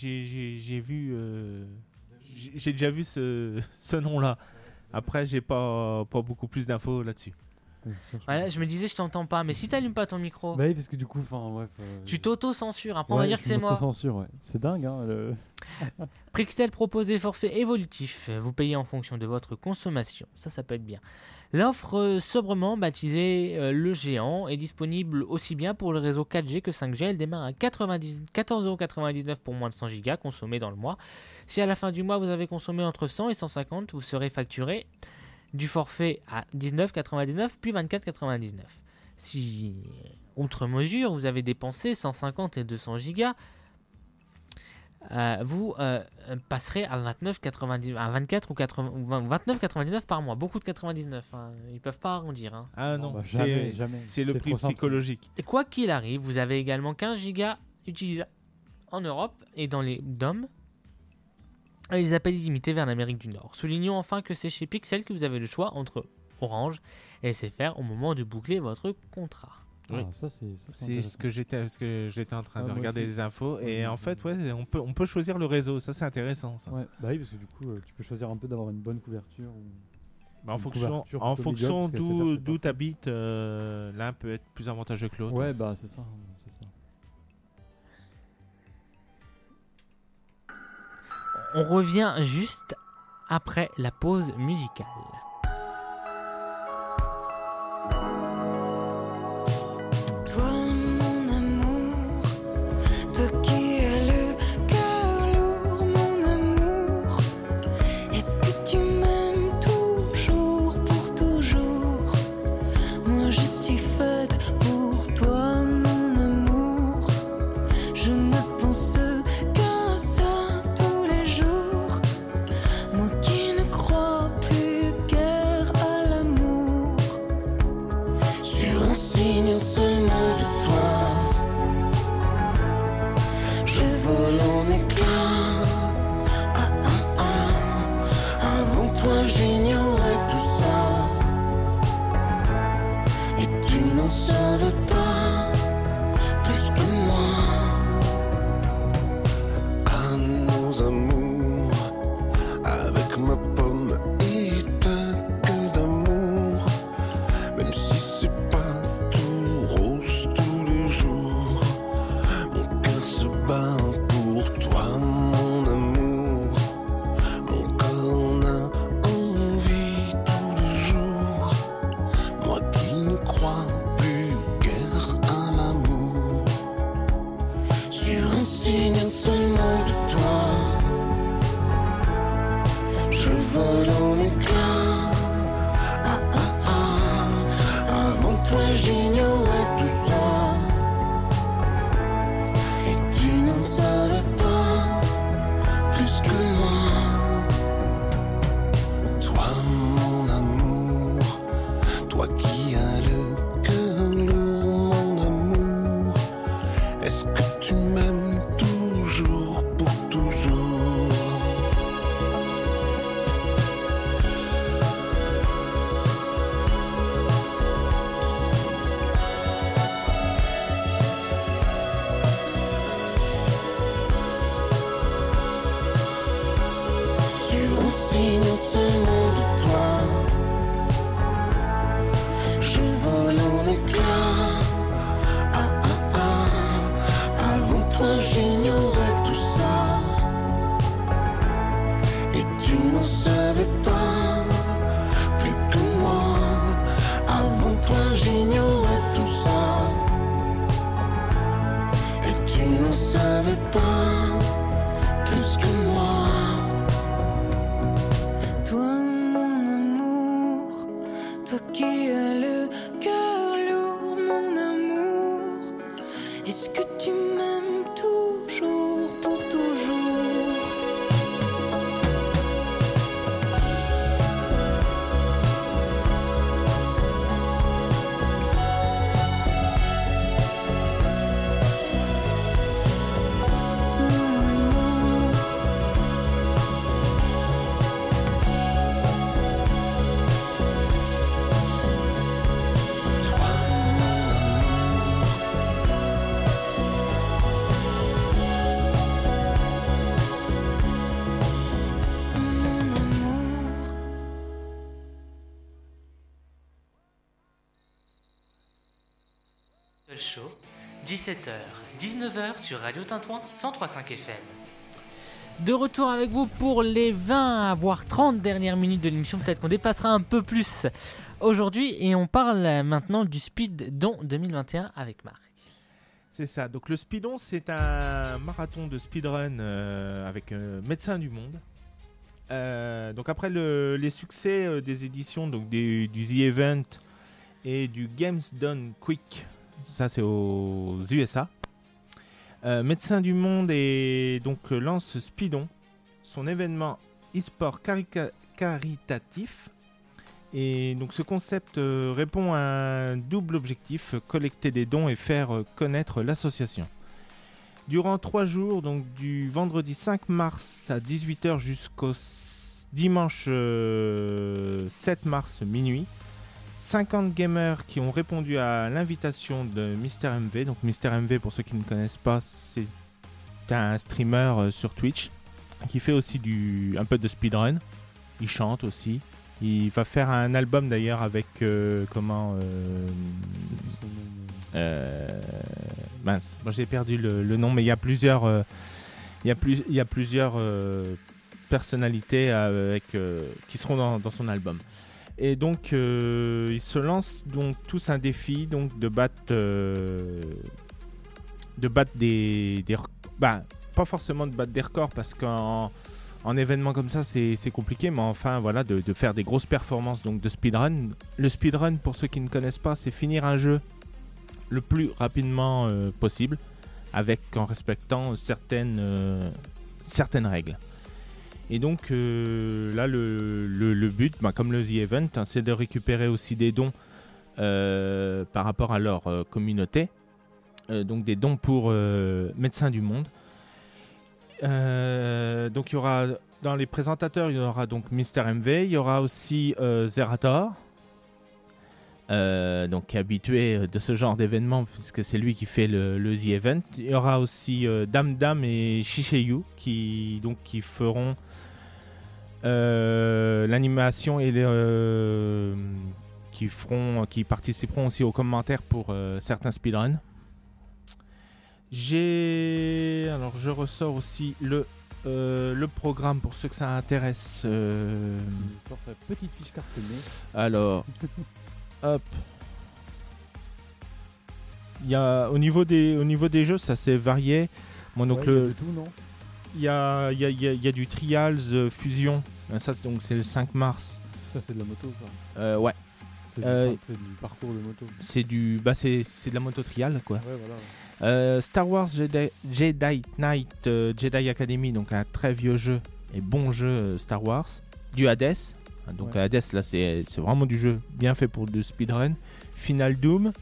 Speaker 2: vu. euh, j'ai déjà vu ce, [LAUGHS] ce nom-là. Après, j'ai pas, pas beaucoup plus d'infos là-dessus. [LAUGHS]
Speaker 1: Voilà, je me disais je t'entends pas, mais si t'allumes pas ton micro,
Speaker 3: Bah oui, parce que du coup, enfin, bref. euh,
Speaker 1: tu t'auto-censures. Après on va dire que c'est moi.
Speaker 3: m'auto-censure, ouais. C'est dingue, hein. le- [LAUGHS]
Speaker 1: Prixtel propose des forfaits évolutifs. Vous payez en fonction de votre consommation. Ça, ça peut être bien. L'offre euh, sobrement baptisée euh, Le Géant est disponible aussi bien pour le réseau 4G que 5G. Elle démarre à 90 14,99€ pour moins de 100 Go consommés dans le mois. Si à la fin du mois vous avez consommé entre 100 et 150, vous serez facturé du forfait à 19,99 puis 24,99. Si, outre mesure, vous avez dépensé 150 et 200 gigas, euh, vous euh, passerez à 29,99 à 24 ou 80 ou 20 29,99 par mois. Beaucoup de 99. hein. Ils peuvent pas arrondir. hein.
Speaker 2: Ah
Speaker 3: Non,
Speaker 2: non,
Speaker 3: bah,
Speaker 2: c'est
Speaker 3: jamais, jamais.
Speaker 2: c'est le prix psychologique.
Speaker 1: Et quoi qu'il arrive, vous avez également 15 gigas utilisables en Europe et dans les DOM. Et les appels illimités vers l'Amérique du Nord. Soulignons enfin que c'est chez Pixel que vous avez le choix entre Orange et SFR au moment de boucler votre contrat.
Speaker 2: Oui.
Speaker 3: Ah, ça, c'est
Speaker 2: ce que j'étais ce que j'étais en train
Speaker 3: Ouais,
Speaker 2: de regarder
Speaker 3: aussi.
Speaker 2: les infos et
Speaker 3: Ouais,
Speaker 2: en fait ouais on peut on peut choisir le réseau ça c'est intéressant ça.
Speaker 3: Ouais, bah oui, parce que du coup, euh, tu peux choisir un peu d'avoir une bonne couverture. ou-
Speaker 2: Bah, en fonction
Speaker 3: couverture
Speaker 2: en fonction d'où d'où t'habites euh, l'un peut être plus avantageux que l'autre.
Speaker 3: Ouais, bah c'est ça,
Speaker 1: On revient juste après la pause musicale. 17h, 19h sur Radio Tintouin 103.5 FM. De retour avec vous pour les 20 voire 30 dernières minutes de l'émission. Peut-être qu'on dépassera un peu plus aujourd'hui. Et on parle maintenant du Speed Don 2021 avec Marc.
Speaker 2: C'est ça. Donc le Speedon, c'est un marathon de speedrun euh, avec euh, Médecins du Monde. Euh, donc après le- les succès euh, des éditions donc des- du The Event et du Games Done Quick, ça c'est aux USA. Euh, Médecins du Monde et donc euh, lance Speedon, son événement e-sport caritatif. Et donc ce concept euh, répond à un double objectif, collecter des dons et faire euh, connaître l'association. Durant trois jours, donc du vendredi 5 mars à 18h jusqu'au dimanche euh, 7 mars minuit, 50 gamers qui ont répondu à l'invitation de Mister MV. Donc Mister MV, pour ceux qui ne connaissent pas, c'est un streamer euh, sur Twitch qui fait aussi un peu de speedrun. Il chante aussi. Il va faire un album d'ailleurs avec euh, comment euh, euh, mince, j'ai perdu le, nom, mais il y a plusieurs, il y a plusieurs personnalités avec qui seront dans son album. Et donc euh, ils se lancent donc tous un défi donc de battre, euh, de battre des, des, bah, pas forcément de battre des records parce qu'en en événement comme ça, c'est compliqué, mais enfin, voilà, de, faire des grosses performances donc de speedrun. Le speedrun, pour ceux qui ne connaissent pas, c'est finir un jeu le plus rapidement euh, possible, avec en respectant certaines, certaines règles. Et donc euh, là, le, le- but, bah, comme le The Event, hein, c'est de récupérer aussi des dons euh, par rapport à leur euh, communauté. Donc des dons pour Médecins du Monde. Donc il y aura dans les présentateurs, il y aura donc Mister MV, il y aura aussi Zerator, donc habitué de ce genre d'événement puisque c'est lui qui fait le, le The Event. Il y aura aussi euh, Dam Dam et Shishayu qui donc qui feront l'animation et les, euh, qui feront, qui participeront aussi aux commentaires pour euh, certains speedruns. J'ai alors je ressors aussi le euh, le programme pour ceux que ça intéresse. euh,
Speaker 3: Il sort sa petite fiche cartonnée.
Speaker 2: alors, [LAUGHS] hop. Il y a au niveau des au niveau des jeux, ça s'est varié. Moi donc
Speaker 3: Ouais, il y a
Speaker 2: y a, y, a, y a- du Trials euh, Fusion. Euh, Ça c'est- donc c'est le 5 mars.
Speaker 3: Ça, c'est de la moto, ça.
Speaker 2: Euh, ouais,
Speaker 3: C'est du, du parcours de moto.
Speaker 2: c'est du bah c'est de la moto trial quoi.
Speaker 3: Ouais, voilà. ouais.
Speaker 2: Euh, Star Wars Jedi, Jedi Knight Jedi Academy, donc un très vieux jeu et bon jeu Star Wars. Du Hades, donc
Speaker 3: Ouais.
Speaker 2: Hades là c'est vraiment du jeu bien fait pour le speedrun. Final Doom,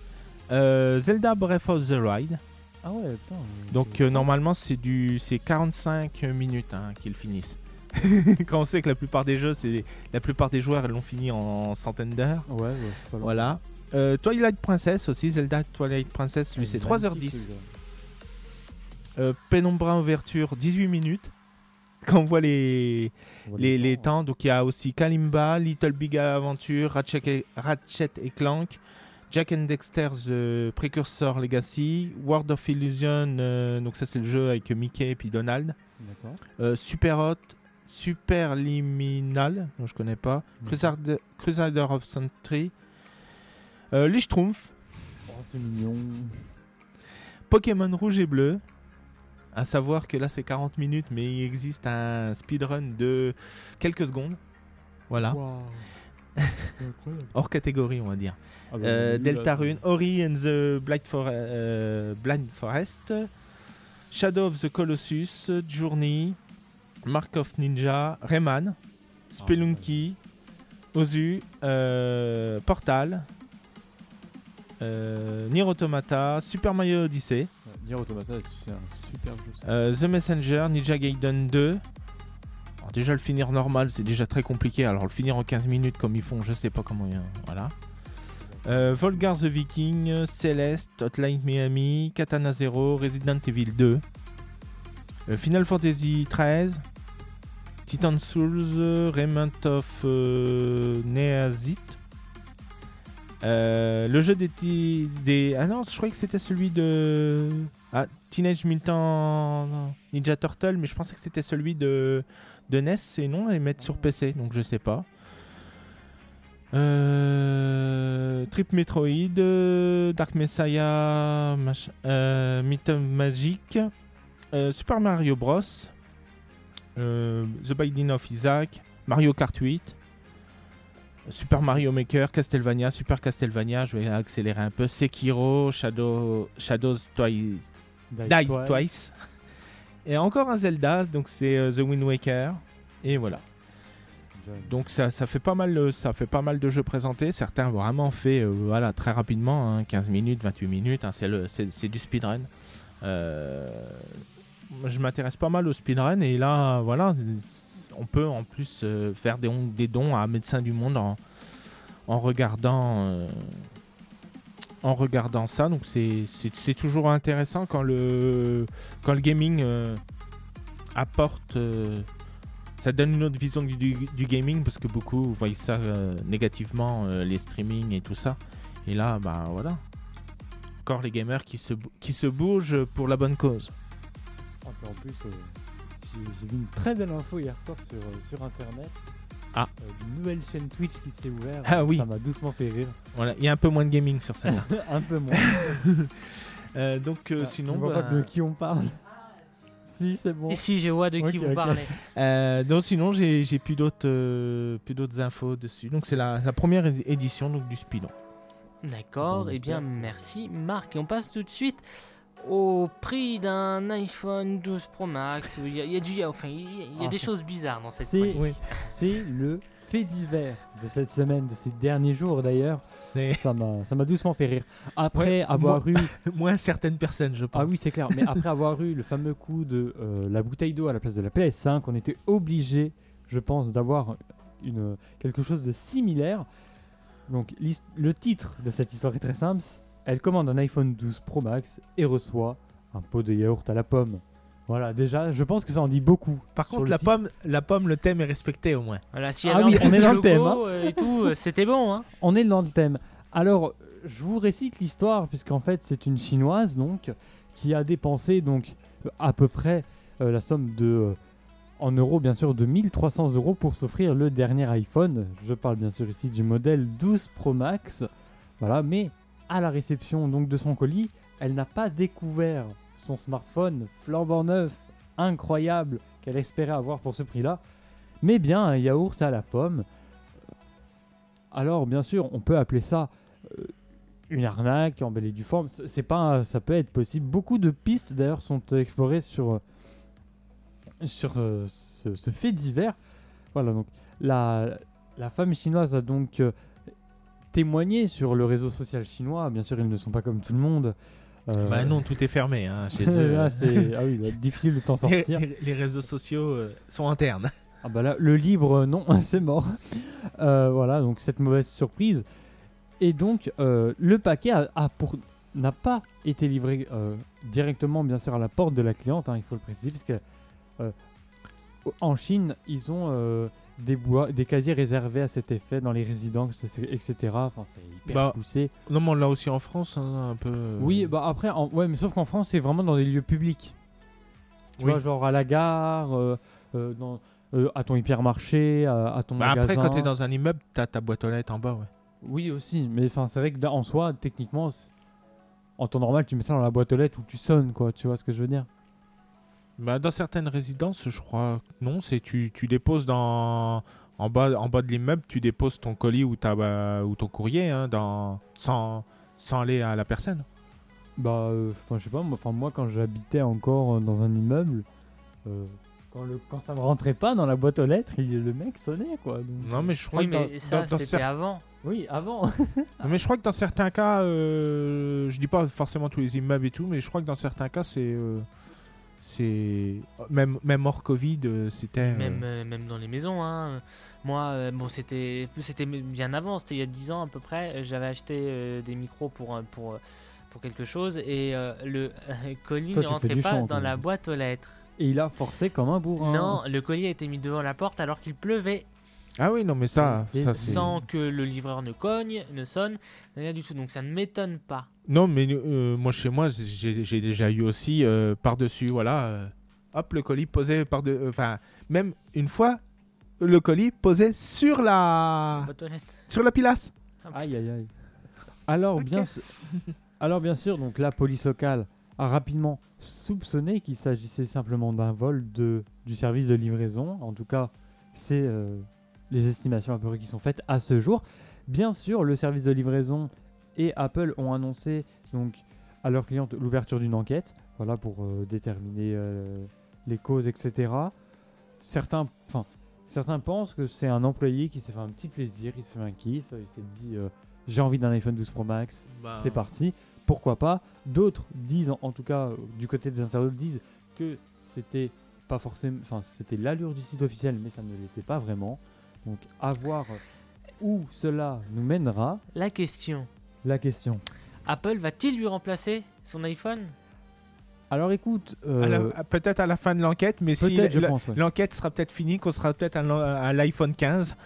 Speaker 2: Zelda Breath of the Wild.
Speaker 3: Ah ouais, putain.
Speaker 2: Donc euh, normalement c'est du c'est 45 minutes hein, qu'ils finissent. [LAUGHS] Quand on sait que la plupart des jeux, c'est la plupart des joueurs ils l'ont fini en centaines d'heures.
Speaker 3: Ouais.
Speaker 2: Voilà. Euh, Twilight Princess aussi, Zelda Twilight Princess, lui c'est
Speaker 3: magnifique,
Speaker 2: 3h10.
Speaker 3: celui-là.
Speaker 2: Euh, Penumbra Ouverture, 18 minutes. [LAUGHS] quand on voit les,
Speaker 3: On voit
Speaker 2: les, les temps, donc il y a aussi Kalimba, Little Big Adventure, Ratchet et, Ratchet et Clank, Jack and Dexter's euh, Precursor Legacy, World of Illusion, euh, donc ça c'est le jeu avec Mickey et puis Donald, euh, Super Hot, Super Liminal, dont je connais pas, Crusader, Crusader of Century, euh, les Schtroumpfs,
Speaker 3: Oh, c'est mignon.
Speaker 2: Pokémon Rouge et Bleu. À savoir que là c'est 40 minutes, mais il existe un speedrun de quelques secondes. Voilà. [LAUGHS]
Speaker 3: Incroyable.
Speaker 2: hors catégorie on va dire.
Speaker 3: Ah bah,
Speaker 2: Euh, Delta Rune, Ori and the Blind, For- euh, Blind Forest, Shadow of the Colossus, Journey, Mark of Ninja, Rayman, Spelunky, Ozu, euh, Portal, euh, Nier Automata, Super Mario Odyssey,
Speaker 3: Ouais, Nier Automata, c'est un super jeu. ça.
Speaker 2: euh, The Messenger, Ninja Gaiden 2. Déjà le finir normal c'est déjà très compliqué, alors le finir en 15 minutes comme ils font, je sais pas comment. Voilà. Euh, Volgar the Viking, Celeste, Hotline Miami, Katana Zero, Resident Evil 2, euh, Final Fantasy 13, Titan Souls, euh, Remnant of euh, Neazit, le jeu des, des. Ah non, je croyais que c'était celui de. Ah, Teenage Mutant Ninja Turtle, mais je pensais que c'était celui de, de NES et non, ils mettent sur PC, donc je sais pas. Euh, Trip Metroid, euh, Dark Messiah, mach- euh, Myth of Magic, euh, Super Mario Bros, The Binding of Isaac, Mario Kart 8, Super Mario Maker, Castlevania, Super Castlevania, je vais accélérer un peu, Sekiro, Shadow, Shadows Twice,
Speaker 3: Twice.
Speaker 2: Et encore un Zelda, donc c'est euh, The Wind Waker. Et voilà. Donc ça, ça fait pas mal, euh, ça fait pas mal de jeux présentés. Certains vraiment fait, euh, voilà, très rapidement, hein, 15 minutes, 28 minutes. hein, c'est le, c'est, c'est du speedrun. Euh, je m'intéresse pas mal au speedrun et là, voilà, on peut en plus euh, faire des, dons- des dons à Médecins du Monde en, en regardant. En regardant ça, donc c'est, toujours intéressant quand le, quand le gaming euh, apporte euh, ça donne une autre vision du, gaming parce que beaucoup voient ça euh, négativement, les streamings et tout ça. Et là, bah voilà. Encore les gamers qui se, qui se bougent pour la bonne cause.
Speaker 3: Ah, en plus, j'ai vu une très belle info hier soir sur internet.
Speaker 2: Ah.
Speaker 3: Euh, une nouvelle chaîne Twitch qui s'est ouverte.
Speaker 2: Ah oui.
Speaker 3: Ça m'a doucement fait rire.
Speaker 2: Voilà, il y a un peu moins de gaming sur ça. [LAUGHS]
Speaker 3: un peu moins. [LAUGHS]
Speaker 2: Euh, donc euh,
Speaker 3: Ah,
Speaker 2: sinon,
Speaker 3: je vois
Speaker 2: bah,
Speaker 3: pas de qui on parle. [LAUGHS] si, c'est bon.
Speaker 1: Ici, je vois de qui vous parlez.
Speaker 2: euh, donc sinon j'ai j'ai plus d'autres euh, plus d'autres infos dessus. Donc c'est la, la première édition donc du Speedon.
Speaker 1: D'accord,
Speaker 3: Bon,
Speaker 1: et bien
Speaker 3: j'espère.
Speaker 1: merci Marc. Et on passe tout de suite au prix d'un iPhone 12 Pro Max. Il y a, il y a du, il y a- enfin, il y a, il y a
Speaker 3: Ah,
Speaker 1: des choses bizarres dans cette
Speaker 3: c'est-.
Speaker 2: Oui.
Speaker 3: C'est le fait divers de cette semaine, de ces derniers jours d'ailleurs.
Speaker 2: C'est
Speaker 3: Ça m'a ça m'a doucement fait rire. Après avoir eu. [LAUGHS]
Speaker 2: moins certaines personnes, je pense.
Speaker 3: Ah oui, c'est clair. Mais après avoir eu le fameux coup de euh, la bouteille d'eau à la place de la PS5, on était obligé, je pense, d'avoir une quelque chose de similaire. Donc l'his- le titre de cette histoire est très simple. Elle commande un iPhone 12 Pro Max et reçoit un pot de yaourt à la pomme. Voilà, déjà, je pense que ça en dit beaucoup.
Speaker 2: Par contre, la
Speaker 3: titre.
Speaker 2: pomme, la pomme, le thème est respecté au moins.
Speaker 1: Voilà, si
Speaker 3: Ah oui, on est dans le thème, hein.
Speaker 1: et tout, euh, c'était bon. Hein.
Speaker 3: On est dans le thème. Alors, je vous récite l'histoire, puisqu'en fait, c'est une chinoise donc qui a dépensé donc à peu près euh, la somme de, euh, en euros bien sûr, de 1300 euros pour s'offrir le dernier iPhone. Je parle bien sûr ici du modèle 12 Pro Max. Voilà, mais à la réception donc de son colis, elle n'a pas découvert son smartphone flambant neuf, incroyable, qu'elle espérait avoir pour ce prix-là, mais bien un yaourt à la pomme. Alors, bien sûr, on peut appeler ça euh, une arnaque, embellie du forme. C'est pas, ça peut être possible. Beaucoup de pistes d'ailleurs sont explorées sur euh, euh, ce, fait divers. Voilà donc la femme chinoise a donc témoigné sur le réseau social chinois. Bien sûr, ils ne sont pas comme tout le monde. Euh,
Speaker 2: Bah non, tout est fermé hein, chez [LAUGHS] eux.
Speaker 3: là, c'est ah oui, bah, difficile de t'en sortir.
Speaker 2: les- les réseaux sociaux euh, sont internes. [LAUGHS]
Speaker 3: Ah bah là, le libre, euh, non, [LAUGHS] c'est mort. Euh, voilà, donc cette mauvaise surprise. Et donc, le paquet a, a pour- n'a pas été livré directement, bien sûr, à la porte de la cliente, hein, il faut le préciser, puisque euh, en Chine, ils ont des, bois, des casiers réservés à cet effet dans les résidences, etc. Enfin, c'est hyper
Speaker 2: Bah,
Speaker 3: poussé.
Speaker 2: Non, mais on l'a aussi en France, hein, un peu.
Speaker 3: Oui, bah après, en- ouais, mais sauf qu'en France, c'est vraiment dans des lieux publics. Tu
Speaker 2: Oui.
Speaker 3: vois, genre à la gare, euh, euh, dans, euh, à ton hypermarché, à, à ton
Speaker 2: Bah,
Speaker 3: magasin.
Speaker 2: après, quand t'es dans un immeuble, t'as ta boîte aux lettres en bas, ouais.
Speaker 3: Oui, aussi. Mais enfin, c'est vrai que en soi, techniquement, en temps normal, tu mets ça dans la boîte aux lettres où tu sonnes, quoi. Tu vois ce que je veux dire?
Speaker 2: Bah, dans certaines résidences, je crois que non, c'est tu, tu déposes dans en bas en bas de l'immeuble, tu déposes ton colis ou ta bah, ou ton courrier hein, dans sans sans aller à la personne.
Speaker 3: Bah, euh, je sais pas. moi- Enfin, moi, quand j'habitais encore euh, dans un immeuble, euh, quand, le, quand ça me rentrait pas dans la boîte aux lettres, il- le mec sonnait, quoi. donc-
Speaker 2: Non, mais je crois
Speaker 1: Oui,
Speaker 2: que dans-
Speaker 1: mais ça,
Speaker 2: dans- dans
Speaker 1: c'était
Speaker 2: cer-
Speaker 1: avant.
Speaker 3: Oui, avant. [LAUGHS]
Speaker 2: mais je crois que dans certains cas, euh, je dis pas forcément tous les immeubles et tout, mais je crois que dans certains cas, c'est euh, c'est même même hors Covid, euh, c'était euh,
Speaker 1: Même, euh, même dans les maisons. Hein. Moi, euh, bon, c'était c'était bien avant, c'était il y a 10 ans à peu près. J'avais acheté euh, des micros pour, pour, pour quelque chose et euh, le [LAUGHS] colis
Speaker 3: Toi,
Speaker 1: ne rentrait pas dans la boîte aux lettres.
Speaker 3: Et il a forcé comme un bourrin.
Speaker 1: Non, le colis a été mis devant la porte alors qu'il pleuvait,
Speaker 2: Ah oui, non, mais ça,
Speaker 3: Et
Speaker 2: ça
Speaker 1: sans que le livreur ne cogne, ne sonne, rien du tout. Donc ça ne m'étonne pas.
Speaker 2: Non, mais euh, moi chez moi, j'ai déjà eu aussi euh, par-dessus, voilà, euh, hop, le colis posé par de, enfin, même une fois, le colis posé sur la, sur la pilasse.
Speaker 1: Ah,
Speaker 3: Aïe aïe aïe. Alors bien, alors bien sûr, donc la police locale a rapidement soupçonné qu'il s'agissait simplement d'un vol de du service de livraison. En tout cas, c'est euh, les estimations à peu près qui sont faites à ce jour. Bien sûr, le service de livraison et Apple ont annoncé donc à leurs clients l'ouverture d'une enquête, voilà pour euh, déterminer euh, les causes, etc. Certains, enfin, certains pensent que c'est un employé qui s'est fait un petit plaisir, il s'est fait un kiff, il s'est dit euh, j'ai envie d'un iPhone 12 Pro Max,
Speaker 2: Bah,
Speaker 3: c'est parti, pourquoi pas. D'autres disent, en, en tout cas du côté des internautes, disent que c'était pas forcément, enfin c'était l'allure du site officiel, mais ça ne l'était pas vraiment. Donc à voir où cela nous mènera.
Speaker 1: La question
Speaker 3: La question.
Speaker 1: Apple va-t-il lui remplacer son iPhone?
Speaker 3: Alors écoute, euh,
Speaker 2: Peut-être à la fin de l'enquête, mais si
Speaker 3: peut-être je
Speaker 2: la-
Speaker 3: pense, ouais.
Speaker 2: l'enquête sera peut-être finie, qu'on sera peut-être à l'iPhone 15.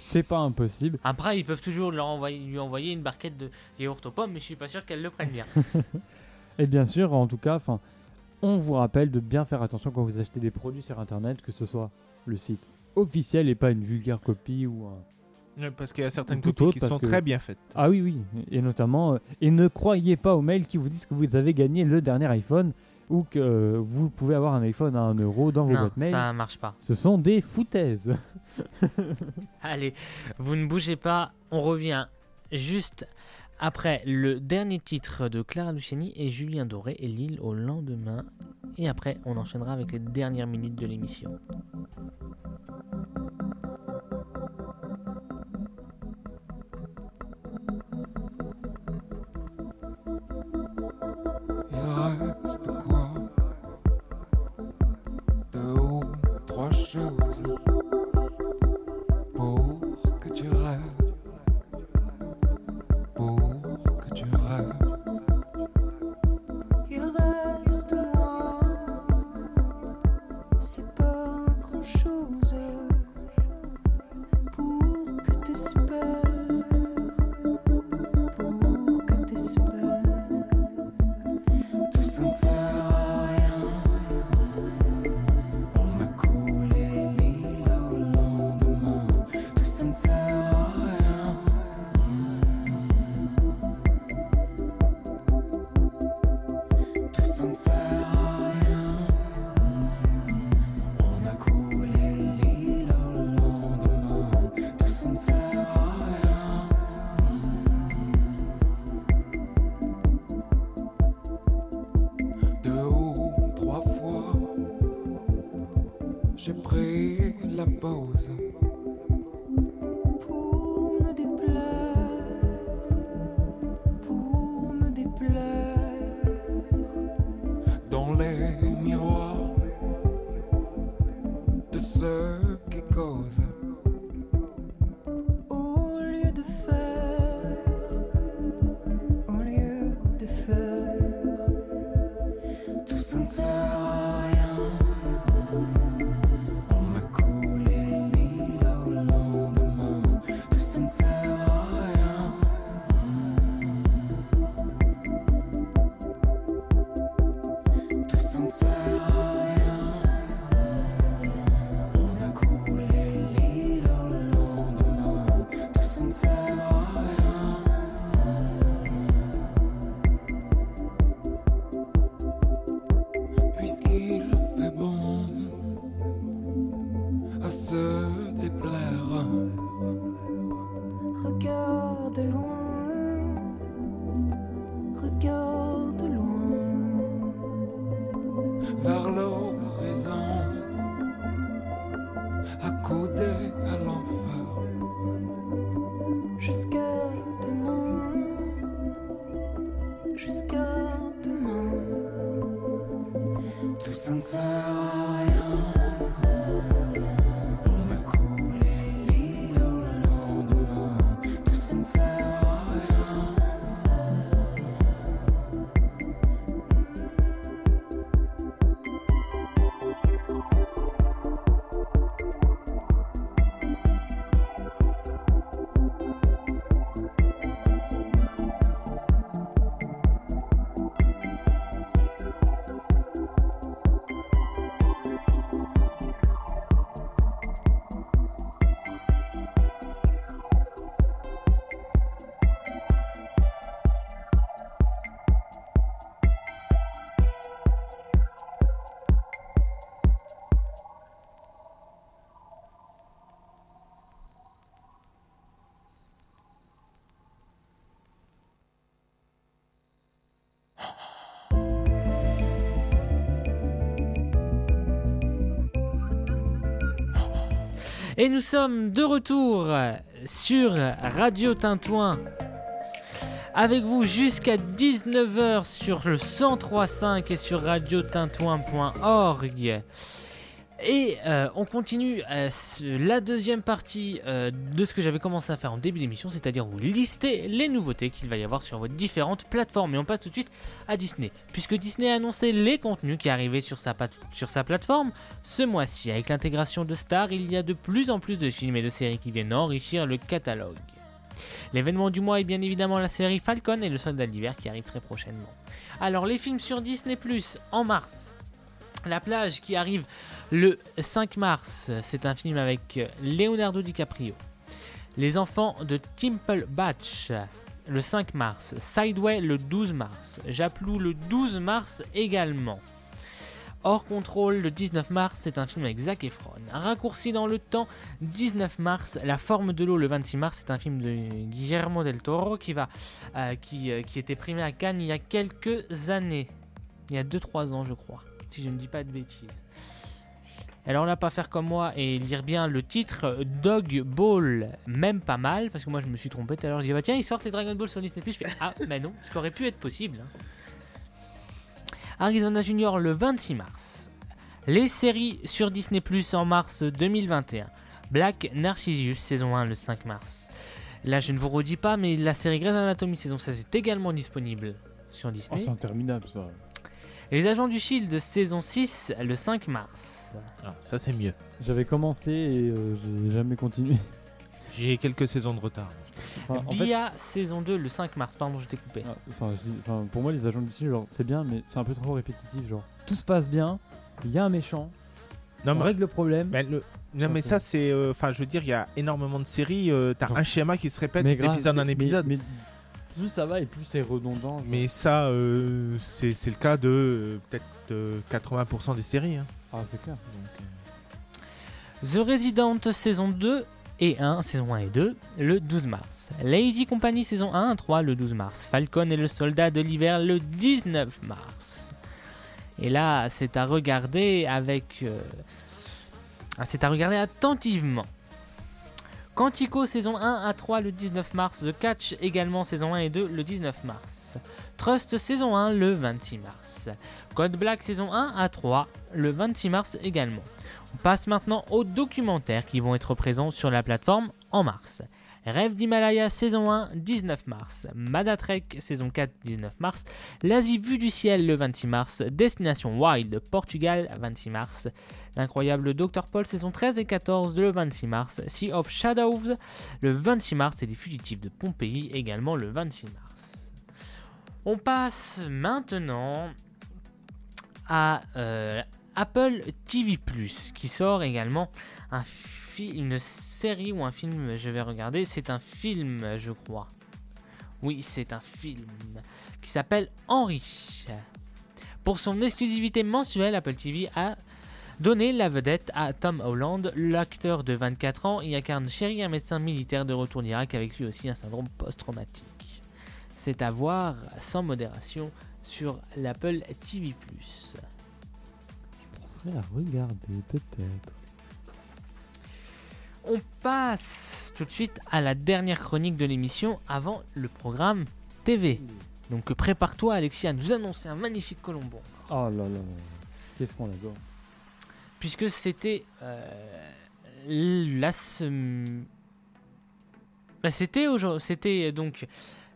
Speaker 3: c'est pas impossible.
Speaker 1: Après, ils peuvent toujours leur envoyer, lui envoyer une barquette de yaourt aux pommes, mais je suis pas sûr qu'elle le prenne bien. [LAUGHS]
Speaker 3: Et bien sûr, en tout cas, enfin, on vous rappelle de bien faire attention quand vous achetez des produits sur Internet, que ce soit le site officiel et pas une vulgaire copie ou un,
Speaker 2: Parce qu'il y a certaines
Speaker 3: Ou tout
Speaker 2: copies
Speaker 3: autre,
Speaker 2: qui sont
Speaker 3: que-
Speaker 2: très bien faites.
Speaker 3: Ah oui, oui, et notamment, euh, et ne croyez pas aux mails qui vous disent que vous avez gagné le dernier iPhone ou que euh, vous pouvez avoir un iPhone à 1 euro dans vos
Speaker 1: non,
Speaker 3: boîtes mail.
Speaker 1: ça marche pas.
Speaker 3: Ce sont des foutaises. [LAUGHS]
Speaker 1: Allez, vous ne bougez pas, on revient juste après le dernier titre de Clara Luciani et Julien Doré et Lille au lendemain. Et après, on enchaînera avec les dernières minutes de l'émission.
Speaker 6: Reste quoi? Deux ou trois choses?
Speaker 1: Et nous sommes de retour sur Radio Tintouin. Avec vous jusqu'à 19h sur le 103.5 et sur radiotintouin.org. Et euh, on continue euh, la deuxième partie euh, de ce que j'avais commencé à faire en début d'émission, c'est-à-dire vous lister les nouveautés qu'il va y avoir sur vos différentes plateformes. Et on passe tout de suite à Disney, puisque Disney a annoncé les contenus qui arrivaient sur sa, sur sa plateforme ce mois-ci. Avec l'intégration de stars, il y a de plus en plus de films et de séries qui viennent enrichir le catalogue. L'événement du mois est bien évidemment la série Falcon et le soldat d'hiver qui arrive très prochainement. Alors les films sur Disney Plus en mars. La plage qui arrive le 5 mars, c'est un film avec Leonardo DiCaprio. Les enfants de Temple Batch le 5 mars. Sideway le 12 mars. Japlou le 12 mars également. Hors contrôle le 19 mars, c'est un film avec Zac Efron. Raccourci dans le temps, 19 mars, La forme de l'eau le 26 mars, c'est un film de Guillermo del Toro qui, va, euh, qui, euh, qui était primé à Cannes il y a quelques années. Il y a 2-3 ans je crois, si je ne dis pas de bêtises. Alors là, pas faire comme moi et lire bien le titre Dog Ball, même pas mal, parce que moi je me suis trompé tout à l'heure. Je dis, bah tiens, ils sortent les Dragon Ball sur Disney Plus. Je fais, ah, [LAUGHS] mais non, ce qui aurait pu être possible. hein. Arizona Junior le 26 mars. Les séries sur Disney Plus en mars 2021. Black Narcissus saison 1 le 5 mars. Là, je ne vous redis pas, mais la série Grey's Anatomy saison 16 est également disponible sur
Speaker 3: Oh,
Speaker 1: Disney.
Speaker 3: c'est interminable ça.
Speaker 1: Et les agents du Shield saison 6 le 5 mars.
Speaker 2: Ah, ça c'est mieux.
Speaker 3: J'avais commencé et euh, j'ai jamais continué.
Speaker 2: J'ai quelques saisons de retard.
Speaker 3: Enfin, en fait,
Speaker 1: saison 2 le 5 mars. Pardon, je t'ai coupé.
Speaker 3: ah, enfin, je dis- enfin, pour moi, les agents du genre, c'est bien, mais c'est un peu trop répétitif. Genre, tout se passe bien, il y a un méchant,
Speaker 2: Non,
Speaker 3: on
Speaker 2: mais,
Speaker 3: règle le problème.
Speaker 2: mais le- non, mais
Speaker 3: c'est-
Speaker 2: ça c'est. euh, Enfin, je veux dire, il y a énormément de séries. euh, T'as un schéma qui se répète d'épisode en
Speaker 3: mais-
Speaker 2: épisode.
Speaker 3: Mais, plus ça va et plus c'est redondant. genre.
Speaker 2: Mais ça, euh, c'est c'est le cas de euh, peut-être euh, 80% des séries. hein.
Speaker 3: Ah, c'est clair.
Speaker 1: The Resident saison 2 et 1, saison 1 et 2, le 12 mars. Lazy Company saison 1 à 3 le 12 mars. Falcon et le soldat de l'hiver le 19 mars. Et là, c'est à regarder avec. euh, ah, c'est à regarder attentivement. Quantico saison 1 à 3 le 19 mars. The Catch également saison 1 et 2 le 19 mars. Trust saison 1 le 26 mars. Code Black saison 1 à 3 le 26 mars également. On passe maintenant aux documentaires qui vont être présents sur la plateforme en mars. Rêve d'Himalaya saison 1, 19 mars. Madatrek saison 4, 19 mars. L'Asie vue du ciel le 26 mars. Destination Wild, Portugal, 26 mars. L'incroyable Dr. Paul saison 13 et 14 le 26 mars. Sea of Shadows le 26 mars et Les Fugitifs de Pompéi également le 26 mars. On passe maintenant à euh, Apple TV qui sort également un fi- une série ou un film, je vais regarder, c'est un film je crois. Oui, c'est un film qui s'appelle Henri. Pour son exclusivité mensuelle, Apple TV a donné la vedette à Tom Holland, l'acteur de 24 ans, il incarne Sherry, un médecin militaire de retour d'Irak avec lui aussi un syndrome post-traumatique. C'est à voir sans modération sur l'Apple TV+.
Speaker 3: Je penserais à regarder, peut-être.
Speaker 1: On passe tout de suite à la dernière chronique de l'émission avant le programme TV. Donc prépare-toi Alexis à nous annoncer un magnifique Colombon.
Speaker 3: Oh là là là. Qu'est-ce qu'on adore.
Speaker 1: Puisque c'était euh, la Bah, c'était aujourd'hui, c'était donc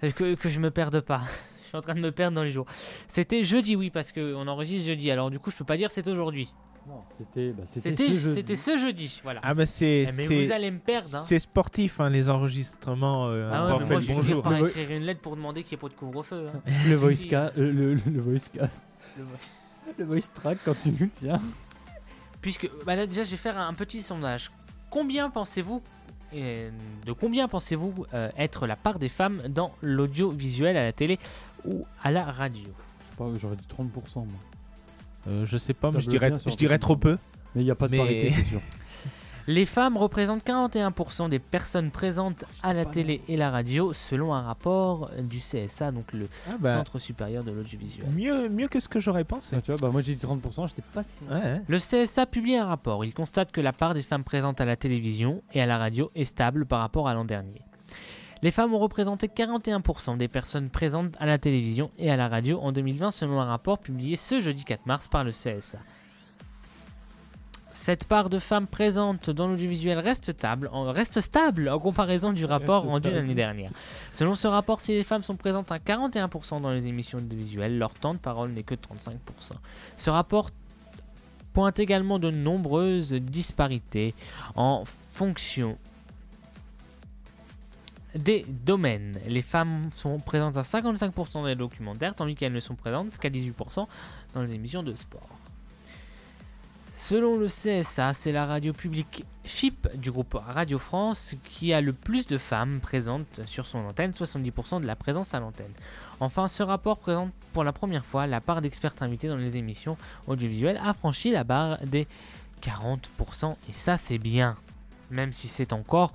Speaker 1: euh, que, que je me perde pas. [LAUGHS] je suis en train de me perdre dans les jours. C'était jeudi oui parce que on enregistre jeudi. Alors du coup je peux pas dire c'est aujourd'hui.
Speaker 3: Non, c'était bah, c'était ce jeudi.
Speaker 1: c'était ce jeudi. Voilà.
Speaker 2: Ah bah c'est
Speaker 1: vous allez me perdre. hein.
Speaker 2: c'est sportif hein, les enregistrements. Euh,
Speaker 1: Ah ouais, mais moi je vais
Speaker 2: bonjour.
Speaker 3: Le vo-
Speaker 1: écrire une lettre pour demander qu'il n'y ait pas de couvre-feu. hein. [LAUGHS]
Speaker 3: Le voice, ca- euh, le, le, le voice cast.
Speaker 1: Le vo- [LAUGHS]
Speaker 3: Le voice track quand tu nous tiens.
Speaker 1: Puisque bah là déjà je vais faire un petit sondage. Combien pensez-vous euh, de combien pensez-vous euh, être la part des femmes dans l'audiovisuel à la télé ou à la radio?
Speaker 3: Je sais pas, j'aurais dit 30%. Moi.
Speaker 2: Euh, je sais pas, mais je dirais, je dirais trop peu.
Speaker 3: Mais il n'y a pas de
Speaker 2: Mais-
Speaker 3: parité, c'est sûr. [LAUGHS]
Speaker 1: Les femmes représentent 41% des personnes présentes à la télé et la radio selon un rapport du CSA, donc le
Speaker 2: Ah bah,
Speaker 1: Centre supérieur de l'audiovisuel.
Speaker 2: mieux, mieux que ce que j'aurais pensé.
Speaker 3: Ah, tu vois, bah, moi j'ai dit 30%, j'étais pas si.
Speaker 2: Ouais, ouais.
Speaker 1: Le CSA publie un rapport. Il constate que la part des femmes présentes à la télévision et à la radio est stable par rapport à l'an dernier. Les femmes ont représenté 41% des personnes présentes à la télévision et à la radio en 2020 selon un rapport publié ce jeudi 4 mars par le CSA. Cette part de femmes présentes dans l'audiovisuel reste stable, en, reste stable en comparaison du rapport
Speaker 3: Reste
Speaker 1: rendu l'année dernière. Selon ce rapport, si les femmes sont présentes à 41% dans les émissions audiovisuelles, leur temps de parole n'est que de 35%. Ce rapport pointe également de nombreuses disparités en fonction des domaines. Les femmes sont présentes à 55% dans les documentaires, tandis qu'elles ne sont présentes qu'à 18% dans les émissions de sport. Selon le CSA, c'est la radio publique FIP du groupe Radio France qui a le plus de femmes présentes sur son antenne, 70% de la présence à l'antenne. Enfin, ce rapport présente pour la première fois la part d'experts invités dans les émissions audiovisuelles a franchi la barre des 40%, et ça c'est bien, même si c'est encore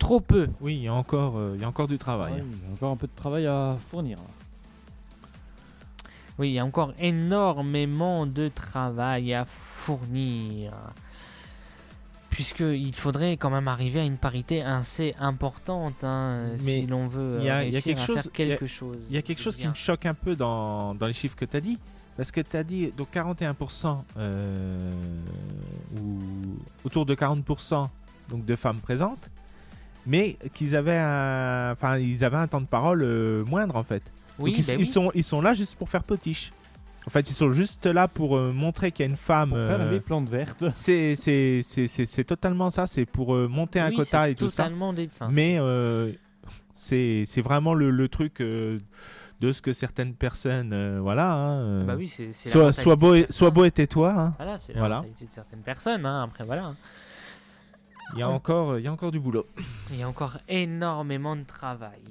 Speaker 1: trop peu.
Speaker 2: Oui, il y a encore, euh, il y a encore du travail.
Speaker 3: Ouais, il y a encore un peu de travail à fournir.
Speaker 1: Oui, il y a encore énormément de travail à fournir. Puisqu'il faudrait quand même arriver à une parité assez importante hein, si l'on veut
Speaker 2: il y a- y quelque
Speaker 1: à
Speaker 2: chose-
Speaker 1: faire
Speaker 2: il y a-
Speaker 1: quelque chose.
Speaker 2: Il y a quelque
Speaker 1: de
Speaker 2: chose qui me choque un peu dans, dans les chiffres que tu as dit. Parce que tu as dit donc 41% euh, ou autour de 40% donc de femmes présentes, mais qu'ils avaient un, enfin ils avaient un temps de parole euh, moindre en fait.
Speaker 1: Oui,
Speaker 2: Donc, ils,
Speaker 1: bah
Speaker 2: ils
Speaker 1: oui.
Speaker 2: sont ils sont là juste pour faire potiche. En fait, ils sont juste là pour euh, montrer qu'il y a une femme.
Speaker 3: Pour faire
Speaker 2: euh,
Speaker 3: les plantes vertes. [LAUGHS]
Speaker 2: c'est c'est c'est c'est c'est totalement ça. C'est pour euh, monter un quota et tout ça.
Speaker 1: des... enfin,
Speaker 2: Mais euh, c'est c'est vraiment le, le truc euh, de ce que certaines personnes, euh, voilà. hein, euh,
Speaker 1: Bah oui, c'est
Speaker 2: soit, soit beau et, beau et tais-toi. hein.
Speaker 1: Voilà, c'est la
Speaker 2: Voilà.
Speaker 1: mentalité de certaines personnes. hein, Après, voilà.
Speaker 2: Il y a encore il y a encore du boulot.
Speaker 1: Il y a encore énormément de travail.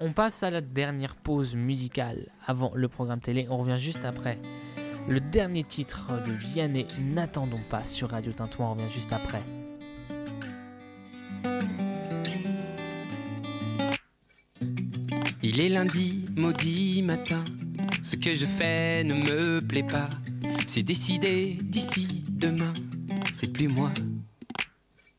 Speaker 1: On passe à la dernière pause musicale avant le programme télé. On revient juste après. Le dernier titre de Vianney, N'attendons pas sur Radio Tintouin. On revient juste après.
Speaker 7: Il est lundi, maudit matin. Ce que je fais ne me plaît pas. C'est décidé d'ici demain. C'est plus moi.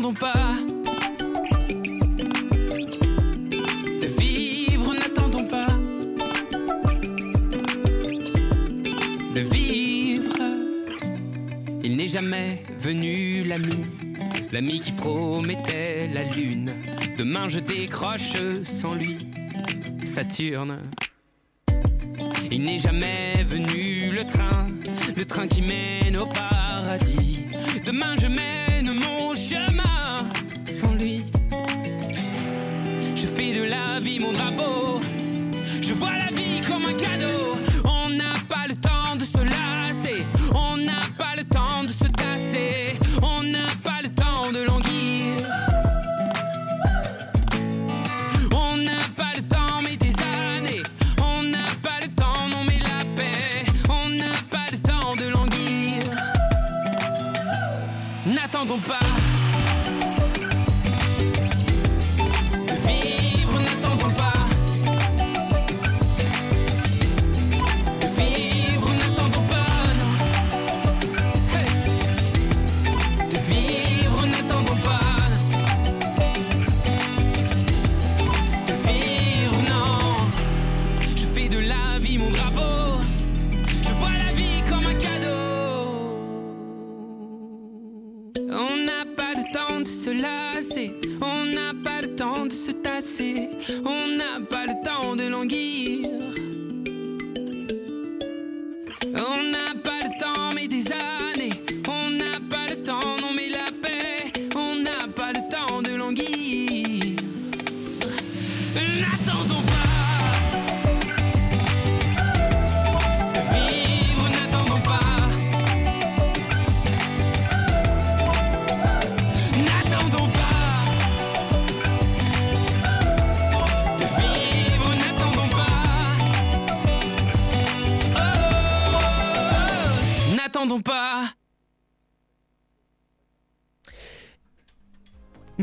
Speaker 7: N'attendons pas. De vivre, n'attendons pas. de vivre. Il n'est jamais venu l'ami, l'ami qui promettait la lune. Demain je décroche sans lui. Saturne. Il n'est jamais venu le train, le train qui mène au paradis. Demain je mène mon chemin sans lui. Je fais de la vie mon drapeau. Je vois la vie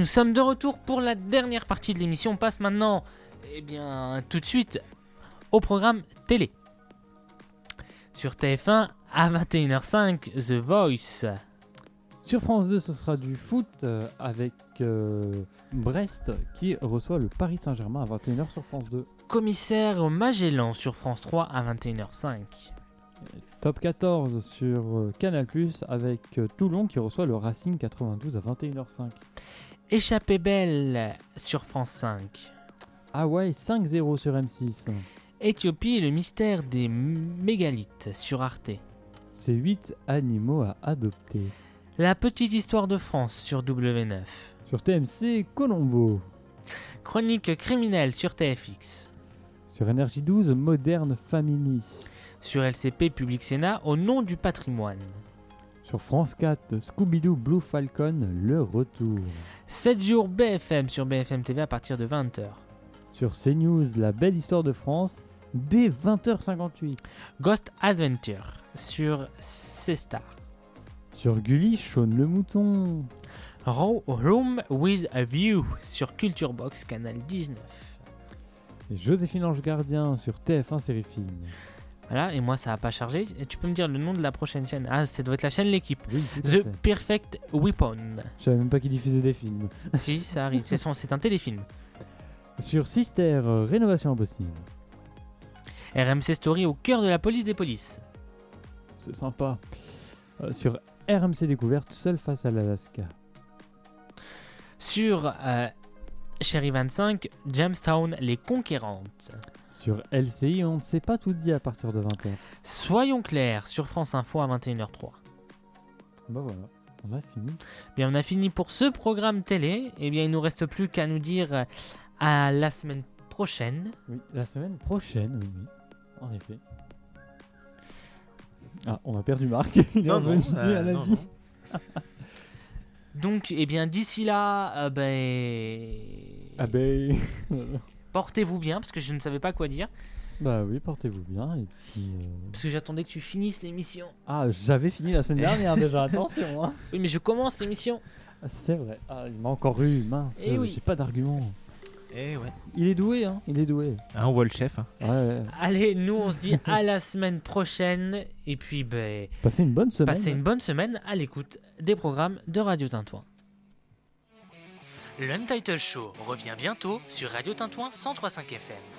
Speaker 1: sommes de retour pour la dernière partie de l'émission. On passe maintenant, eh bien, tout de suite au programme télé. Sur TF1 à 21h05, The Voice.
Speaker 3: Sur France 2, ce sera du foot euh, avec euh, Brest qui reçoit le Paris Saint-Germain à 21h sur France 2.
Speaker 1: Commissaire au Magellan sur France 3 à 21h05.
Speaker 3: Top 14 sur euh, Canal avec euh, Toulon qui reçoit le Racing 92 à 21h05.
Speaker 1: Échappée belle sur France 5.
Speaker 3: Hawaï 5-0 sur M6.
Speaker 1: Éthiopie et le mystère des mégalithes sur Arte.
Speaker 3: C'est 8 animaux à adopter.
Speaker 1: La petite histoire de France sur W9.
Speaker 3: Sur TMC, Colombo.
Speaker 1: Chronique criminelle sur TFX.
Speaker 3: Sur Énergie 12, Moderne Family.
Speaker 1: Sur LCP Public Sénat au nom du patrimoine.
Speaker 3: Sur France 4, Scooby-Doo Blue Falcon, le retour.
Speaker 1: 7 jours BFM sur BFM TV à partir de 20h.
Speaker 3: Sur CNews, La belle histoire de France, dès 20h58.
Speaker 1: Ghost Adventure sur C-Star.
Speaker 3: Sur Gulli, Shaun le mouton.
Speaker 1: Ro- Room with a View sur Culture Box Canal 19.
Speaker 3: Et Joséphine Ange Gardien sur TF1 Série Film.
Speaker 1: Voilà, et moi ça a pas chargé. Et tu peux me dire le nom de la prochaine chaîne? Ah, ça doit être la chaîne L'équipe.
Speaker 3: Oui,
Speaker 1: The. Perfect Weapon.
Speaker 3: Je savais même pas qui diffusait des films. [LAUGHS]
Speaker 1: si, ça arrive. C'est un téléfilm.
Speaker 3: Sur Sister, euh, Rénovation Impossible.
Speaker 1: RMC Story au cœur de la police des polices.
Speaker 3: C'est sympa. Euh, sur RMC Découverte, Seul face à l'Alaska.
Speaker 1: Sur euh, Chérie 25, Jamestown, Les Conquérantes.
Speaker 3: Sur LCI, on ne sait pas tout dit à partir de 20h.
Speaker 1: Soyons clairs sur France Info à 21h03.
Speaker 3: Bah voilà, on a fini.
Speaker 1: Bien, on a fini pour ce programme télé. Et bien, il nous reste plus qu'à nous dire euh, à la semaine prochaine.
Speaker 3: Oui, la semaine prochaine, oui, oui. En effet. Ah, on a perdu Marc. [LAUGHS] Il est
Speaker 2: Non, non,
Speaker 3: revenu
Speaker 2: euh,
Speaker 3: à la
Speaker 2: non,
Speaker 3: vie.
Speaker 1: Donc, eh bien, d'ici là, euh, ben,
Speaker 3: Ah ben. [LAUGHS]
Speaker 1: portez-vous bien parce que je ne savais pas quoi dire.
Speaker 3: bah oui, portez-vous bien. Et puis. euh,
Speaker 1: Parce que j'attendais que tu finisses l'émission.
Speaker 3: Ah, j'avais fini la semaine dernière [LAUGHS] déjà, attention. Hein.
Speaker 1: Oui, mais je commence l'émission.
Speaker 3: Ah, C'est vrai. Ah, il m'a encore eu, mince.
Speaker 1: Eh
Speaker 3: euh,
Speaker 1: oui.
Speaker 3: J'ai pas d'argument.
Speaker 2: Eh ouais.
Speaker 3: Il est doué, hein. Il est doué.
Speaker 2: Ah, on voit le chef. hein.
Speaker 3: Ouais, ouais.
Speaker 1: Allez, nous, on se dit [LAUGHS] à la semaine prochaine. Et puis, ben,
Speaker 3: Passez une bonne semaine.
Speaker 1: passez une bonne semaine à l'écoute des programmes de Radio Tintouin. L'Untitled Show revient bientôt sur Radio Tintouin 103.5 FM.